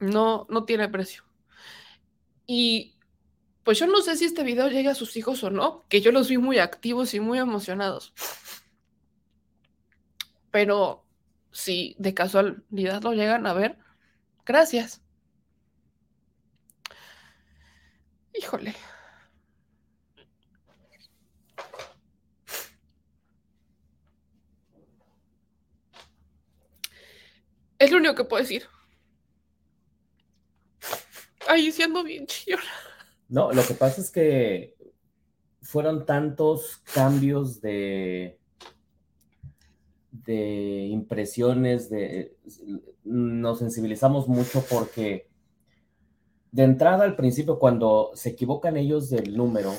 no, no tiene precio. Y pues yo no sé si este video llega a sus hijos o no, que yo los vi muy activos y muy emocionados. Pero si de casualidad lo llegan a ver, gracias. Híjole. Es lo único que puedo decir. Ahí siendo bien chillona. No, lo que pasa es que fueron tantos cambios de, de impresiones, de, nos sensibilizamos mucho porque de entrada al principio, cuando se equivocan ellos del número,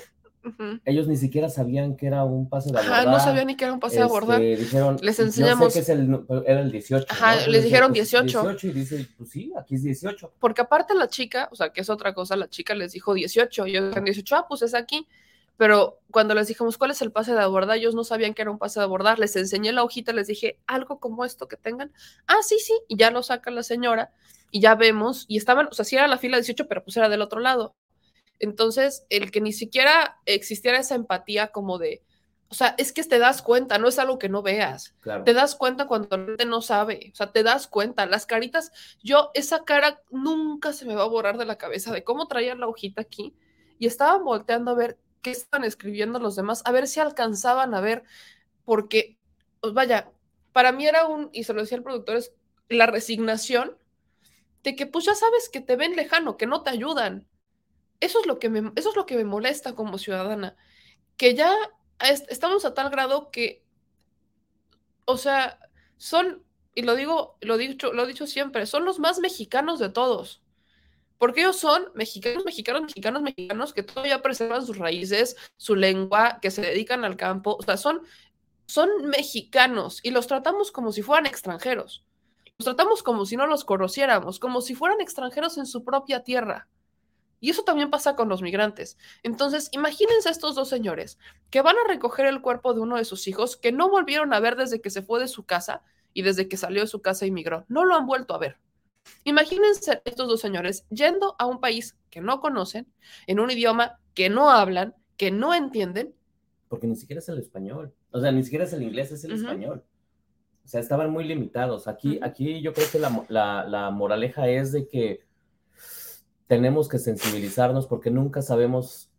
ellos ni siquiera sabían que era un pase de abordar. Ajá, no sabían ni que era un pase de abordar. Este, dijeron, les enseñamos. Yo sé que es el, era el 18. Ajá, les dijeron 18. Pues, 18 y dice, pues sí, aquí es 18. Porque aparte la chica, o sea, que es otra cosa, la chica les dijo 18. Y ellos dijeron 18, ah, pues es aquí. Pero cuando les dijimos cuál es el pase de abordar, ellos no sabían que era un pase de abordar. Les enseñé la hojita, les dije algo como esto que tengan. Ah, sí, sí. Y ya lo saca la señora y ya vemos. Y estaban, o sea, sí era la fila 18, pero pues era del otro lado. Entonces, el que ni siquiera existiera esa empatía como de, o sea, es que te das cuenta, no es algo que no veas. Te das cuenta cuando la gente no sabe, o sea, te das cuenta. Las caritas, yo, esa cara nunca se me va a borrar de la cabeza de cómo traían la hojita aquí y estaban volteando a ver qué estaban escribiendo los demás, a ver si alcanzaban a ver, porque, pues vaya, para mí era un, y se lo decía el productor, es la resignación de que pues ya sabes que te ven lejano, que no te ayudan, eso es lo que me, eso es lo que me molesta como ciudadana, que ya estamos a tal grado que, o sea, son, y lo digo, lo, dicho, lo he dicho siempre, son los más mexicanos de todos. Porque ellos son mexicanos, mexicanos, mexicanos, mexicanos que todavía preservan sus raíces, su lengua, que se dedican al campo. O sea, son, son mexicanos y los tratamos como si fueran extranjeros. Los tratamos como si no los conociéramos, como si fueran extranjeros en su propia tierra. Y eso también pasa con los migrantes. Entonces, imagínense a estos dos señores que van a recoger el cuerpo de uno de sus hijos que no volvieron a ver desde que se fue de su casa y desde que salió de su casa y migró. No lo han vuelto a ver. Imagínense estos dos señores yendo a un país que no conocen, en un idioma que no hablan, que no entienden. Porque ni siquiera es el español. O sea, ni siquiera es el inglés, es el español. O sea, estaban muy limitados. Aquí, aquí yo creo que la moraleja es de que tenemos que sensibilizarnos porque nunca sabemos,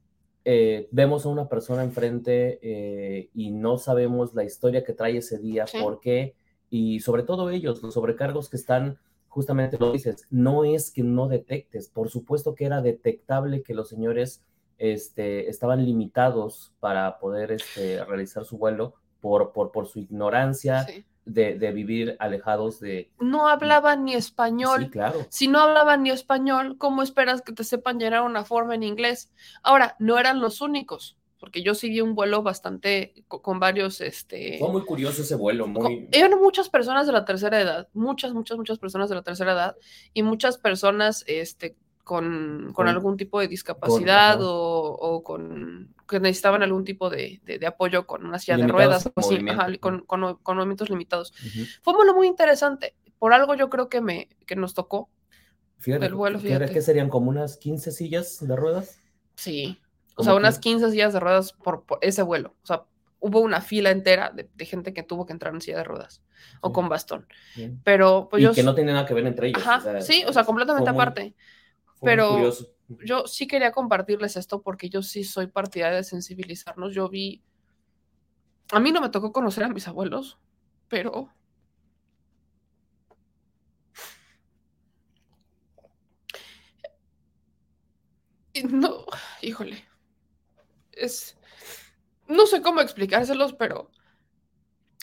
eh, vemos a una persona enfrente eh, y no sabemos la historia que trae ese día, por qué, y sobre todo ellos, los sobrecargos que están justamente lo dices, no es que no detectes, por supuesto que era detectable que los señores este, estaban limitados para poder este, realizar su vuelo por, por, por su ignorancia. De, de, vivir alejados de... No hablaban ni español. Sí, claro. Si no hablaban ni español, ¿cómo esperas que te sepan llenar una forma en inglés? Ahora, no eran los únicos porque yo sí vi un vuelo bastante con, varios, este... Fue muy curioso ese vuelo, muy... Eran muchas personas de la tercera edad, muchas, muchas, muchas personas de la tercera edad y muchas personas, este, con, con, algún tipo de discapacidad o, o, con que necesitaban algún tipo de, de, apoyo con una silla de ruedas, así, con, con, movimientos limitados. Fue un vuelo muy interesante. Por algo yo creo que me que nos tocó fíjate, el vuelo. Fíjate. que serían como unas 15 sillas de ruedas? Sí. O sea, unas 15 sillas de ruedas por, ese vuelo. O sea, hubo una fila entera de, gente que tuvo que entrar en silla de ruedas o con bastón. Pero pues y que no tiene nada que ver entre ellos. sí, o sea, completamente aparte. Pero yo sí quería compartirles esto porque yo sí soy partidaria de sensibilizarnos. Yo vi. A mí no me tocó conocer a mis abuelos, pero. No, híjole es, no sé cómo explicárselos, pero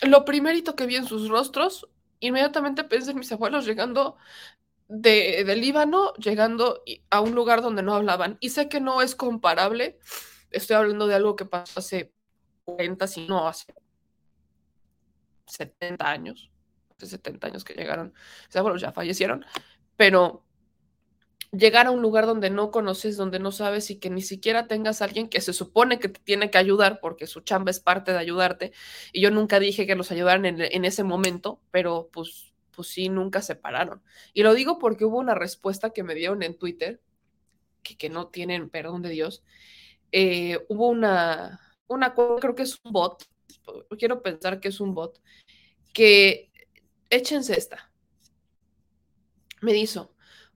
lo primerito que vi en sus rostros, inmediatamente pensé en mis abuelos llegando de, Líbano, llegando a un lugar donde no hablaban. Y sé que no es comparable, estoy hablando de algo que pasó hace 40, si no hace 70 años, hace 70 años que llegaron, mis abuelos ya fallecieron, pero llegar a un lugar donde no conoces, donde no sabes y que ni siquiera tengas alguien que se supone que te tiene que ayudar porque su chamba es parte de ayudarte. Y yo nunca dije que los ayudaran en, ese momento, pero pues, pues sí, nunca se pararon. Y lo digo porque hubo una respuesta que me dieron en Twitter, que, que no tienen perdón de Dios. Eh, hubo una, una, creo que es un bot, quiero pensar que es un bot, que échense esta. Me hizo,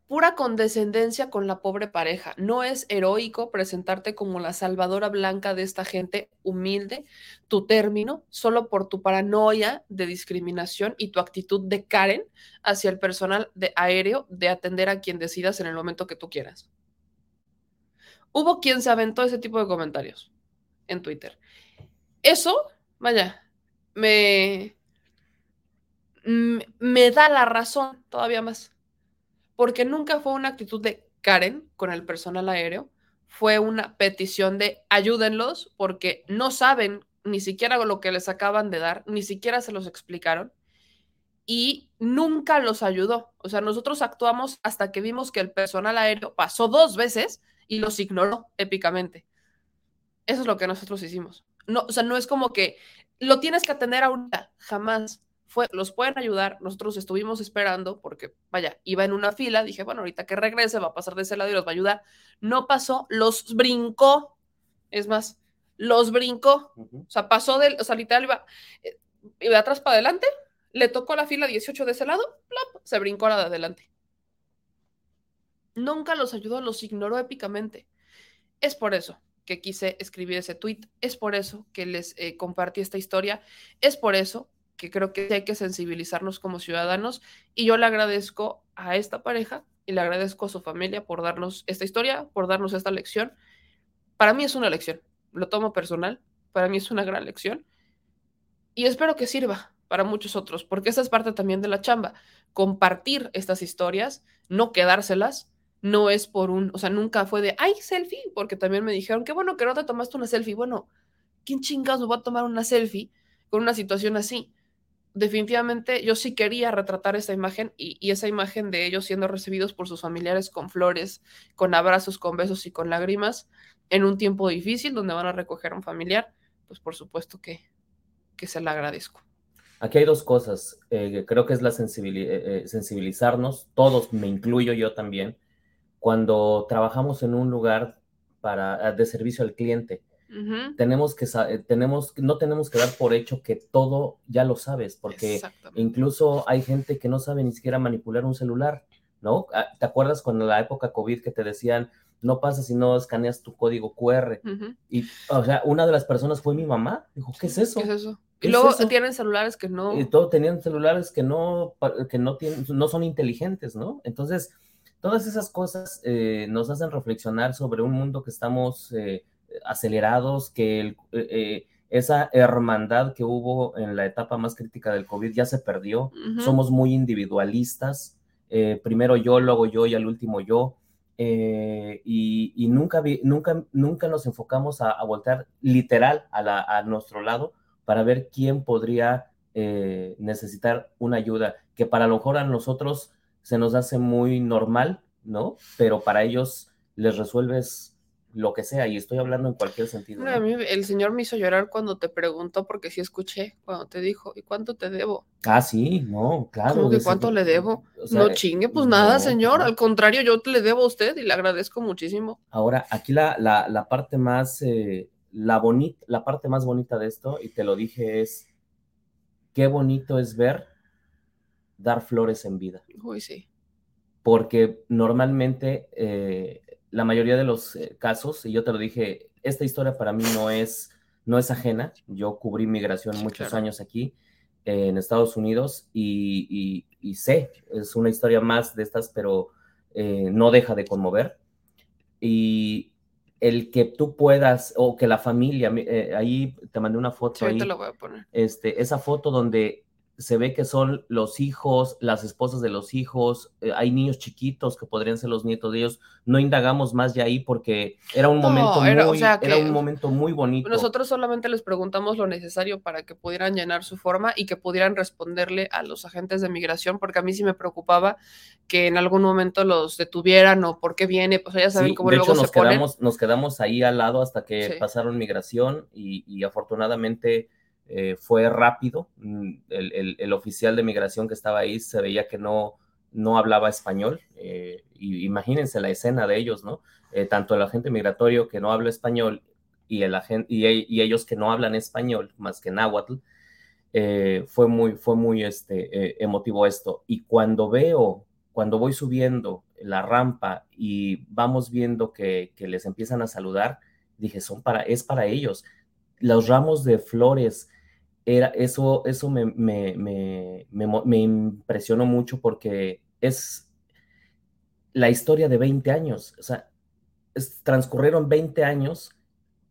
pura condescendencia con la pobre pareja. No es heroico presentarte como la salvadora blanca de esta gente humilde, tu término, solo por tu paranoia de discriminación y tu actitud de Karen hacia el personal de aéreo de atender a quien decidas en el momento que tú quieras. Hubo quien se aventó ese tipo de comentarios en Twitter. Eso, vaya, me, me da la razón todavía más porque nunca fue una actitud de Karen con el personal aéreo, fue una petición de ayúdenlos porque no saben ni siquiera lo que les acaban de dar, ni siquiera se los explicaron y nunca los ayudó. O sea, nosotros actuamos hasta que vimos que el personal aéreo pasó dos veces y los ignoró épicamente. Eso es lo que nosotros hicimos. No, o sea, no es como que lo tienes que atender ahorita, jamás fue, los pueden ayudar. Nosotros estuvimos esperando porque, vaya, iba en una fila. Dije, bueno, ahorita que regrese va a pasar de ese lado y los va a ayudar. No pasó, los brincó. Es más, los brincó. O sea, pasó del, o sea, literal iba, eh, iba de atrás para adelante, le tocó la fila 18 de ese lado, se brincó a la de adelante. Nunca los ayudó, los ignoró épicamente. Es por eso que quise escribir ese tweet, es por eso que les eh, compartí esta historia, es por eso que creo que hay que sensibilizarnos como ciudadanos y yo le agradezco a esta pareja y le agradezco a su familia por darnos esta historia, por darnos esta lección. Para mí es una lección, lo tomo personal, para mí es una gran lección y espero que sirva para muchos otros, porque esa es parte también de la chamba, compartir estas historias, no quedárselas, no es por un, o sea, nunca fue de, ay, selfie, porque también me dijeron, qué bueno que no te tomaste una selfie. Bueno, ¿quién chingados va a tomar una selfie con una situación así? Definitivamente yo sí quería retratar esa imagen y, esa imagen de ellos siendo recibidos por sus familiares con flores, con abrazos, con besos y con lágrimas en un tiempo difícil donde van a recoger a un familiar, pues por supuesto que, que se la agradezco. Aquí hay dos cosas. Eh, creo que es la eh, eh, sensibilizarnos, todos, me incluyo yo también, cuando trabajamos en un lugar para, de servicio al cliente tenemos que eh, tenemos, no tenemos que dar por hecho que todo ya lo sabes, porque incluso hay gente que no sabe ni siquiera manipular un celular, ¿no? Ah, ¿Te acuerdas cuando en la época COVID que te decían, no pasa si no escaneas tu código QR? Y, o sea, una de las personas fue mi mamá, dijo, ¿qué es eso? ¿Qué es eso? Y Es luego eso. tienen celulares que no. Y todos tenían celulares que no, que no, tienen, no son inteligentes, ¿no? Entonces, todas esas cosas eh, nos hacen reflexionar sobre un mundo que estamos eh, acelerados, que el- eh, eh, esa hermandad que hubo en la etapa más crítica del COVID ya se perdió. Somos muy individualistas. eh, primero yo, luego yo y al último yo. eh, y, y nunca, vi- nunca, nunca nos enfocamos a, a voltear literal a, la- a nuestro lado para ver quién podría eh, necesitar una ayuda, que para lo mejor a nosotros se nos hace muy normal, ¿no? Pero para ellos les resuelves lo que sea, y estoy hablando en cualquier sentido. No, ¿no? a mí el señor me hizo llorar cuando te preguntó, porque sí escuché, cuando te dijo, ¿y cuánto te debo? Ah, sí, no, claro. ¿Cómo que cuánto le debo? o sea, no chingue, pues nada, señor. Al contrario, yo te le debo a usted y le agradezco muchísimo. Ahora, aquí la, la, la parte más, eh, la, bonita, la parte más bonita de esto, y te lo dije, es qué bonito es ver dar flores en vida. Uy, sí. porque normalmente eh, la mayoría de los eh, casos, y yo te lo dije, esta historia para mí no es, no es ajena. Yo cubrí migración Sí, muchos claro. años aquí eh, en Estados Unidos y, y- y sé, es una historia más de estas, pero eh, no deja de conmover. Y el que tú puedas, o que la familia, mi- eh, ahí te mandé una foto Sí, ahí, lo voy a poner. este, esa foto donde se ve que son los hijos, las esposas de los hijos, eh, hay niños chiquitos que podrían ser los nietos de ellos. No indagamos más de ahí porque era un No, momento era- o muy, sea, era que un momento muy bonito. Nosotros solamente les preguntamos lo necesario para que pudieran llenar su forma y que pudieran responderle a los agentes de migración, porque a mí sí me preocupaba que en algún momento los detuvieran o por qué viene, pues ya saben Sí, cómo de luego hecho, se nos ponen. quedamos, nos quedamos ahí al lado hasta que Sí. pasaron migración y, y afortunadamente eh, fue rápido. Mm, El, el- oficial de migración que estaba ahí se veía que no, no hablaba español. eh, imagínense la escena de ellos, ¿no? Eh, tanto el agente migratorio que no habla español y, el agente, y, ellos que no hablan español más que náhuatl. fue muy, fue muy este, emotivo esto. Y cuando veo, cuando voy subiendo la rampa y vamos viendo que, que les empiezan a saludar, dije, son para, es para ellos. Los ramos de flores, era, eso, eso me, me, me, me impresionó mucho porque es la historia de 20 años. O sea, es- transcurrieron 20 años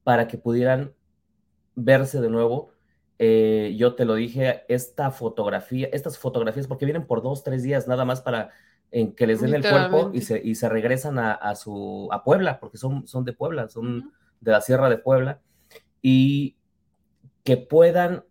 para que pudieran verse de nuevo. Eh, yo te lo dije, esta fotografía, estas fotografías, porque vienen por dos, tres días nada más para en que les den el cuerpo y se, y se regresan a, a su, a Puebla, porque son, son de Puebla, son de la Sierra de Puebla, y que puedan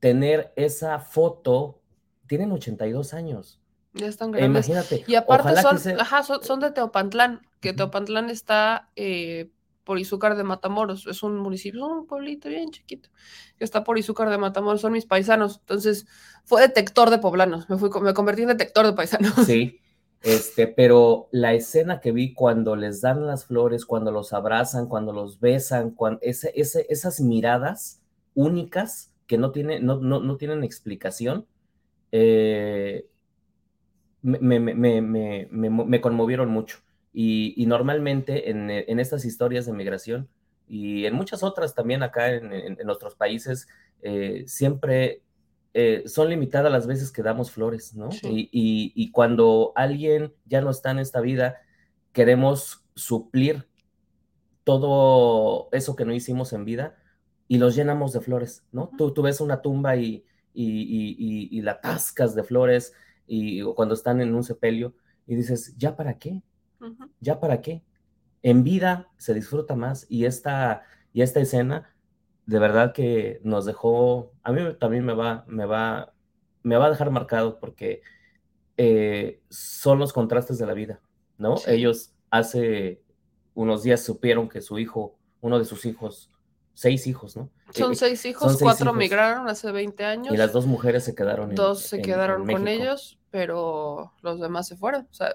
tener esa foto, tienen 82 años. Ya están grandes. Imagínate. Y aparte ojalá que son, se- ajá, son, son de Teopantlán, que Teopantlán está eh, por Izúcar de Matamoros. Es un municipio, es un pueblito bien chiquito, que está por Izúcar de Matamoros, son mis paisanos. Entonces, fue detector de poblanos. Me, fui, me convertí en detector de paisanos. [LAUGHS] Sí, este, pero la escena que vi cuando les dan las flores, cuando los abrazan, cuando los besan, cuando ese, ese- esas miradas únicas que no, tiene, no, no, no tienen explicación, eh, me, conmovieron mucho. Y, y normalmente en, en estas historias de migración y en muchas otras también acá en, en- en nuestros países, eh, siempre eh, son limitadas las veces que damos flores, ¿no? Sí. Y, y- y cuando alguien ya no está en esta vida, queremos suplir todo eso que no hicimos en vida y los llenamos de flores, ¿no? tú, tú ves una tumba y, y, y- y- y la atascas de flores y cuando están en un sepelio y dices, ¿ya para qué? ¿Ya para qué? En vida se disfruta más y esta, y esta escena de verdad que nos dejó, a mí también me va, me va, me va a dejar marcado porque eh, son los contrastes de la vida, ¿no? Sí. Ellos hace unos días supieron que su hijo, uno de sus hijos, seis hijos, ¿no? Son Eh, seis hijos, seis cuatro hijos. migraron hace 20 años. Y las dos mujeres se quedaron en Dos se quedaron en con ellos, pero los demás se fueron. O sea,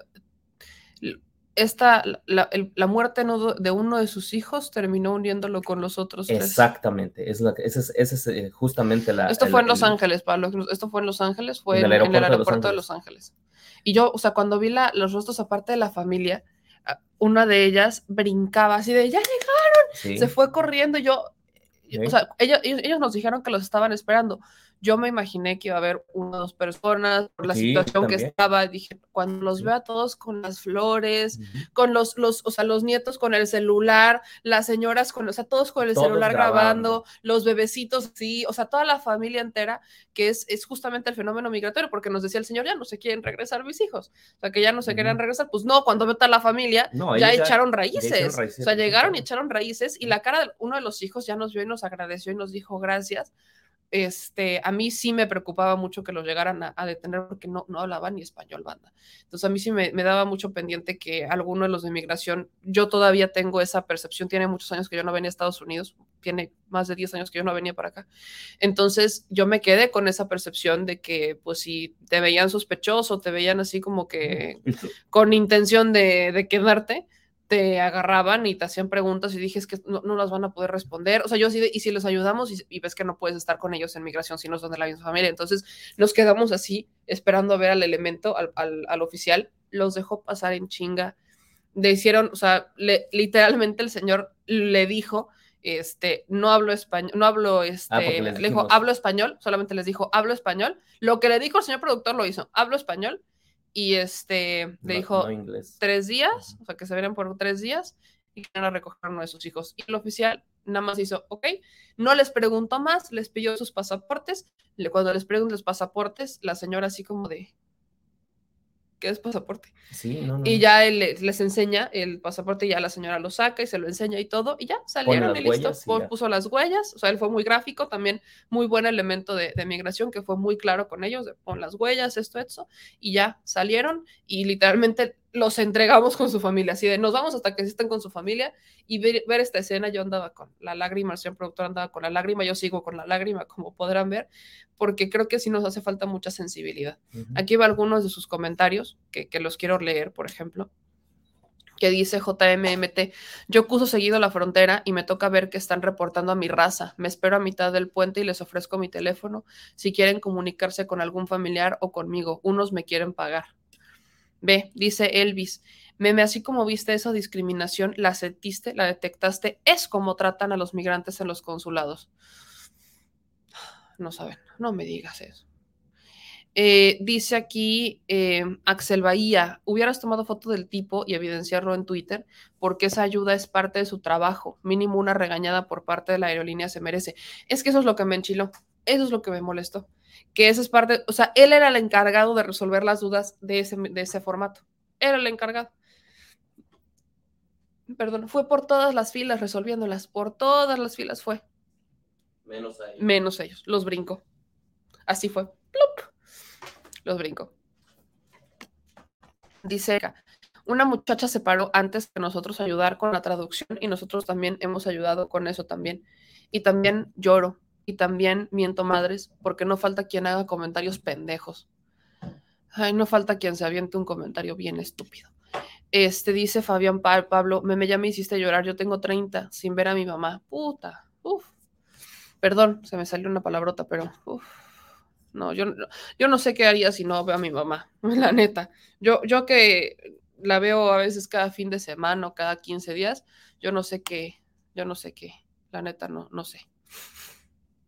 esta, la, el- la muerte de uno de sus hijos terminó uniéndolo con los otros tres. Exactamente, es la, esa es, esa es, eh, justamente la... Esto el- fue en Los el- Ángeles, Pablo. Esto fue en Los Ángeles, fue En el en aeropuerto de Los de Ángeles. Los Ángeles. Y yo, o sea, cuando vi la, los rostros aparte de la familia, una de ellas brincaba así de, ya llegaron, Sí. se fue corriendo y yo, o sea, ellos, ellos nos dijeron que los estaban esperando. Yo me imaginé que iba a haber una o dos personas por la Sí, situación que estaba. Dije, cuando los veo a todos con las flores, con los, los, o sea, los nietos con el celular, las señoras con, o sea, todos con el Todos celular grabando. grabando, los bebecitos, sí, o sea, toda la familia entera, que es, es justamente el fenómeno migratorio, porque nos decía el señor, ya no se quieren regresar mis hijos, o sea, que ya no se querían regresar, pues no, cuando veo a la familia, No, ya echaron ya raíces, echaron raíces, o sea, llegaron y echaron raíces, y la cara de uno de los hijos ya nos vio y nos agradeció y nos dijo gracias, este, a mí sí me preocupaba mucho que los llegaran a, a detener porque no, no hablaban ni español, banda. Entonces a mí sí me, me daba mucho pendiente que alguno de los de migración, yo todavía tengo esa percepción, tiene muchos años que yo no venía a Estados Unidos, tiene más de 10 años que yo no venía para acá. Entonces yo me quedé con esa percepción de que pues si te veían sospechoso, te veían así como que con intención de, de quedarte, te agarraban y te hacían preguntas y dije, es que no, no las van a poder responder. O sea, yo así, de, y si les ayudamos y, y ves que no puedes estar con ellos en migración si no son de la misma familia. Entonces nos quedamos así, esperando a ver al elemento, al, al, al oficial. Los dejó pasar en chinga. Le hicieron, o sea, le, literalmente el señor le dijo, este, no hablo español, no hablo, este, Ah, les le dijo, hablo español, solamente les dijo, hablo español. Lo que le dijo el señor productor lo hizo, hablo español. Y este, le dijo, no tres días, o sea, que se venían por tres días y que a recoger a uno de sus hijos. Y el oficial nada más hizo, ok, no les preguntó más, les pidió sus pasaportes. Cuando les preguntó los pasaportes, la señora así como de, ¿qué es pasaporte? Sí, no, no. Y ya él le- les enseña el pasaporte y ya la señora lo saca y se lo enseña y todo, y ya salieron y listo. y. Puso las huellas, o sea, él fue muy gráfico, también muy buen elemento de, de migración, que fue muy claro con ellos, de pon las huellas, esto, esto, y ya salieron y literalmente los entregamos con su familia, así de nos vamos hasta que estén con su familia y ver, ver esta escena, yo andaba con la lágrima, el señor productor andaba con la lágrima, yo sigo con la lágrima, como podrán ver, porque creo que sí nos hace falta mucha sensibilidad. Aquí va algunos de sus comentarios, que, que los quiero leer, por ejemplo, que dice JMMT, yo cruzo seguido la frontera y me toca ver que están reportando a mi raza. Me espero a mitad del puente y les ofrezco mi teléfono si quieren comunicarse con algún familiar o conmigo. Unos me quieren pagar. Ve, dice Elvis, meme, así como viste esa discriminación, la sentiste, la detectaste, es como tratan a los migrantes en los consulados. No saben, no me digas eso. Eh, dice aquí eh, Axel Bahía, hubieras tomado foto del tipo y evidenciarlo en Twitter porque esa ayuda es parte de su trabajo. Mínimo una regañada por parte de la aerolínea se merece. Es que eso es lo que me enchiló, eso es lo que me molestó. Que esa es parte, o sea, él era el encargado de resolver las dudas de ese, de ese formato. Era el encargado. Perdón, fue por todas las filas resolviéndolas, por todas las filas fue. Menos ahí. Menos ellos, los brincó. Así fue. ¡Plup! Los brincó. Dice una muchacha se paró antes que nosotros ayudar con la traducción y nosotros también hemos ayudado con eso también. Y también lloro y también miento madres porque no falta quien haga comentarios pendejos. Ay, no falta quien se aviente un comentario bien estúpido. Este dice Fabián Pa- Pablo, me, ya me hiciste llorar, yo tengo 30 sin ver a mi mamá. Puta, uf. Perdón, se me salió una palabrota, pero uf. No, yo, yo no sé qué haría si no veo a mi mamá, [LAUGHS] la neta. Yo, yo que la veo a veces cada fin de semana o cada 15 días, yo no sé qué, yo no sé qué, la neta no, no sé.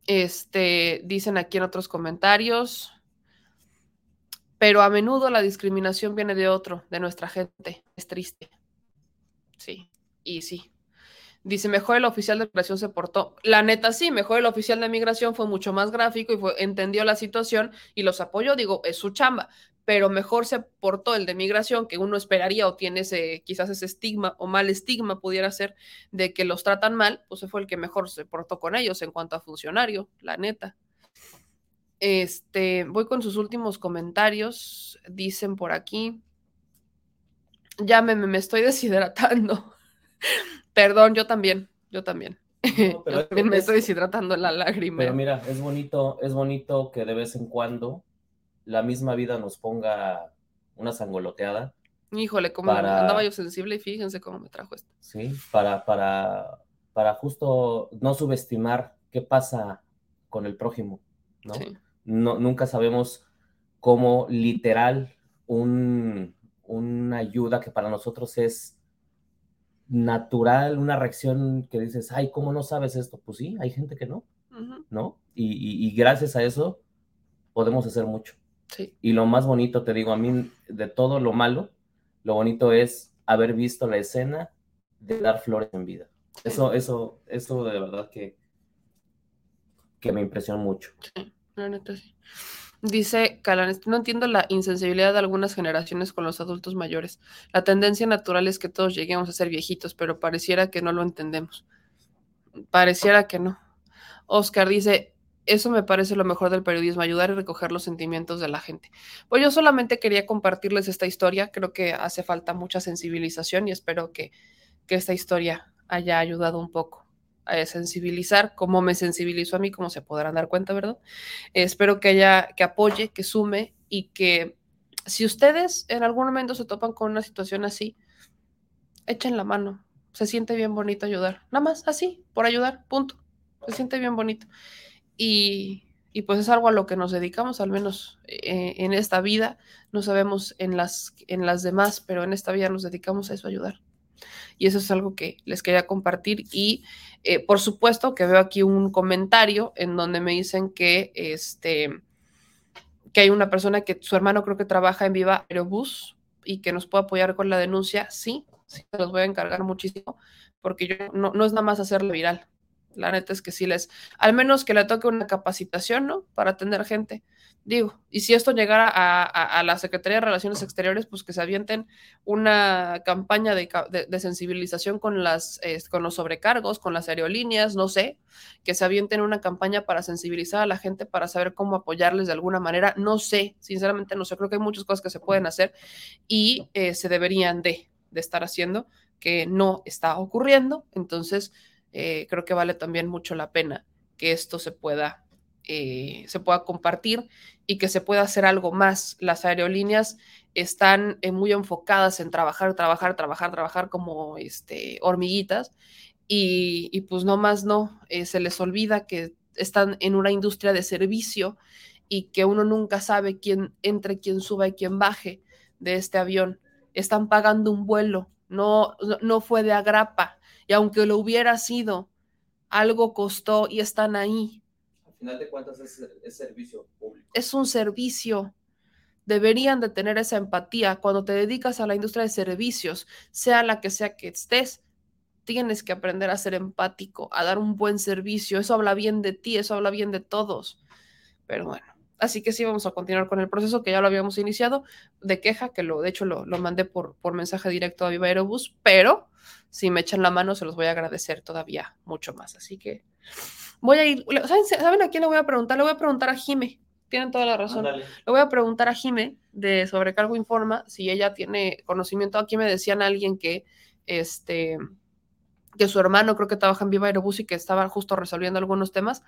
Este, dicen aquí en otros comentarios, pero a menudo la discriminación viene de otro, de nuestra gente. Es triste. Sí, y sí. Dice, mejor el oficial de migración se portó. La neta sí, mejor el oficial de migración fue mucho más gráfico y fue, entendió la situación y los apoyó. Digo, es su chamba, pero mejor se portó el de migración que uno esperaría o tiene ese, quizás ese estigma o mal estigma pudiera ser de que los tratan mal, pues fue el que mejor se portó con ellos en cuanto a funcionario, la neta. Este, voy con sus últimos comentarios. Dicen por aquí. Ya me, estoy [LAUGHS] deshidratando. Perdón, yo también, yo también. [LAUGHS] pero yo es- también me es- estoy deshidratando en la lágrima. Pero mira, es bonito, es bonito que de vez en cuando la misma vida nos ponga una sangoloteada, Híjole, como para- andaba yo sensible y fíjense cómo me trajo esto. ¿sí? Para, para, para justo no subestimar qué pasa con el prójimo, ¿no? Sí. No, nunca sabemos cómo literal un, una ayuda que para nosotros es natural, una reacción que dices, ay, ¿cómo no sabes esto? Pues sí, hay gente que no, ¿no? Y, y, gracias a eso podemos hacer mucho. Sí. Y lo más bonito, te digo, a mí, de todo lo malo, lo bonito es haber visto la escena de dar flores en vida. Eso, eso, eso de verdad que, que me impresionó mucho. Sí, la neta sí. Dice Calan, no entiendo la insensibilidad de algunas generaciones con los adultos mayores. La tendencia natural es que todos lleguemos a ser viejitos, pero pareciera que no lo entendemos. Pareciera que no. Oscar dice, eso me parece lo mejor del periodismo, ayudar y recoger los sentimientos de la gente. Pues yo solamente quería compartirles esta historia, creo que hace falta mucha sensibilización y espero que, que esta historia haya ayudado un poco a sensibilizar, como me sensibilizó a mí, como se podrán dar cuenta, ¿verdad? espero que haya, que apoye, que sume y que si ustedes en algún momento se topan con una situación así, echen la mano. Se siente bien bonito ayudar. Nada más así, por ayudar, punto. Se siente bien bonito. Y, y pues es algo a lo que nos dedicamos, al menos eh, en esta vida. No sabemos en las, en las demás, pero en esta vida nos dedicamos a eso, ayudar. Y eso es algo que les quería compartir. Y eh, por supuesto que veo aquí un comentario en donde me dicen que, este, que hay una persona que su hermano creo que trabaja en Viva Aerobús y que nos puede apoyar con la denuncia. Sí, sí, los voy a encargar muchísimo porque yo no, no es nada más hacerle viral. La neta es que sí les, al menos que le toque una capacitación, ¿no? Para atender gente. Digo, y si esto llegara a, la Secretaría de Relaciones Exteriores, pues que se avienten una campaña de, sensibilización con, las, con los sobrecargos, con las aerolíneas, no sé, que se avienten una campaña para sensibilizar a la gente, para saber cómo apoyarles de alguna manera, no sé, sinceramente no sé, creo que hay muchas cosas que se pueden hacer y eh, se deberían de, de estar haciendo, que no está ocurriendo, entonces eh, creo que vale también mucho la pena que esto se pueda eh, se pueda compartir y que se pueda hacer algo más. Las aerolíneas están eh, muy enfocadas en trabajar, trabajar, trabajar, trabajar como este, hormiguitas y, pues no más no, se les olvida que están en una industria de servicio y que uno nunca sabe quién entre, quién suba y quién baje de este avión. Están pagando un vuelo, no, no fue de agrapa y aunque lo hubiera sido, algo costó y están ahí final de cuentas es, servicio público. Es un servicio. Deberían de tener esa empatía. Cuando te dedicas a la industria de servicios, sea la que sea que estés, tienes que aprender a ser empático, a dar un buen servicio. Eso habla bien de ti, eso habla bien de todos. Pero bueno, así que sí vamos a continuar con el proceso que ya lo habíamos iniciado de queja, que lo, de hecho lo, lo mandé por, por mensaje directo a Viva Aerobús, pero si me echan la mano se los voy a agradecer todavía mucho más. Así que Voy a ir, ¿saben, a quién le voy a preguntar? Le voy a preguntar a Jime. Tienen toda la razón. Le voy a preguntar a Jime de Sobrecargo Informa si ella tiene conocimiento. Aquí me decían alguien que este que su hermano creo que trabaja en Viva Aerobús y que estaba justo resolviendo algunos temas.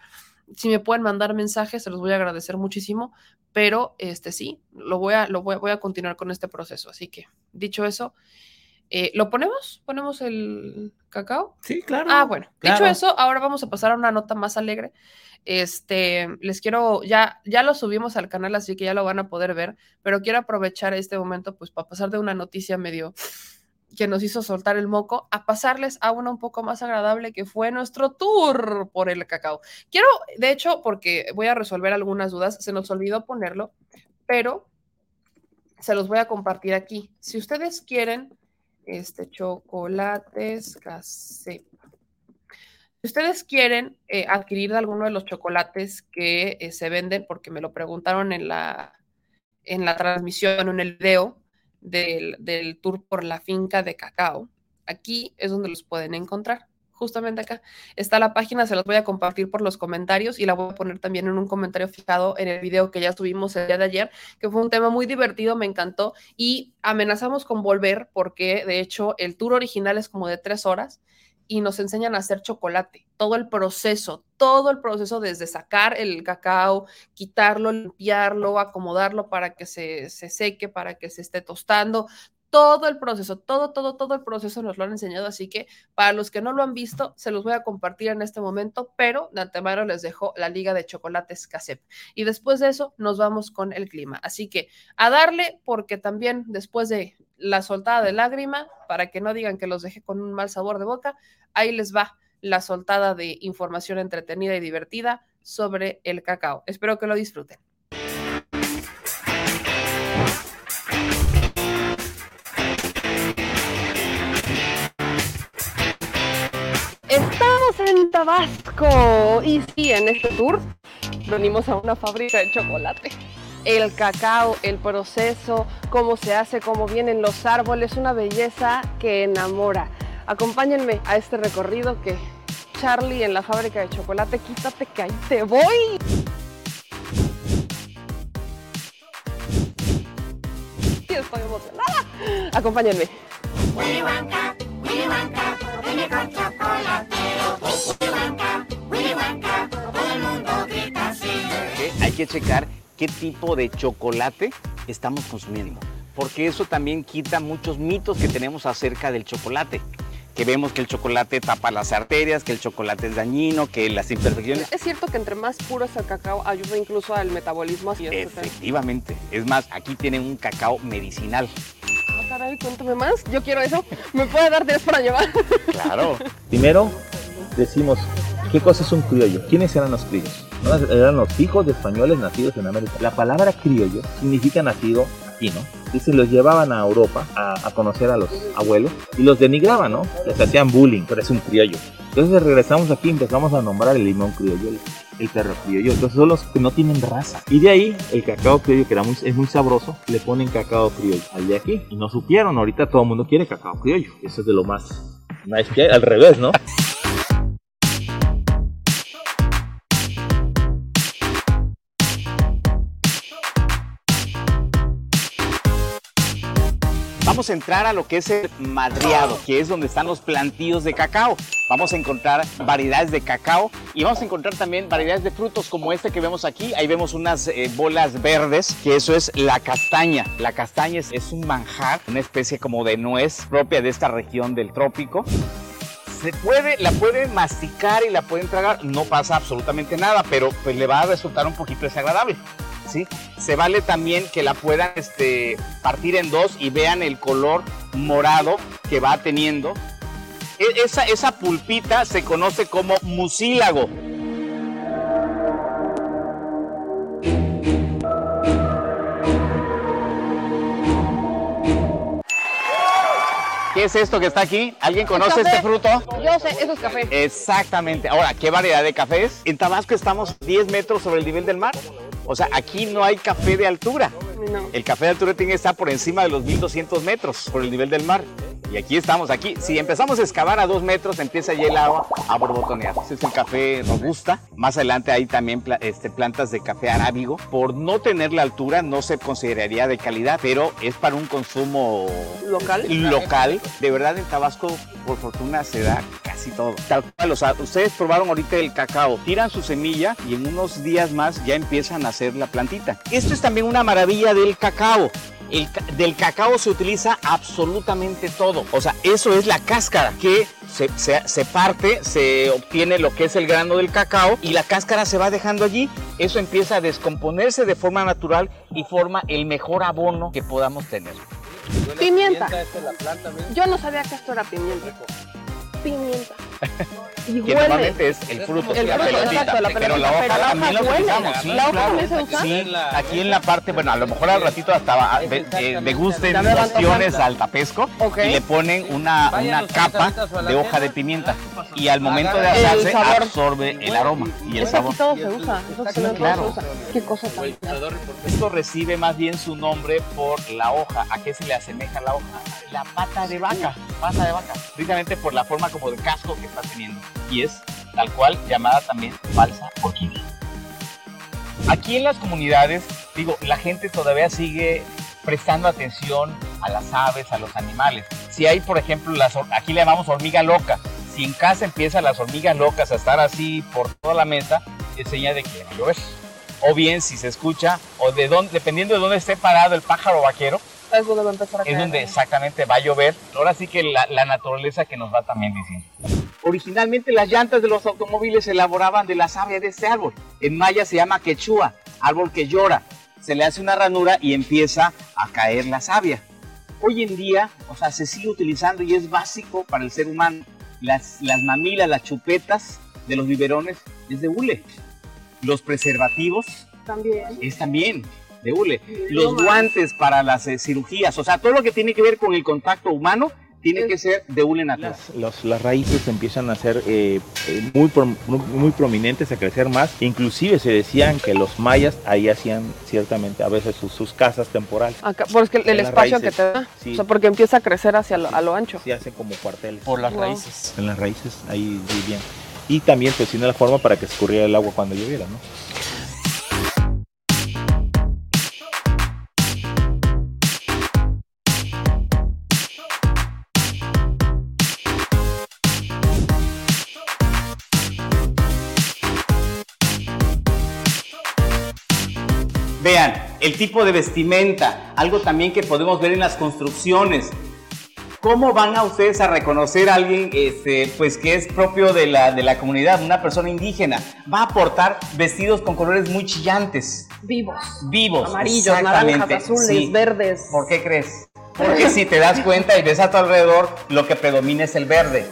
Si me pueden mandar mensajes, se los voy a agradecer muchísimo, pero este sí, lo voy a, lo voy, voy a continuar con este proceso. Así que, dicho eso, eh, ¿Lo ponemos? ¿Ponemos el cacao? Sí, claro. Ah, bueno. Dicho eso, ahora vamos a pasar a una nota más alegre. Este, les quiero, ya, ya lo subimos al canal, así que ya lo van a poder ver, pero quiero aprovechar este momento, pues, para pasar de una noticia medio que nos hizo soltar el moco, a pasarles a una un poco más agradable que fue nuestro tour por el cacao. Quiero, de hecho, porque voy a resolver algunas dudas, se nos olvidó ponerlo, pero se los voy a compartir aquí. Si ustedes quieren este, chocolates casepa. Si ustedes quieren eh, adquirir alguno de los chocolates que eh, se venden, porque me lo preguntaron en la, en la transmisión en el video del, del tour por la finca de cacao, aquí es donde los pueden encontrar justamente acá. Está la página, se las voy a compartir por los comentarios y la voy a poner también en un comentario fijado en el video que ya subimos el día de ayer, que fue un tema muy divertido, me encantó y amenazamos con volver porque de hecho el tour original es como de tres horas y nos enseñan a hacer chocolate, todo el proceso, todo el proceso desde sacar el cacao, quitarlo, limpiarlo, acomodarlo para que se, se seque, para que se esté tostando, todo el proceso, todo, todo, todo el proceso nos lo han enseñado, así que para los que no lo han visto, se los voy a compartir en este momento, pero de antemano les dejo la liga de chocolates CASEP. Y después de eso nos vamos con el clima. Así que a darle, porque también después de la soltada de lágrima, para que no digan que los dejé con un mal sabor de boca, ahí les va la soltada de información entretenida y divertida sobre el cacao. Espero que lo disfruten. Estamos en Tabasco y sí, en este tour venimos a una fábrica de chocolate. El cacao, el proceso, cómo se hace, cómo vienen los árboles, una belleza que enamora. Acompáñenme a este recorrido que Charlie en la fábrica de chocolate, quítate que ahí te voy. [LAUGHS] Estoy emocionada. Acompáñenme. Hay que checar qué tipo de chocolate estamos consumiendo, porque eso también quita muchos mitos que tenemos acerca del chocolate que vemos que el chocolate tapa las arterias, que el chocolate es dañino, que las imperfecciones... Es cierto que entre más puro es el cacao, ayuda incluso al metabolismo. Así Efectivamente. Es más, aquí tienen un cacao medicinal. Ah, caray, cuéntame más. Yo quiero eso. ¿Me puede dar tres para llevar? Claro. Primero, decimos, ¿qué cosa es un criollo? ¿Quiénes eran los criollos? Eran los hijos de españoles nacidos en América. La palabra criollo significa nacido aquí, ¿no? Dice, los llevaban a Europa a, conocer a los abuelos y los denigraban, ¿no? Les hacían bullying, pero es un criollo. Entonces regresamos aquí y empezamos a nombrar el limón criollo, el, perro criollo. Entonces son los que no tienen raza. Y de ahí el cacao criollo, que era muy, es muy sabroso, le ponen cacao criollo al de aquí. Y no supieron, ahorita todo el mundo quiere cacao criollo. Eso es de lo más nice que hay, al revés, ¿no? Vamos a entrar a lo que es el madriado, que es donde están los plantíos de cacao. Vamos a encontrar variedades de cacao y vamos a encontrar también variedades de frutos como este que vemos aquí. Ahí vemos unas eh, bolas verdes, que eso es la castaña. La castaña es, es un manjar, una especie como de nuez propia de esta región del trópico se puede, la pueden masticar y la pueden tragar, no pasa absolutamente nada, pero pues le va a resultar un poquito desagradable. ¿Sí? Se vale también que la puedan este, partir en dos y vean el color morado que va teniendo. E, esa, esa pulpita se conoce como mucílago. ¿Qué es esto que está aquí? ¿Alguien conoce este fruto? Yo sé, eso es café. Exactamente. Ahora, ¿qué variedad de café es? En Tabasco estamos 10 metros sobre el nivel del mar. O sea, aquí no hay café de altura. El café de altura tiene que estar por encima de los 1200 metros por el nivel del mar. Y aquí estamos, aquí. Si empezamos a excavar a dos metros, empieza ya el agua a borbotonear. Este es el café robusta. Más adelante hay también este, plantas de café arábigo. Por no tener la altura, no se consideraría de calidad, pero es para un consumo local. Local. De verdad, en Tabasco, por fortuna, se da casi todo. Tal cual, o sea, ustedes probaron ahorita el cacao. Tiran su semilla y en unos días más ya empiezan a hacer la plantita. Esto es también una maravilla del cacao del cacao se utiliza absolutamente todo. O sea, eso es la cáscara que se, se, parte, se obtiene lo que es el grano del cacao y la cáscara se va dejando allí. Eso empieza a descomponerse de forma natural y forma el mejor abono que podamos tener. Pimienta. Yo no sabía que esto era pimienta. Pimienta. [LAUGHS] Y que normalmente es el fruto, el la exacto, la pero la hoja también la utilizamos, sí, ¿La hoja claro. también se usa? Sí, aquí en la parte, bueno, a lo mejor al ratito hasta eh, degusten cuestiones al tapesco y le ponen una, una capa de hoja de pimienta y al momento de asarse absorbe el aroma y el Eso sabor. todo se usa, eso Sí, todo claro. se usa. Qué cosa tan Esto recibe más bien su nombre por la hoja. ¿A qué se le asemeja la hoja? La pata de vaca, pata de vaca. Precisamente por la forma como de casco que está teniendo. Y es tal cual llamada también falsa orquídea. Aquí en las comunidades, digo, la gente todavía sigue prestando atención a las aves, a los animales. Si hay, por ejemplo, las, aquí le llamamos hormiga loca. Si en casa empiezan las hormigas locas a estar así por toda la mesa, es señal de que a llover. O bien, si se escucha, o de dónde, dependiendo de dónde esté parado el pájaro vaquero, Es donde va a empezar a es caer. donde exactamente va a llover. Ahora sí que la, la naturaleza que nos va también diciendo. Originalmente las llantas de los automóviles se elaboraban de la savia de este árbol. En maya se llama quechua, árbol que llora. Se le hace una ranura y empieza a caer la savia. hoy en día, o sea, se sigue utilizando y es básico para el ser humano. Las, las mamilas, las chupetas de los biberones es de hule. Los preservativos También. es también de hule. Los guantes para las eh, cirugías, o sea, todo lo que tiene que ver con el contacto humano tiene que ser de hule natural. Los- las raíces empiezan a ser eh, eh, muy, pro- muy, muy prominentes, a crecer más. Inclusive se decían que los mayas ahí hacían ciertamente a veces sus, sus casas temporales. Acá, porque el, el las espacio raíces, que te da. sí. O sea, porque empieza a crecer hacia lo, a lo ancho. Sí, hacen como cuarteles. Por las Wow. raíces. En las raíces, ahí vivían. Y también pues tiene la forma para que escurriera el agua cuando lloviera, ¿no? Vean, el tipo de vestimenta, algo también que podemos ver en las construcciones. ¿Cómo van a ustedes a reconocer a alguien este, pues, que es propio de la, de la comunidad, una persona indígena? Va a portar vestidos con colores muy chillantes, Vivos. vivos. Amarillos, naranjas, azules, sí. verdes. ¿Por qué crees? Porque si te das cuenta y ves a tu alrededor, lo que predomina es el verde.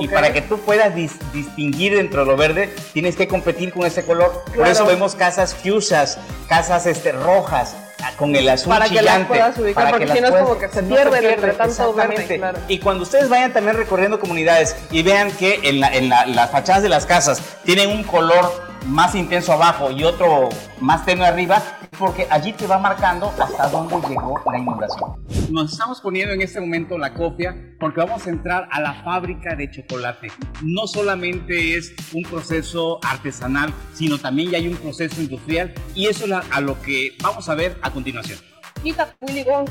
Y para que tú puedas dis- distinguir dentro de lo verde, tienes que competir con ese color. Por eso vemos casas fuchsias, casas este, rojas, ah, con el azul Para que las chillante. puedas ubicar, para porque que si no es como que se no pierden pierden, entre tanto verde, claro. Y cuando ustedes vayan también recorriendo comunidades y vean que en, la- en la- las fachadas de las casas tienen un color más intenso abajo y otro más tenue arriba, porque allí te va marcando hasta dónde llegó la inundación. Nos estamos poniendo en este momento la copia porque vamos a entrar a la fábrica de chocolate. No solamente es un proceso artesanal, sino también ya hay un proceso industrial y eso es a lo que vamos a ver a continuación. Quita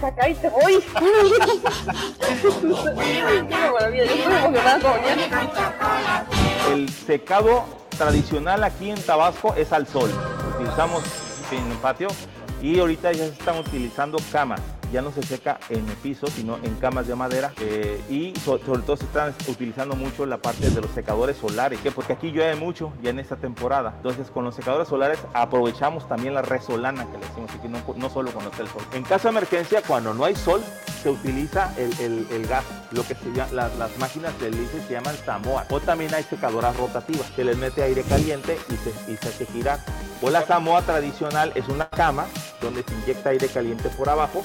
acá y te voy. El secado tradicional aquí en Tabasco es al sol. Utilizamos en el patio y ahorita ya se están utilizando camas. Ya no se seca en el piso, sino en camas de madera. eh, y so- sobre todo se están utilizando mucho la parte de los secadores solares, que porque aquí llueve mucho ya en esta temporada. Entonces con los secadores solares aprovechamos también la resolana que le decimos aquí, no, no solo cuando está el sol. En caso de emergencia, cuando no hay sol, se utiliza el, gas, lo que se llama, las, las máquinas de hélice se llaman samoa. O también hay secadoras rotativas, se les mete aire caliente y se, y se hace girar. O la samoa tradicional es una cama donde se inyecta aire caliente por abajo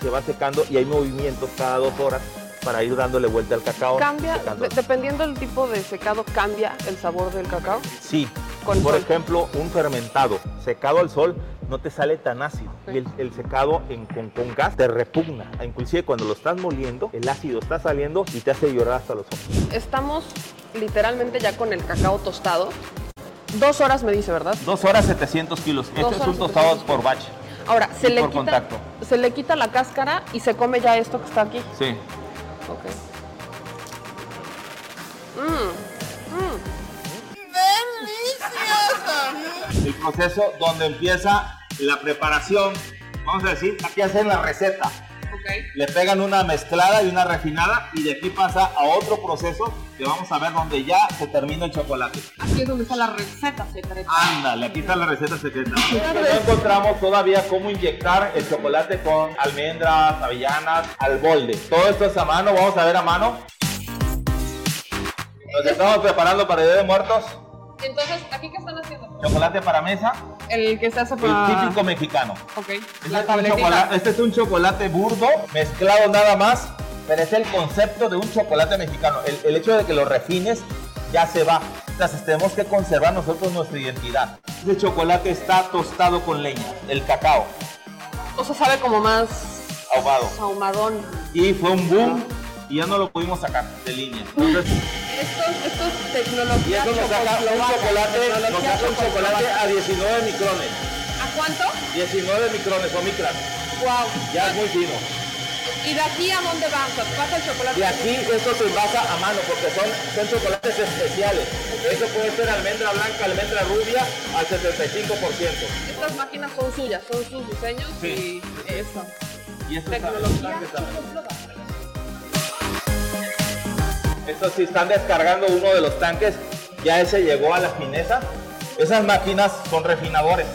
se va secando y hay movimientos cada dos horas para ir dándole vuelta al cacao. Cambia, de- dependiendo del tipo de secado, cambia el sabor del cacao. Sí, Con por ejemplo, un fermentado secado al sol no te sale tan ácido. Y el, el secado en- con, con gas te repugna. Inclusive cuando lo estás moliendo, el ácido está saliendo y te hace llorar hasta los ojos. Estamos literalmente ya con el cacao tostado. Dos horas me dice, ¿verdad? Dos horas 700 kilos. Dos Este es un tostado 700 por batch. Ahora, se le, por quita, contacto. se le quita la cáscara y se come ya esto que está aquí. Sí. Ok. Mm, mm. El proceso donde empieza la preparación. Vamos a decir, aquí hacen la receta. Le pegan una mezclada y una refinada y de aquí pasa a otro proceso que vamos a ver donde ya se termina el chocolate. Aquí es donde está la receta secreta. Ándale, aquí está la receta secreta. No encontramos todavía cómo inyectar el chocolate con almendras, avellanas, al molde. Todo esto es a mano, vamos a ver a mano. Nos estamos preparando para el Día de Muertos. Entonces, ¿aquí qué están haciendo? Chocolate para mesa, El que se hace el para... típico mexicano. Ok. Este La es, un tabletita. chocolate, este es un chocolate burdo, mezclado nada más, pero es el concepto de un chocolate mexicano. El, el hecho de que lo refines ya se va. Entonces tenemos que conservar nosotros nuestra identidad. Este chocolate está tostado con leña, el cacao, O sea, sabe como más ahumado. ahumadón. Y fue un boom y ya no lo pudimos sacar de línea. Entonces, Esto, esto es y tecnología eso nos saca un chocolate, nos saca un chocolate a 19 micrones. ¿A cuánto? 19 micrones o micras. Wow. Ya es muy fino. ¿Y de aquí a dónde va? O sea, pasa el chocolate. Y aquí esto se envasa a mano porque son, son chocolates especiales. Eso puede ser almendra blanca, almendra rubia al 75%. Estas máquinas son suyas, son sus diseños Sí. y eso. Y esto Tecnología. Estos sí están descargando uno de los tanques. Ya ese llegó a la fineza. Esas máquinas son refinadores.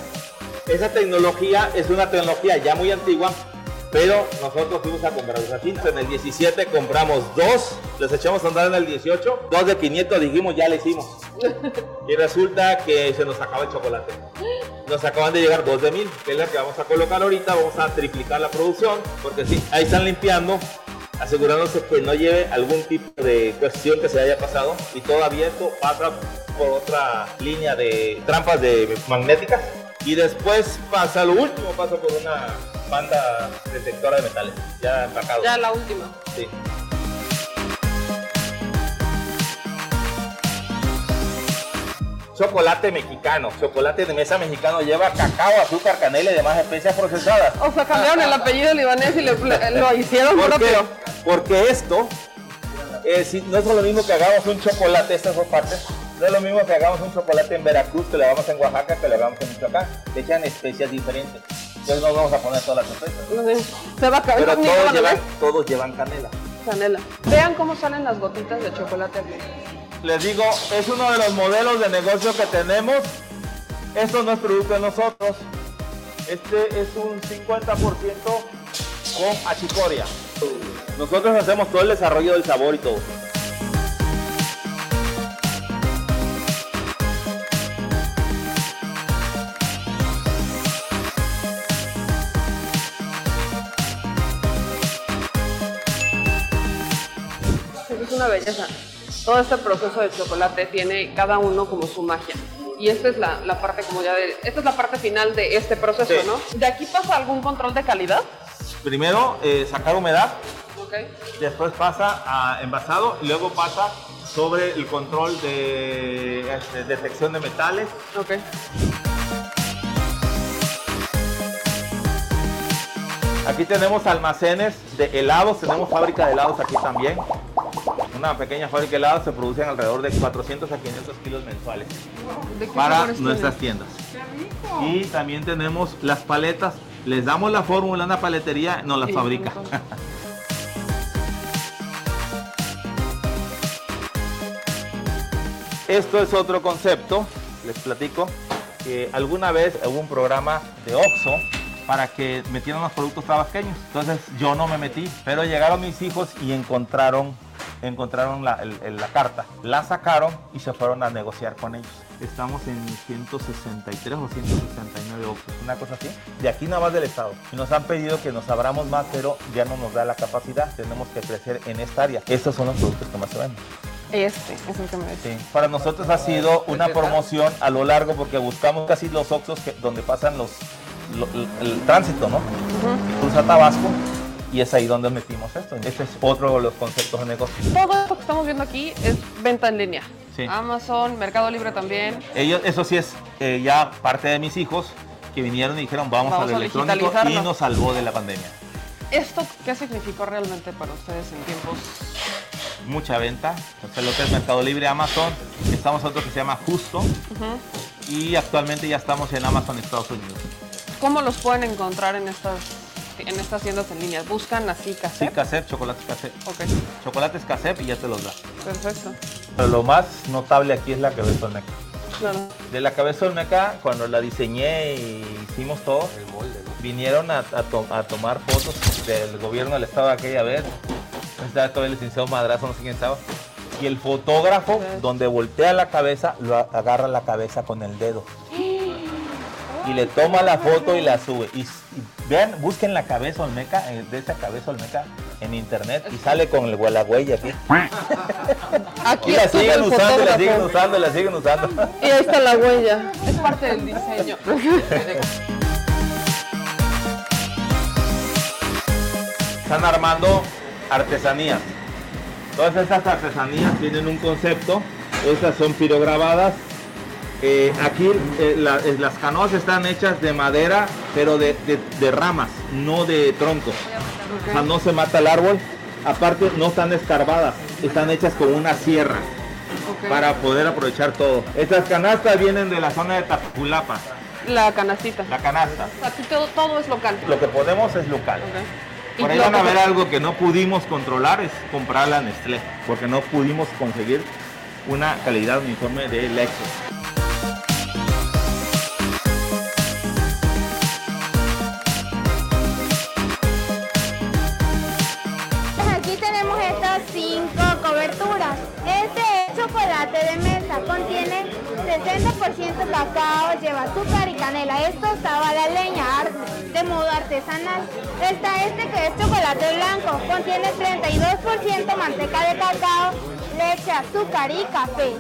Esa tecnología es una tecnología ya muy antigua, pero nosotros fuimos a comprar los así. En el 17 compramos dos, les echamos a andar en el 18, dos de 500 dijimos ya le hicimos. [LAUGHS] Y resulta que se nos acaba el chocolate. Nos acaban de llegar dos de mil, que es la que vamos a colocar ahorita, vamos a triplicar la producción, porque sí, ahí están limpiando, asegurándose que no lleve algún tipo de cuestión que se haya pasado y todo abierto pasa por otra línea de trampas de magnéticas y después pasa, lo último pasa por una banda detectora de metales, ya empacado. Ya la última. Sí. Chocolate mexicano, chocolate de mesa mexicano lleva cacao, azúcar, canela y demás especias procesadas. O sea, cambiaron el apellido libanés y le- [LAUGHS] lo hicieron ¿Por qué? propio. Porque esto eh, si- no es lo mismo que hagamos un chocolate, estas dos partes, no es lo mismo que hagamos un chocolate en Veracruz, que lo hagamos en Oaxaca, que lo hagamos en Michoacán. Le echan especias diferentes. Entonces no vamos a poner todas las especias. No sé, Se va a caer Pero todos la llevan, todos llevan canela. Canela. Vean cómo salen las gotitas de chocolate aquí. Les digo, es uno de los modelos de negocio que tenemos. Esto no es producto de nosotros. Este es un 50% con achicoria. Nosotros hacemos todo el desarrollo del sabor y todo. Una belleza. Todo este proceso de chocolate tiene cada uno como su magia. Y esta es la, la parte como ya de, esta es la parte final de este proceso, Sí. ¿no? ¿De aquí pasa algún control de calidad? Primero, eh, sacar humedad, Ok. después pasa a envasado y luego pasa sobre el control de este, detección de metales. Ok. Aquí tenemos almacenes de helados, tenemos fábrica de helados aquí también. Una pequeña fábrica de helados se producen alrededor de 400 a 500 kilos mensuales ¿De qué para nuestras tiendas. Y también tenemos las paletas, les damos la fórmula en la paletería, nos las Sí, fabrica. [LAUGHS] Esto es otro concepto, les platico, que alguna vez hubo un programa de Oxxo para que metieran los productos tabasqueños. Entonces yo no me metí, pero llegaron mis hijos y encontraron, encontraron la, el- el- la carta. La sacaron y se fueron a negociar con ellos. Estamos en 163 o 169 Oxxos, una cosa así. De aquí nada más del estado. Y nos han pedido que nos abramos más, pero ya no nos da la capacidad. Tenemos que crecer en esta área. Estos son los productos que más se venden. Este es el que me. Sí, para nosotros ha sido una promoción a lo largo porque buscamos casi los Oxxos que, donde pasan los lo- el, el tránsito, ¿no? Cruza Tabasco y es ahí donde metimos esto. Este es otro de los conceptos de negocio. Todo esto que estamos viendo aquí es venta en línea. Sí. Amazon, Mercado Libre también. Ellos, eso sí es eh, ya parte de mis hijos que vinieron y dijeron vamos, Vamos al electrónico y nos salvó de la pandemia. ¿Esto qué significó realmente para ustedes en tiempos? Mucha venta, sea, lo que es Mercado Libre, Amazon, estamos otro que se llama Justo y actualmente ya estamos en Amazon Estados Unidos. ¿Cómo los pueden encontrar en estas, en estas tiendas en línea? ¿Buscan así Sí, cassette? cassette, chocolates cassette. Ok, Chocolates cassette y ya te los da. perfecto. Pero lo más notable aquí es la cabeza olmeca. Claro. De la cabeza olmeca, cuando la diseñé y hicimos todo, vinieron a, a to- a tomar fotos del gobierno del estado de aquella vez. Estaba todo el licenciado Madrazo, no sé quién estaba. Y el fotógrafo, donde voltea la cabeza, lo agarra la cabeza con el dedo. Y le toma la foto y la sube. Y, vean, busquen la cabeza olmeca, eh, de esa cabeza olmeca en internet y sale con el, la huella aquí. [LAUGHS] Aquí Y la siguen usando, y la siguen usando, y la siguen usando. Y ahí está la huella. Es parte del diseño. [LAUGHS] Están armando artesanías. Todas estas artesanías tienen un concepto. Estas son pirograbadas. Eh, aquí eh, la- eh, las canoas están hechas de madera, pero de, de- de ramas, no de troncos. O sea, no se mata el árbol. Aparte, no están escarbadas, están hechas con una sierra para poder aprovechar todo. Estas canastas vienen de la zona de Tapulapa, La canastita. la canasta. Aquí todo, todo es local. Lo que ponemos es local. Por ahí van a ver algo que no pudimos controlar, es comprar la Nestlé, porque no pudimos conseguir una calidad uniforme de Lexus. 99% cacao, lleva azúcar y canela. Esto estaba la leña de modo artesanal. Está este que es chocolate blanco, contiene 32% manteca de cacao, leche, azúcar y café.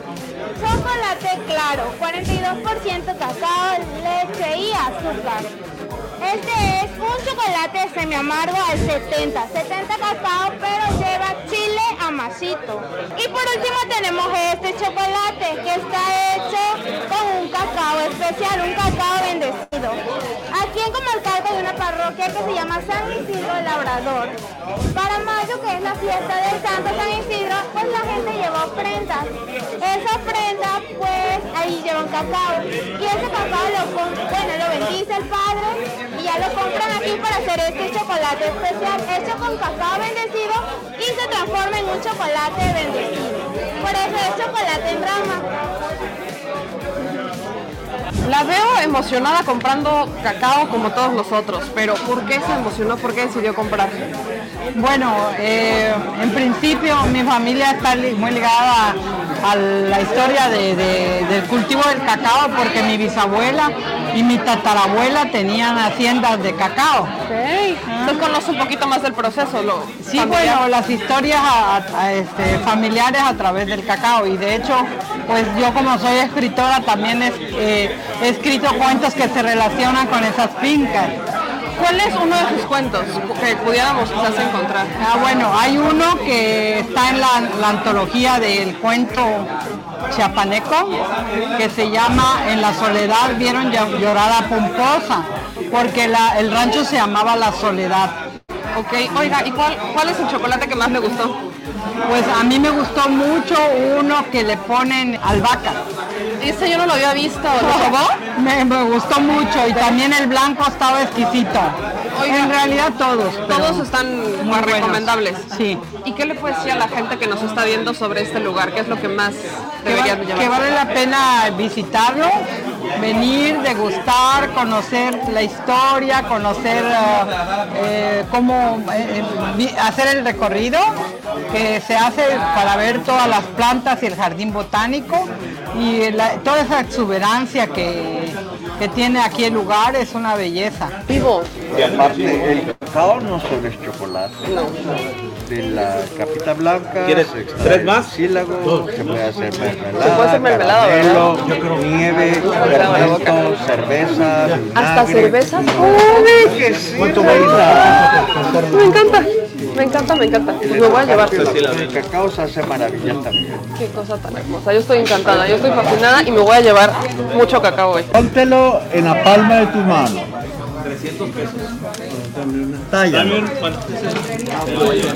Chocolate claro, 42% cacao, leche y azúcar. Este es un chocolate semi amargo al 70, 70 cacao, pero lleva chile amasito. Y por último tenemos este chocolate que está hecho con un cacao especial, un cacao bendecido. Aquí en Comalcalco hay una parroquia que se llama San Isidro Labrador. Para mayo, que es la fiesta del Santo San Isidro, pues la gente lleva ofrendas. Esa ofrenda, pues ahí lleva un cacao. Y ese cacao lo, bueno, lo bendice el padre y ya lo compran aquí para hacer este chocolate especial hecho con cacao bendecido y se transforma en un chocolate bendecido. Por eso es chocolate en rama. La veo emocionada comprando cacao como todos nosotros, pero ¿por qué se emocionó? ¿Por qué decidió comprar? Bueno, eh, en principio mi familia está muy ligada a, la historia del cultivo del cacao porque mi bisabuela y mi tatarabuela tenían haciendas de cacao. Okay. Entonces conoce un poquito más del proceso. Lo sí, bueno, las historias este, familiares a través del cacao y de hecho, pues yo como soy escritora también eh, he escrito cuentos que se relacionan con esas fincas. ¿Cuál es uno de sus cuentos que pudiéramos quizás encontrar? Ah, bueno, hay uno que está en la, antología del cuento chiapaneco que se llama En la soledad vieron llorar a Pomposa, porque el rancho se llamaba La Soledad. Ok, oiga, ¿y cuál, cuál es el chocolate que más le gustó? Pues a mí me gustó mucho uno que le ponen albahaca. Ese yo no lo había visto, ¿lo probó? Me, gustó mucho y también el blanco estaba exquisito. en realidad todos. Todos están muy recomendables. Sí. ¿Y qué le puede decir a la gente que nos está viendo sobre este lugar? ¿Qué es lo que más deberían llevar? Que vale la pena visitarlo, venir, degustar, conocer la historia, conocer eh, eh, cómo eh, hacer el recorrido que se hace para ver todas las plantas y el jardín botánico y toda esa exuberancia que, que, tiene aquí el lugar es una belleza. Vivo. Y aparte el cacao no solo es chocolate. De la capita blanca ¿Quieres tres más? Sílago, se puede hacer mermelada, se puede hacer mermelada, caramelo, nieve, fermento, cerveza, ¿Hasta cerveza? ¡Uy, que sí! Me encanta. Me encanta, me encanta. Pues me voy a llevar. El cacao se hace maravillas también. Qué cosa tan hermosa. Yo estoy encantada, yo estoy fascinada y me voy a llevar mucho cacao hoy. Póntelo en la palma de tu mano. 300 pesos. Talla.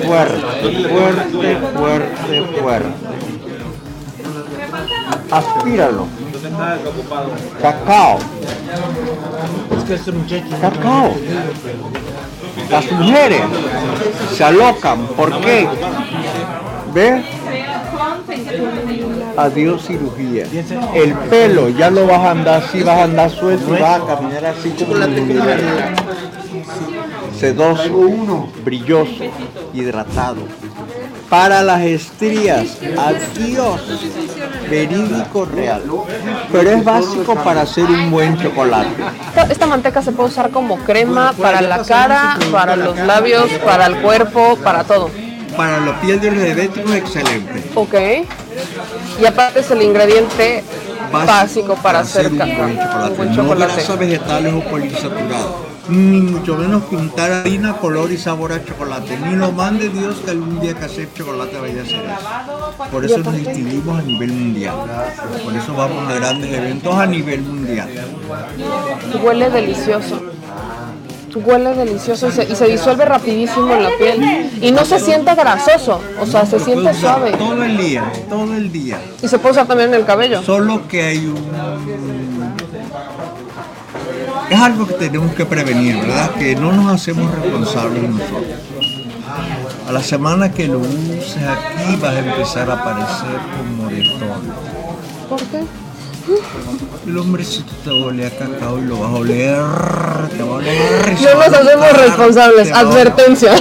Fuerte, fuerte, fuerte, fuerte. Aspíralo. Cacao. Cacao. Las mujeres se alocan. ¿Por qué? ¿Ve? Adiós cirugía. El pelo ya lo vas a andar así, vas a andar suelto y vas a caminar así como sedoso, brilloso, hidratado. Para las estrías, adiós, verídico real. Pero es básico para hacer un buen chocolate. Esta manteca se puede usar como crema para la cara, para los labios, para el cuerpo, para todo. Para la piel de los diabéticos, excelente. Ok. Y aparte es el ingrediente básico, para, hacer, un, buen chocolate. Un buen chocolate. No grasas vegetales o poliinsaturados mucho menos pintar harina, color y sabor a chocolate. Ni lo mande Dios que algún día que hacer chocolate vaya a ser eso. Por eso nos distinguimos a nivel mundial. Por eso vamos a grandes eventos a nivel mundial. Huele delicioso. Huele delicioso y se, y se disuelve rapidísimo en la piel. Y no se siente grasoso, o sea, se siente suave. Todo el día, todo el día. Y se puede usar también en el cabello. Solo que hay un es algo que tenemos que prevenir, ¿verdad? Que no nos hacemos responsables nosotros. A la semana que lo uses aquí vas a empezar a aparecer como moretón. ¿Por qué? El hombrecito te va a oler a cacao y lo vas a oler. Te va a oler. No nos hacemos responsables. Advertencia.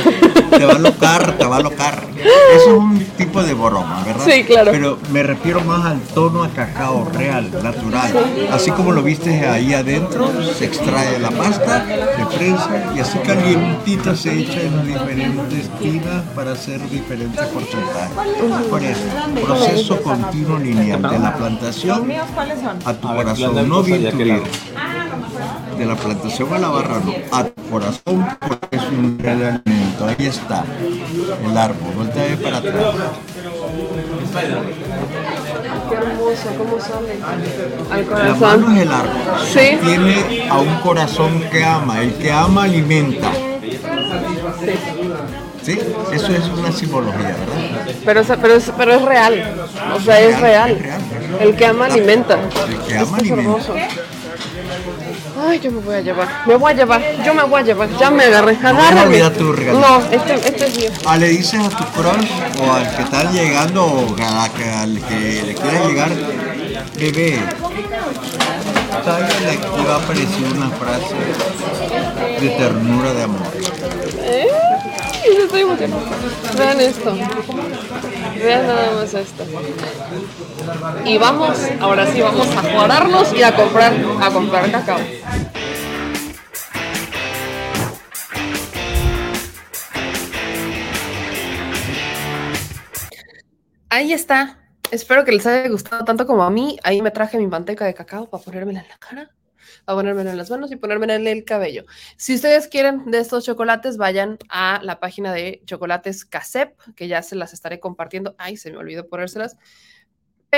te va a locar, te va a locar. Eso es un tipo de broma, ¿verdad? Sí, claro. Pero me refiero más al tono a cacao real, natural. Así como lo viste ahí adentro, se extrae la pasta, se prensa y así calientita se echa en diferentes tinas para hacer diferentes porcentajes. Por eso, proceso continuo lineal de la plantación a tu corazón, no bien tu vida. De la plantación a la barra, no, a tu corazón, porque es un real alimento. Ahí está, el árbol, voltea a ver para atrás. Qué hermoso, cómo sale. Al La corazón. mano es el árbol. Sí. Tiene a un corazón que ama. El que ama alimenta. ¿Sí? Eso es una simbología, ¿verdad? Pero, es- pero, es, pero es real. O sea, es real. El que ama alimenta. El que ama Esto es alimenta. hermoso. Ay, yo me voy a llevar. Me voy a llevar. Yo me voy a llevar. Ya me agarré. No Agárrame. olvidar tu regalo. No, este, este es mío. Ah, le dices a tu crush o al que está llegando o que- al que le quiera llegar, bebé, tráigale aquí va a aparecer una frase de ternura de amor. ¿Eh? Vean esto. Vean nada más esto. Y vamos, ahora sí, vamos a jugarnos y a comprar, a comprar cacao. Ahí está. Espero que les haya gustado tanto como a mí. Ahí me traje mi manteca de cacao para ponérmela en la cara, para ponérmela en las manos y ponérmela en el cabello. Si ustedes quieren de estos chocolates, vayan a la página de Chocolates Casep, que ya se las estaré compartiendo. Ay, se me olvidó ponérselas.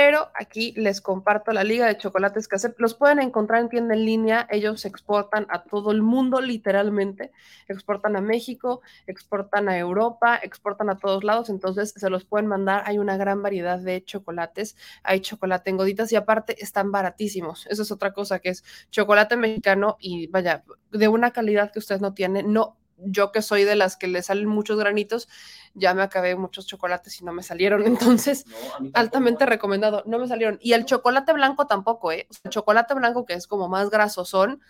Pero aquí les comparto la liga de chocolates Casep. Los pueden encontrar en tienda en línea. Ellos exportan a todo el mundo, literalmente. Exportan a México, exportan a Europa, exportan a todos lados. Entonces se los pueden mandar. Hay una gran variedad de chocolates. Hay chocolate en goditas y aparte están baratísimos. Eso es otra cosa que es chocolate mexicano y vaya, de una calidad que ustedes no tienen. No, yo que soy de las que le salen muchos granitos, ya me acabé muchos chocolates y no me salieron. [LAUGHS] Entonces, altamente recomendado. No me salieron. Y el chocolate blanco tampoco, ¿eh? O sea, el chocolate blanco que es como más grasosón,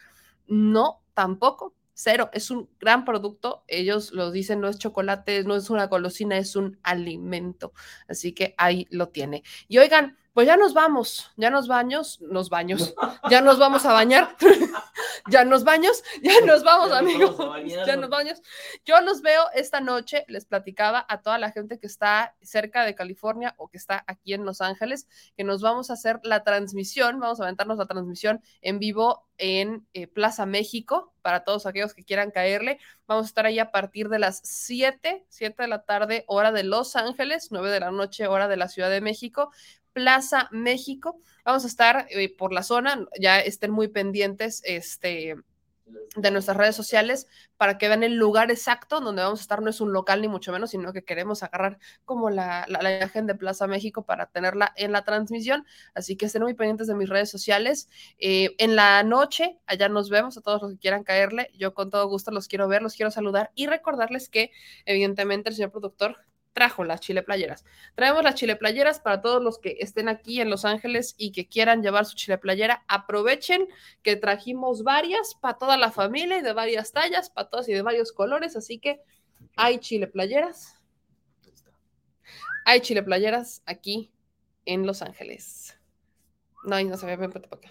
no, tampoco. Cero, es un gran producto. Ellos lo dicen, no es chocolate, no es una golosina, es un alimento. Así que ahí lo tiene. Y oigan, pues ya nos vamos, ya nos baños, nos baños, ya nos vamos a bañar, [LAUGHS] ya nos baños, ya nos vamos, Ya amigos, ya nos baños. Yo los veo esta noche, les platicaba a toda la gente que está cerca de California o que está aquí en Los Ángeles, que nos vamos a hacer la transmisión, vamos a aventarnos la transmisión en vivo en eh, Plaza México para todos aquellos que quieran caerle. Vamos a estar ahí a partir de las 7, 7 de la tarde, hora de Los Ángeles, 9 de la noche, hora de la Ciudad de México. Plaza México. Vamos a estar eh, por la zona, ya estén muy pendientes este, de nuestras redes sociales para que vean el lugar exacto donde vamos a estar. No es un local ni mucho menos, sino que queremos agarrar como la, imagen de Plaza México para tenerla en la transmisión. Así que estén muy pendientes de mis redes sociales. Eh, en la noche, allá nos vemos a todos los que quieran caerle. Yo con todo gusto los quiero ver, los quiero saludar y recordarles que evidentemente el señor productor trajo las chile playeras. Traemos las chile playeras para todos los que estén aquí en Los Ángeles y que quieran llevar su chile playera. Aprovechen que trajimos varias para toda la familia y de varias tallas, para todos y de varios colores. Así que hay chile playeras. Hay chile playeras aquí en Los Ángeles. No, ahí no se ve, ven para acá.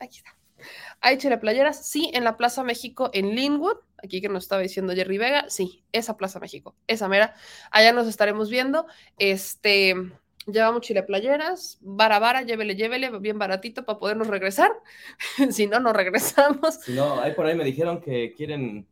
Aquí está. Chile playeras, sí, en la Plaza México en Linwood, aquí que nos estaba diciendo Jerry Vega, sí, esa Plaza México, esa mera, allá nos estaremos viendo. Este, llevamos chile playeras, vara vara, llévele, llévele, bien baratito para podernos regresar. [LAUGHS] si no, no regresamos. Si no, ahí por ahí me dijeron que quieren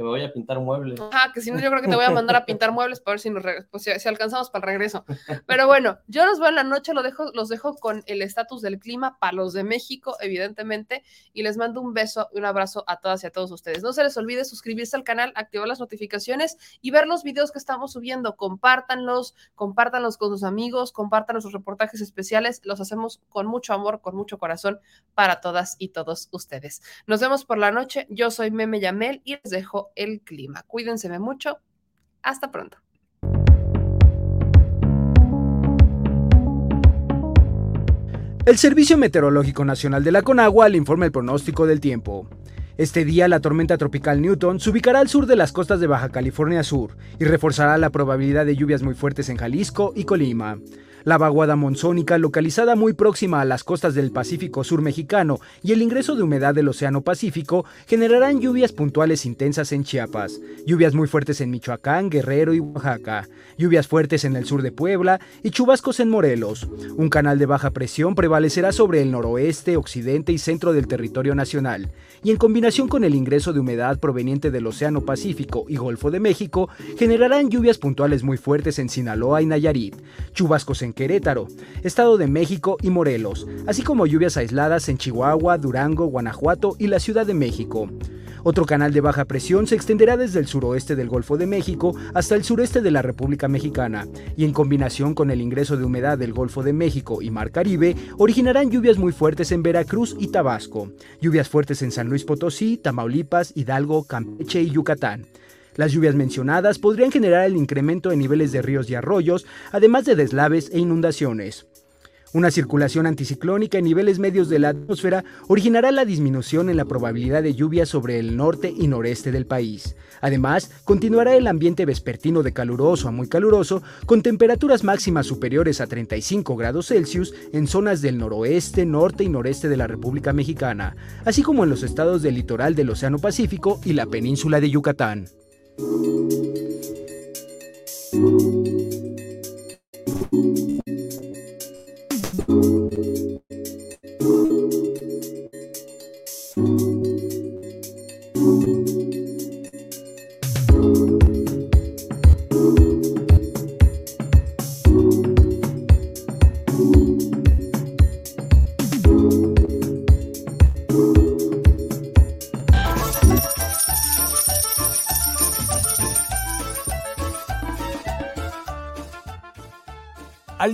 que me vaya a pintar muebles. Ajá, que si no, yo creo que te voy a mandar a pintar muebles para ver si, nos pues, si, alcanzamos para el regreso. Pero bueno, yo los veo en la noche, lo dejo, los dejo con el estatus del clima para los de México, evidentemente, y les mando un beso y un abrazo a todas y a todos ustedes. No se les olvide suscribirse al canal, activar las notificaciones y ver los videos que estamos subiendo. Compártanlos, compártanlos con sus amigos, compartan nuestros reportajes especiales. Los hacemos con mucho amor, con mucho corazón para todas y todos ustedes. Nos vemos por la noche. Yo soy Meme Yamel y les dejo el clima. Cuídense mucho. Hasta pronto. El Servicio Meteorológico Nacional de la Conagua le informa el pronóstico del tiempo. Este día la tormenta tropical Newton se ubicará al sur de las costas de Baja California Sur y reforzará la probabilidad de lluvias muy fuertes en Jalisco y Colima. La vaguada monzónica, localizada muy próxima a las costas del Pacífico Sur mexicano y el ingreso de humedad del Océano Pacífico, generarán lluvias puntuales intensas en Chiapas, lluvias muy fuertes en Michoacán, Guerrero y Oaxaca, lluvias fuertes en el sur de Puebla y chubascos en Morelos. Un canal de baja presión prevalecerá sobre el noroeste, occidente y centro del territorio nacional, y en combinación con el ingreso de humedad proveniente del Océano Pacífico y Golfo de México, generarán lluvias puntuales muy fuertes en Sinaloa y Nayarit, chubascos en Querétaro, Estado de México y Morelos, así como lluvias aisladas en Chihuahua, Durango, Guanajuato y la Ciudad de México. Otro canal de baja presión se extenderá desde el suroeste del Golfo de México hasta el sureste de la República Mexicana, y en combinación con el ingreso de humedad del Golfo de México y Mar Caribe, originarán lluvias muy fuertes en Veracruz y Tabasco, lluvias fuertes en San Luis Potosí, Tamaulipas, Hidalgo, Campeche y Yucatán. Las lluvias mencionadas podrían generar el incremento en niveles de ríos y arroyos, además de deslaves e inundaciones. Una circulación anticiclónica en niveles medios de la atmósfera originará la disminución en la probabilidad de lluvia sobre el norte y noreste del país. Además, continuará el ambiente vespertino de caluroso a muy caluroso, con temperaturas máximas superiores a 35 grados Celsius en zonas del noroeste, norte y noreste de la República Mexicana, así como en los estados del litoral del Océano Pacífico y la península de Yucatán. Al